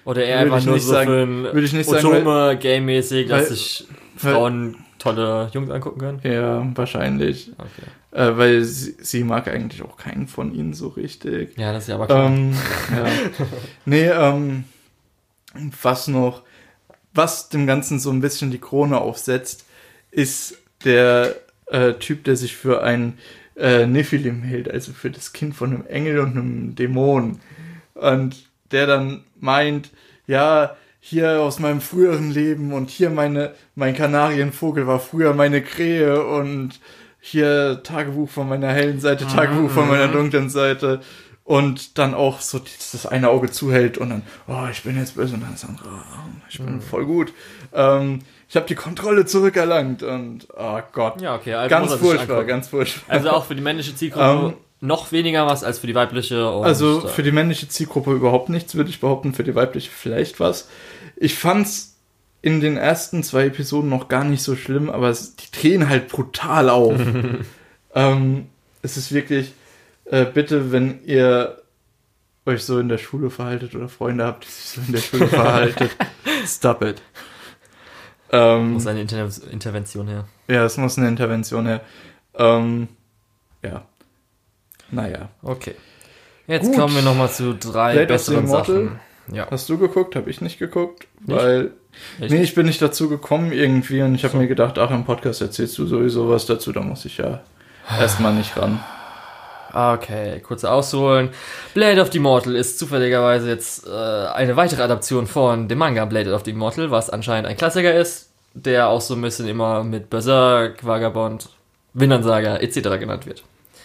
Oder eher einfach ich nur nicht so sagen. für ein Würde ich nicht sagen, Otome Game-mäßig, dass weil- sich Frauen tolle Jungs angucken können? Ja, wahrscheinlich. Okay. Äh, weil sie, sie mag eigentlich auch keinen von ihnen so richtig. Ja, das ist ja aber klar. Ähm, ja. [laughs] Nee, ähm, was noch? was dem Ganzen so ein bisschen die Krone aufsetzt, ist der äh, Typ, der sich für ein äh, Nephilim hält, also für das Kind von einem Engel und einem Dämon. Und der dann meint, ja, hier aus meinem früheren Leben und hier meine, mein Kanarienvogel war früher meine Krähe und hier Tagebuch von meiner hellen Seite, Tagebuch von meiner dunklen Seite und dann auch so das eine Auge zuhält und dann, oh, ich bin jetzt böse und dann das andere, oh, ich bin voll gut. Ähm, ich habe die Kontrolle zurückerlangt und, oh Gott. Ja, okay. also Ganz furchtbar, ganz furchtbar. Also auch für die männliche Zielgruppe Ähm, noch weniger was als für die weibliche. Also äh, für die männliche Zielgruppe überhaupt nichts, würde ich behaupten. Für die weibliche vielleicht was. Ich fand's in den ersten zwei Episoden noch gar nicht so schlimm, aber es, die drehen halt brutal auf. [laughs] ähm, es ist wirklich, äh, bitte, wenn ihr euch so in der Schule verhaltet oder Freunde habt, die sich so in der Schule [laughs] verhaltet, stop it. Ähm, muss eine Inter Intervention her. ja, es muss eine Intervention her. Ähm, ja. Naja. Okay. Jetzt Gut. kommen wir nochmal zu drei Blade besseren. Sachen. Ja. Hast du geguckt? Habe ich nicht geguckt, Nicht? weil Echt? nee, ich bin nicht dazu gekommen irgendwie und ich habe So. mir gedacht, ach im Podcast erzählst du sowieso was dazu, da muss ich ja [sighs] erstmal nicht ran. Okay, kurz ausholen. Blade of the Immortal ist zufälligerweise jetzt äh, eine weitere Adaption von dem Manga Blade of the Immortal, was anscheinend ein Klassiker ist, der auch so ein bisschen immer mit Berserk, Vagabond, Windernsaga etc. genannt wird.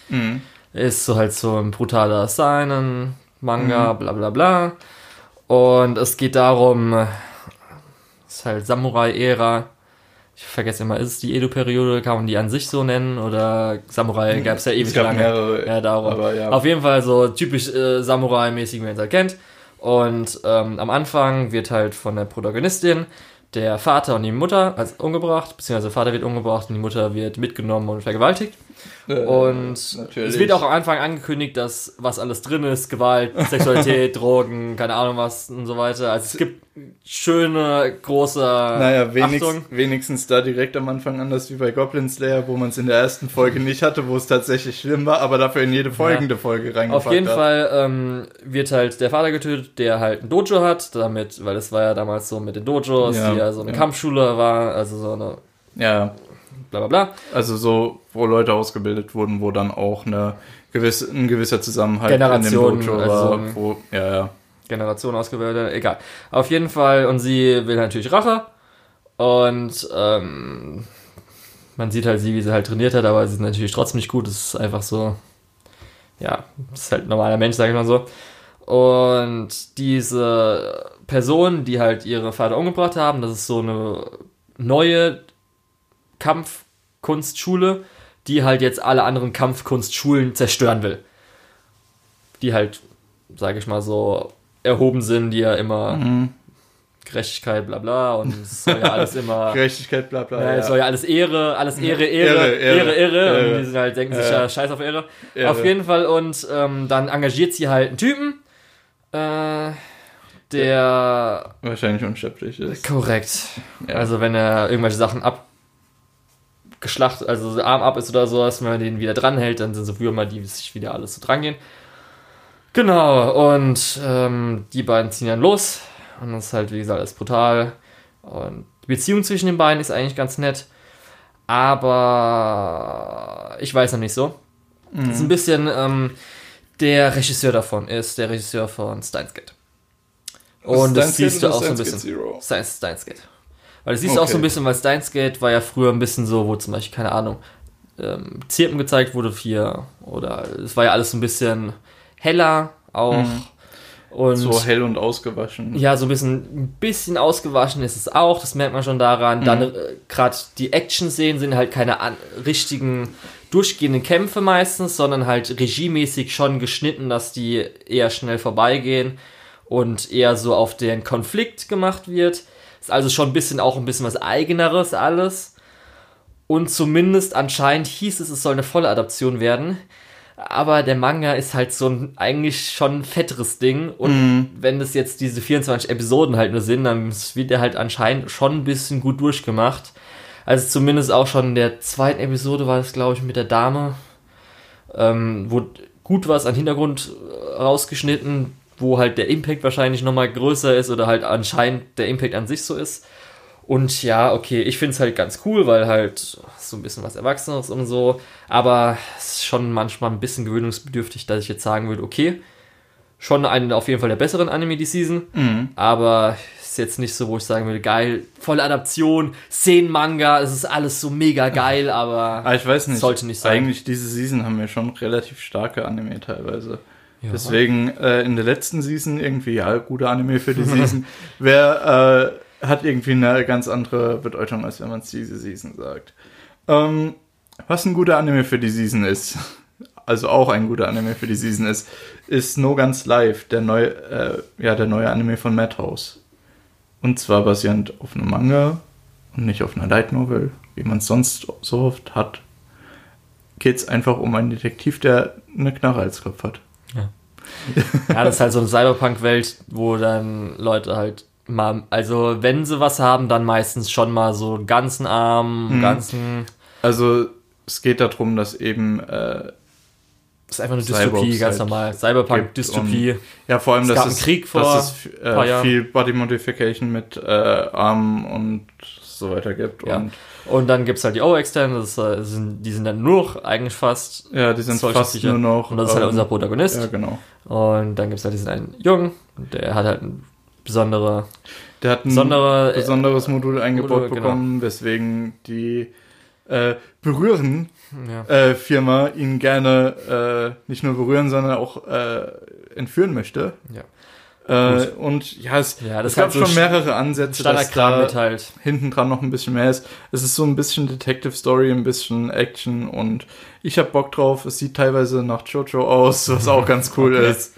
Mhm. Ist so halt so ein brutaler Seinen, Mhm. Manga, bla bla bla. Und es geht darum, es ist halt Samurai-Ära. Ich vergesse immer, ist es die Edo-Periode, kann man die an sich so nennen? Oder Samurai gab es ja ewig es gab lange. mehrere, Ja, darum. aber ja. Auf jeden Fall so typisch äh, Samurai-mäßig, wie man es halt kennt. Und ähm, am Anfang wird halt von der Protagonistin der Vater und die Mutter als umgebracht, beziehungsweise der Vater wird umgebracht und die Mutter wird mitgenommen und vergewaltigt. Äh, Und natürlich. es wird auch am Anfang angekündigt, dass was alles drin ist, Gewalt, [laughs] Sexualität, Drogen, keine Ahnung was und so weiter. Also es gibt schöne, große naja, wenigst, Achtung. wenigstens da direkt am Anfang anders wie bei Goblin Slayer, wo man es in der ersten Folge nicht hatte, wo es tatsächlich schlimm war, aber dafür in jede folgende Folge reingepackt Auf jeden hat. Fall ähm, wird halt der Vater getötet, der halt ein Dojo hat, damit, weil es war ja damals so mit den Dojos, Ja, die ja so eine ja. Kampfschule war, also so eine Ja, bla bla bla. also so, wo Leute ausgebildet wurden, wo dann auch eine gewisse, ein gewisser Zusammenhalt Generation, in dem Dojo also so war. ein- wo, ja, ja. Generation ausgewählt, egal. Auf jeden Fall, und sie will natürlich Rache. Und ähm, man sieht halt sie, wie sie halt trainiert hat, aber sie ist natürlich trotzdem nicht gut. Es ist einfach so, ja, es ist halt ein normaler Mensch, sag ich mal so. Und diese Personen, die halt ihre Vater umgebracht haben, das ist so eine neue Kampfkunstschule, die halt jetzt alle anderen Kampfkunstschulen zerstören will. Die halt, sage ich mal so, erhoben sind, die ja immer Mhm. Gerechtigkeit, bla bla, und es soll ja alles immer. [laughs] Gerechtigkeit, bla bla. Ja, es soll ja alles Ehre, alles Ehre, Ehre, Ehre, Ehre, Ehre, Ehre. Und Ehre. die sind halt, denken sich Ja. scheiß auf Ehre. Ehre. Auf jeden Fall, und ähm, dann engagiert sie halt einen Typen, äh, der Wahrscheinlich unsterblich ist. korrekt. Ja. Also wenn er irgendwelche Sachen abgeschlachtet, also so Arm ab ist oder sowas, wenn man den wieder dranhält, dann sind so Würmer, die sich wieder alles so drangehen. Genau, und ähm, die beiden ziehen dann los. Und das ist halt, wie gesagt, alles brutal. Und die Beziehung zwischen den beiden ist eigentlich ganz nett. Aber ich weiß noch nicht so. Das ist ein bisschen, ähm, der Regisseur davon ist der Regisseur von Steins Gate. Und das Steins Gate siehst du auch so ein bisschen. Zero? Steins, Steins Gate. Weil das siehst du auch so ein Okay. bisschen, weil Steins Gate war ja früher ein bisschen so, wo zum Beispiel, keine Ahnung, ähm, Zirpen gezeigt wurde, vier. Oder es war ja alles so ein bisschen heller auch. Und So hell und ausgewaschen. ja, so ein bisschen, ein bisschen ausgewaschen ist es auch, das merkt man schon daran. Dann äh, gerade die Action-Szenen sind halt keine an, richtigen durchgehenden Kämpfe meistens, sondern halt regiemäßig schon geschnitten, dass die eher schnell vorbeigehen und eher so auf den Konflikt gemacht wird. Ist also schon ein bisschen auch ein bisschen was eigeneres alles. Und zumindest anscheinend hieß es, es soll eine volle Adaption werden. Aber der Manga ist halt so ein eigentlich schon ein fetteres Ding. Und wenn es jetzt diese 24 Episoden halt nur sind, dann wird der halt anscheinend schon ein bisschen gut durchgemacht. Also zumindest auch schon in der zweiten Episode war das, glaube ich, mit der Dame. Ähm, wurde gut was an Hintergrund äh, rausgeschnitten. Wo halt der Impact wahrscheinlich nochmal größer ist oder halt anscheinend der Impact an sich so ist. Und ja, okay, ich finde es halt ganz cool, weil halt so ein bisschen was Erwachsenes und so. Aber es ist schon manchmal ein bisschen gewöhnungsbedürftig, dass ich jetzt sagen würde, okay, schon einen auf jeden Fall der besseren Anime die Season. Mhm. Aber ist jetzt nicht so, wo ich sagen würde, geil, volle Adaption, Szenen-Manga, es ist alles so mega geil, aber Ah, ich weiß nicht. sollte nicht sein. Eigentlich diese Season haben wir schon relativ starke Anime teilweise. Ja. Deswegen äh, in der letzten Season irgendwie, ja, gute Anime für die Season. [laughs] Wer äh, hat irgendwie eine ganz andere Bedeutung, als wenn man es diese Season sagt. Ähm, was ein guter Anime für die Season ist, [laughs] also auch ein guter Anime für die Season ist, ist No Guns Live, der neue, äh, ja, der neue Anime von Madhouse. Und zwar basierend auf einem Manga und nicht auf einer Light Novel, wie man es sonst so oft hat. Geht es einfach um einen Detektiv, der eine Knarre als Kopf hat. Ja, das ist halt so eine Cyberpunk-Welt, wo dann Leute halt mal, also wenn sie was haben, dann meistens schon mal so einen ganzen Arm, Mhm. ganzen, Also es geht darum, dass eben äh, das ist einfach eine Cyborgs Dystopie, ganz halt normal. Cyberpunk-Dystopie. ja vor allem, Es dass einen es, Krieg vor dass es äh, viel Body Modification mit äh, Armen und so weiter gibt. Ja. Und Und dann gibt's halt die O-Extern, das äh, sind, die sind dann nur noch eigentlich fast. ja, die sind fast nur noch. Und das ist halt ähm, unser Protagonist. Ja, genau. Und dann gibt's halt diesen einen Jungen, der hat halt ein besondere, Der hat ein besondere, äh, besonderes Modul eingebaut Modul, genau. bekommen, weswegen die äh, berühren ja. äh, Firma ihn gerne äh, nicht nur berühren, sondern auch äh, entführen möchte. Ja. Äh, und ja, es, Ja, das es ist gab halt so schon mehrere Ansätze, dass da halt. hinten dran noch ein bisschen mehr ist. Es ist so ein bisschen Detective Story, ein bisschen Action und ich hab Bock drauf. Es sieht teilweise nach Jojo aus, was auch ganz [laughs] cool Okay. ist.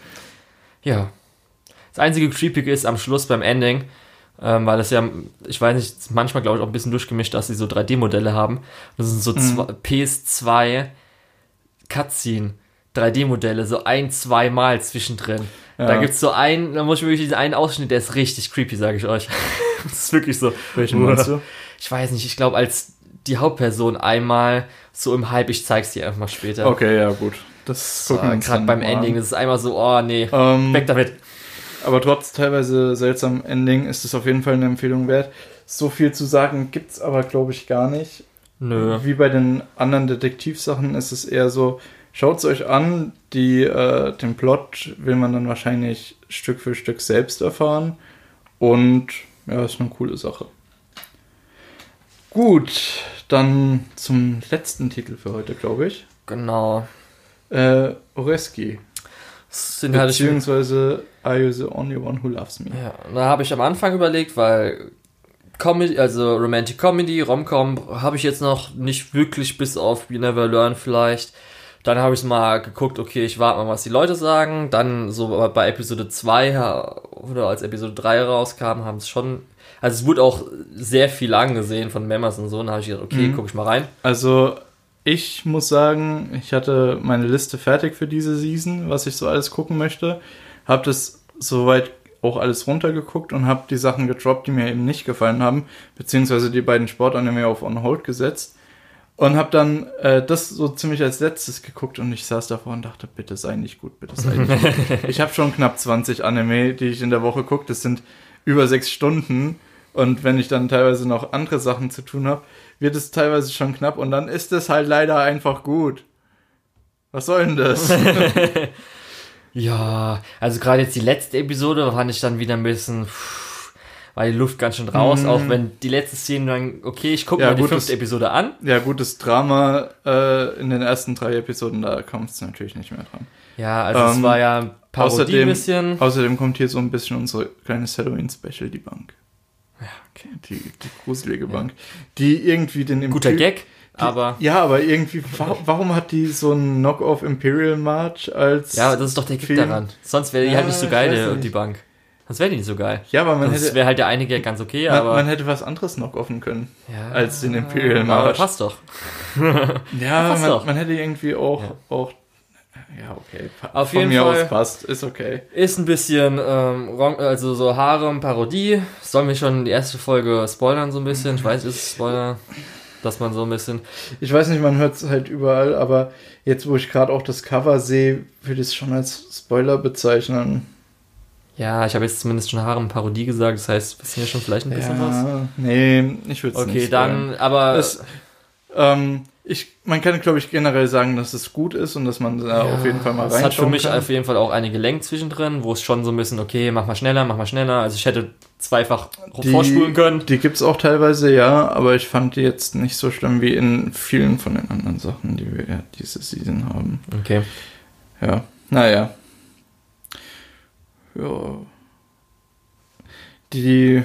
Ja. Das einzige Creepige ist am Schluss beim Ending, ähm, weil das ja, ich weiß nicht, manchmal glaube ich auch ein bisschen durchgemischt, dass sie so 3D-Modelle haben. Das sind so Mhm. zwei, PS2 Cutscene. 3D-Modelle, so ein, zwei Mal zwischendrin. Ja. Da gibt's so einen, da muss ich wirklich diesen einen Ausschnitt, der ist richtig creepy, sage ich euch. [laughs] das ist wirklich so. Welchen meinst du? Ich weiß nicht, ich glaube, als die Hauptperson einmal so im Hype, ich zeig's dir einfach mal später. Okay, ja gut. Das So, gucken uns Gerade beim Ending, An. das ist einmal so, oh nee, Ähm, weg damit. aber trotz teilweise seltsamen Ending ist es auf jeden Fall eine Empfehlung wert. So viel zu sagen gibt's aber, glaube ich, gar nicht. Nö. Wie bei den anderen Detektivsachen ist es eher so, schaut's euch an, die, äh, den Plot will man dann wahrscheinlich Stück für Stück selbst erfahren. Und ja, ist eine coole Sache. Gut, dann zum letzten Titel für heute, glaube ich. Genau. Äh, Oreski. Sind halt Beziehungsweise Are You the Only One Who Loves Me? Ja, da habe ich am Anfang überlegt, weil Comedy, also Romantic Comedy, Romcom, habe ich jetzt noch nicht wirklich bis auf You Never Learn vielleicht. Dann habe ich mal geguckt, okay, ich warte mal, was die Leute sagen. Dann so bei Episode 2 ja, oder als Episode 3 rauskam, haben es schon. Also es wurde auch sehr viel angesehen von Members und so. Und da habe ich gedacht, okay, Mhm. guck ich mal rein. Also, ich muss sagen, ich hatte meine Liste fertig für diese Season, was ich so alles gucken möchte. Hab das soweit auch alles runtergeguckt und habe die Sachen gedroppt, die mir eben nicht gefallen haben, beziehungsweise die beiden Sportanime auf On Hold gesetzt. Und habe dann äh, das so ziemlich als letztes geguckt und ich saß davor und dachte, bitte sei nicht gut, bitte sei nicht gut. [laughs] Ich habe schon knapp 20 Anime, die ich in der Woche gucke. Das sind über sechs Stunden. Und wenn ich dann teilweise noch andere Sachen zu tun habe, wird es teilweise schon knapp und dann ist es halt leider einfach gut. Was soll denn das? [laughs] Ja, also gerade jetzt die letzte Episode fand ich dann wieder ein bisschen, pff, war die Luft ganz schön raus, Mm. auch wenn die letzte Szene dann, okay, ich gucke Ja, mal die gut, fünfte das- Episode an. ja, gutes Drama äh, in den ersten drei Episoden, da kommt es natürlich nicht mehr dran. Ja, also es Ähm, war ja ein Parodie außerdem- ein bisschen. Außerdem kommt hier so ein bisschen unsere kleine Halloween-Special, die Bank. Ja, okay. Die, die gruselige Bank. Die irgendwie den Guter Imperial- Gag, aber Ja, aber irgendwie, wa warum hat die so einen Knock-off Imperial March als. ja, das ist doch der Film? daran. Sonst wäre die Ja, halt nicht so geil, nicht. die Bank. Sonst wäre nicht so geil. Ja, aber man Das hätte, wäre halt der eine Gag ganz okay, man, aber. man hätte was anderes Knock-offen können. ja, als den Imperial aber March. passt doch. [laughs] Ja, passt man, doch. man hätte irgendwie auch, Ja. auch. Ja, okay. Auf Von jeden mir Fall. aus passt, ist okay. Ist ein bisschen, ähm, also so Harem-Parodie. Sollen wir schon die erste Folge spoilern so ein bisschen? Ich weiß, ist es Spoiler, dass man so ein bisschen. Ich weiß nicht, man hört es halt überall, aber jetzt, wo ich gerade auch das Cover sehe, würde ich es schon als Spoiler bezeichnen. Ja, ich habe jetzt zumindest schon Harem-Parodie gesagt, das heißt, wir sind ja schon vielleicht ein bisschen was. Ja, nee, ich würde es Okay, nicht dann, spoilern. aber Es, ähm, ich, man kann, glaube ich, generell sagen, dass es gut ist und dass man da auf jeden Fall mal Es reinschauen hat für mich kann. auf jeden Fall auch einige Längen zwischendrin, wo es schon so ein bisschen, okay, mach mal schneller, mach mal schneller. Also ich hätte zweifach vorspulen können. Die gibt's auch teilweise, ja, aber ich fand die jetzt nicht so schlimm wie in vielen von den anderen Sachen, die wir ja diese Season haben. Okay. Ja, naja. Ja. Die,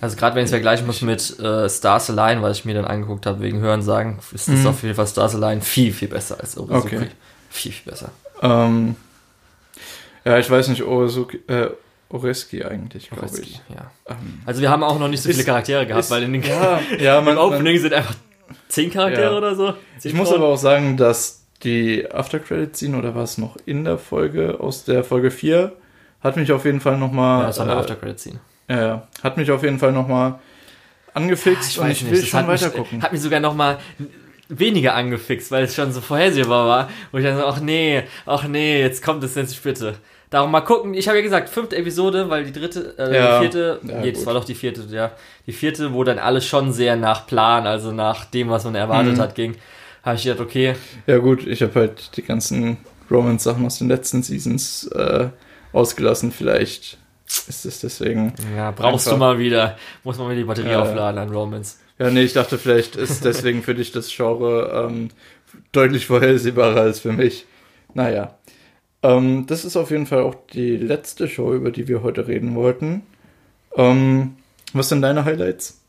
Also gerade wenn ich es vergleichen muss mit äh, Stars Align, was ich mir dann angeguckt habe wegen Hören sagen, ist das Mhm. auf jeden Fall Stars Align viel, viel besser als Orosuki. Okay. Viel, viel besser. ähm, ja, ich weiß nicht, Orosuki, äh, Oreski eigentlich, glaube ich. Ja. Ähm, Also wir haben auch noch nicht so Ist- viele Charaktere gehabt, ist- weil in den ja, ja, [laughs] man, im man, Opening sind einfach zehn Charaktere Ja. oder so. Ich muss aber auch sagen, dass die After-Credit-Scene oder was noch in der Folge, aus der Folge 4, hat mich auf jeden Fall nochmal. ja, das war eine äh, After-Credit-Scene. ja, ja, hat mich auf jeden Fall nochmal angefixt und ich will das schon hat mich, weitergucken. hat mich sogar noch mal weniger angefixt, weil es schon so vorhersehbar war. Wo ich dann so, ach nee, ach nee, jetzt kommt es jetzt bitte. Darum mal gucken. Ich habe ja gesagt, fünfte Episode, weil die dritte, äh, Ja. die vierte, Ja, nee, das gut. war doch die vierte, ja. Die vierte, wo dann alles schon sehr nach Plan, also nach dem, was man erwartet Mhm. hat, ging. Habe ich gedacht, okay, Ja, gut, ich habe halt die ganzen Romance-Sachen aus den letzten Seasons äh, ausgelassen. Vielleicht ist es deswegen. ja, brauchst Einfach. du mal wieder, muss man wieder die Batterie Ja. aufladen an Romans. Ja, nee, ich dachte, vielleicht ist [laughs] deswegen für dich das Genre ähm, deutlich vorhersehbarer als für mich. Naja. Ähm, das ist auf jeden Fall auch die letzte Show, über die wir heute reden wollten. Ähm, was sind deine Highlights?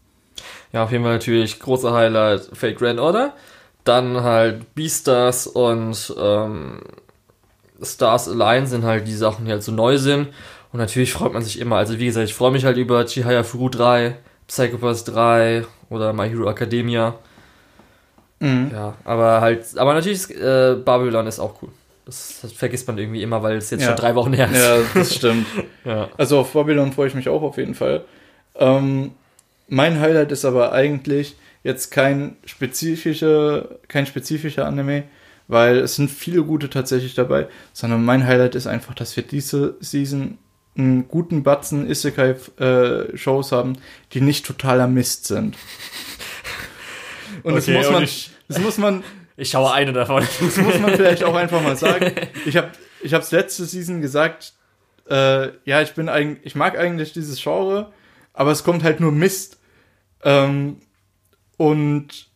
Ja, auf jeden Fall natürlich großer Highlight Fake Grand Order. Dann halt Beastars und ähm, Stars Align sind halt die Sachen, die halt so neu sind. Und natürlich freut man sich immer. Also wie gesagt, ich freue mich halt über Chihaya Furu 3, Psychopaths 3 oder My Hero Academia. Mhm. Ja, aber halt, aber natürlich äh, Babylon ist auch cool. Das, das vergisst man irgendwie immer, weil es jetzt Ja. schon drei Wochen her ist. Ja, das stimmt. [laughs] Ja. Also auf Babylon freue ich mich auch auf jeden Fall. Ähm, mein Highlight ist aber eigentlich jetzt kein spezifischer, kein spezifischer Anime, weil es sind viele gute tatsächlich dabei, sondern mein Highlight ist einfach, dass wir diese Season einen guten Batzen Isekai-Shows haben, die nicht totaler Mist sind. [laughs] Und das Okay, muss und man, ich- das muss man, [laughs] Ich schaue eine davon. [laughs] das muss man vielleicht auch einfach mal sagen. Ich habe ich hab's letzte Season gesagt, äh, ja, ich bin eigentlich, ich mag eigentlich dieses Genre, aber es kommt halt nur Mist. Ähm, und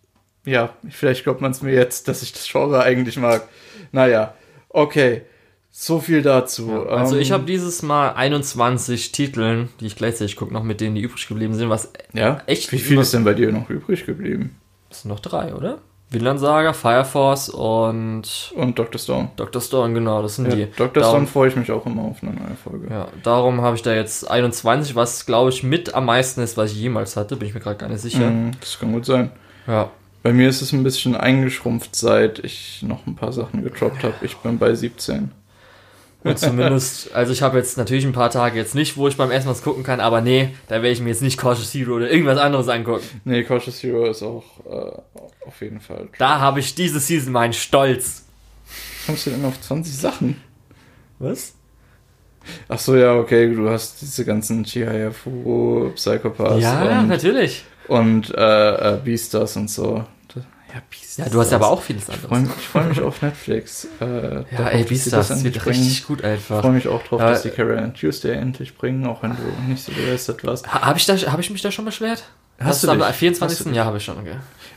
ja, vielleicht glaubt man es mir jetzt, dass ich das Genre eigentlich mag. Naja, okay. So viel dazu. Also Ähm, ich habe dieses Mal 21 Titeln, die ich gleichzeitig gucke, noch mit denen, die übrig geblieben sind, was ja, echt Wie viel ist denn bei dir noch übrig geblieben? Das sind noch drei, oder? Vinland Saga, Fire Force und Und Dr. Stone. Dr. Stone, genau, das sind Ja, die. Dr. Darum- Stone freue ich mich auch immer auf eine neue Folge. Ja, darum habe ich da jetzt 21, was glaube ich mit am meisten ist, was ich jemals hatte, bin ich mir gerade gar nicht sicher. Mhm, das kann gut sein. Ja. Bei mir ist es ein bisschen eingeschrumpft, seit ich noch ein paar Sachen getroppt habe. Ich bin bei 17. Und zumindest, also ich habe jetzt natürlich ein paar Tage jetzt nicht, wo ich beim ersten Mal was gucken kann, aber nee, da werde ich mir jetzt nicht Cautious Hero oder irgendwas anderes angucken. Nee, Cautious Hero ist auch äh, auf jeden Fall. Da habe ich diese Season meinen Stolz. kommst du denn auf 20 Sachen? Was? Ach so, ja, okay, du hast diese ganzen Chihaya Furo, Psychopaths Ja, und, natürlich. und äh, äh, Beastars und so. Ja, Beastars. Ja, du hast aber auch vieles Ich anderes. freue mich, ich freu mich auf Netflix. [laughs] Äh, Ja, ey, Beastars, das wird richtig gut Ich einfach. freue mich auch drauf, Ja, dass die Carol and Tuesday endlich bringen, auch wenn du nicht so begeistert warst. Ha- Habe ich, da- hab ich mich da schon beschwert? Hast das du am dich? 24. Hast du dich? Ja, habe ich schon, okay.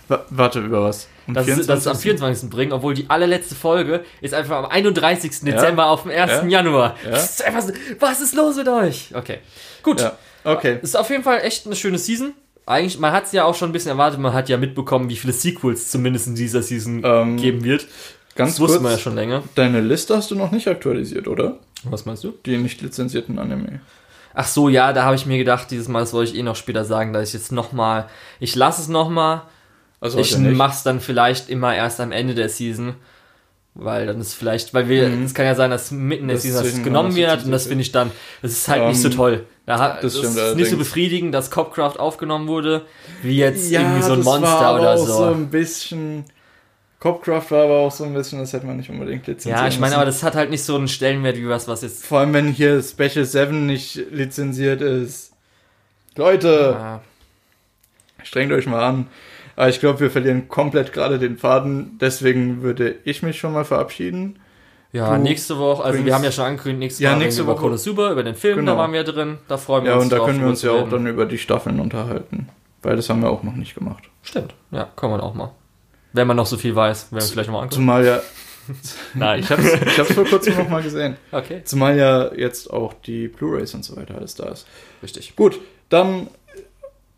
Wa- Warte, über was? Am Das ist, das ist am 24. bringen, obwohl die allerletzte Folge ist einfach am 31. Ja? Dezember auf dem 1. Ja? Januar. Ja? Ist so, was ist los mit euch? Okay. Gut. Okay. Ist auf jeden Fall echt eine schöne Season. Eigentlich, man hat es ja auch schon ein bisschen erwartet, man hat ja mitbekommen, wie viele Sequels zumindest in dieser Season Ähm, geben wird. Ganz Das wusste man ja schon länger. deine Liste hast du noch nicht aktualisiert, oder? Was meinst du? Die nicht lizenzierten Anime. Ach so, ja, da habe ich mir gedacht, dieses Mal, das wollte ich eh noch später sagen, dass ich jetzt nochmal, ich lasse es nochmal, Also ich mach's dann vielleicht immer erst am Ende der Season. Weil dann ist vielleicht, weil wir, Mhm. es kann ja sein, dass mitten in der Season das genommen wird und das finde ich dann, das ist halt nicht so Ähm, toll. Da das das, stimmt ist nicht so allerdings. befriedigend, dass Copcraft aufgenommen wurde, wie jetzt ja, irgendwie so ein Monster aber oder auch so. so ein bisschen. Copcraft war aber auch so ein bisschen, das hätte man nicht unbedingt lizenziert. Ja, ich meine, aber das hat halt nicht so einen Stellenwert wie was, was jetzt. Vor allem, wenn hier Special 7 nicht lizenziert ist. Leute, Ja, strengt euch mal an. Aber ich glaube, wir verlieren komplett gerade den Faden. Deswegen würde ich mich schon mal verabschieden. ja Du nächste Woche, also wir haben ja schon angekündigt, nächste Ja, Woche nächste wir über Woche. Konosuba, über den Film, Genau. da waren wir drin, da freuen wir Ja, uns und da drauf, können wir uns ja auch dann über die Staffeln unterhalten. Weil das haben wir auch noch nicht gemacht. Stimmt, ja, kann man auch mal. Wenn man noch so viel weiß, werden wir vielleicht nochmal angucken. Zumal ja, [laughs] Nein. ich hab's, [laughs] ich hab's vor kurzem noch mal gesehen. Okay, Zumal ja jetzt auch die Blu-Rays und so weiter alles da ist. richtig. Gut, dann,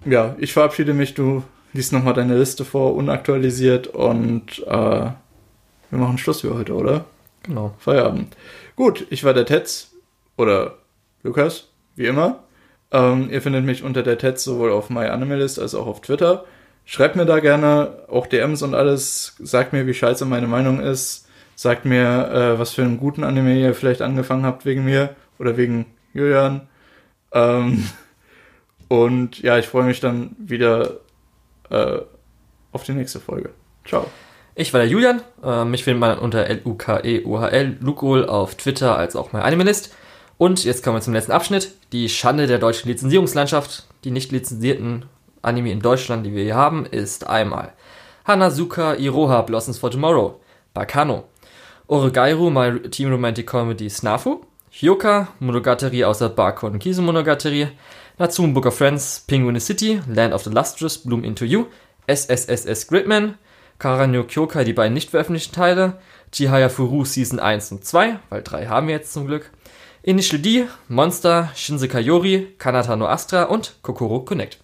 ja, ich verabschiede mich. Du liest nochmal deine Liste vor, unaktualisiert und äh, wir machen Schluss für heute, oder? Genau. Feierabend. Gut, ich war der Tetz oder Lukas, wie immer. Ähm, ihr findet mich unter der Tetz sowohl auf MyAnimalist als auch auf Twitter. Schreibt mir da gerne auch DMs und alles. Sagt mir, wie scheiße meine Meinung ist. Sagt mir, äh, was für einen guten Anime ihr vielleicht angefangen habt wegen mir oder wegen Julian. Ähm, [laughs] und ja, ich freue mich dann wieder äh, auf die nächste Folge. Ciao. Ich war der Julian. Äh, mich findet man unter L-U-K-E-U-H-L, Lukol auf Twitter als auch mein Animalist. Und jetzt kommen wir zum letzten Abschnitt. Die Schande der deutschen Lizenzierungslandschaft. Die nicht lizenzierten Anime in Deutschland, die wir hier haben, ist einmal Hanazuka Iroha Blossoms for Tomorrow, Bakano, Orogairu My Team Romantic Comedy Snafu, Hyoka Monogatari außer Bakon Kisu Monogatari, Natsume Book of Friends, Penguin City, Land of the Lustrous, Bloom Into You, SSSS Gridman, Karanyo Kyokai, die beiden nicht veröffentlichten Teile, Chihaya Furu Season 1 und 2, weil 3 haben wir jetzt zum Glück, Initial D, Monster, Shinsekai Yori, Kanata no Astra und Kokoro Connect.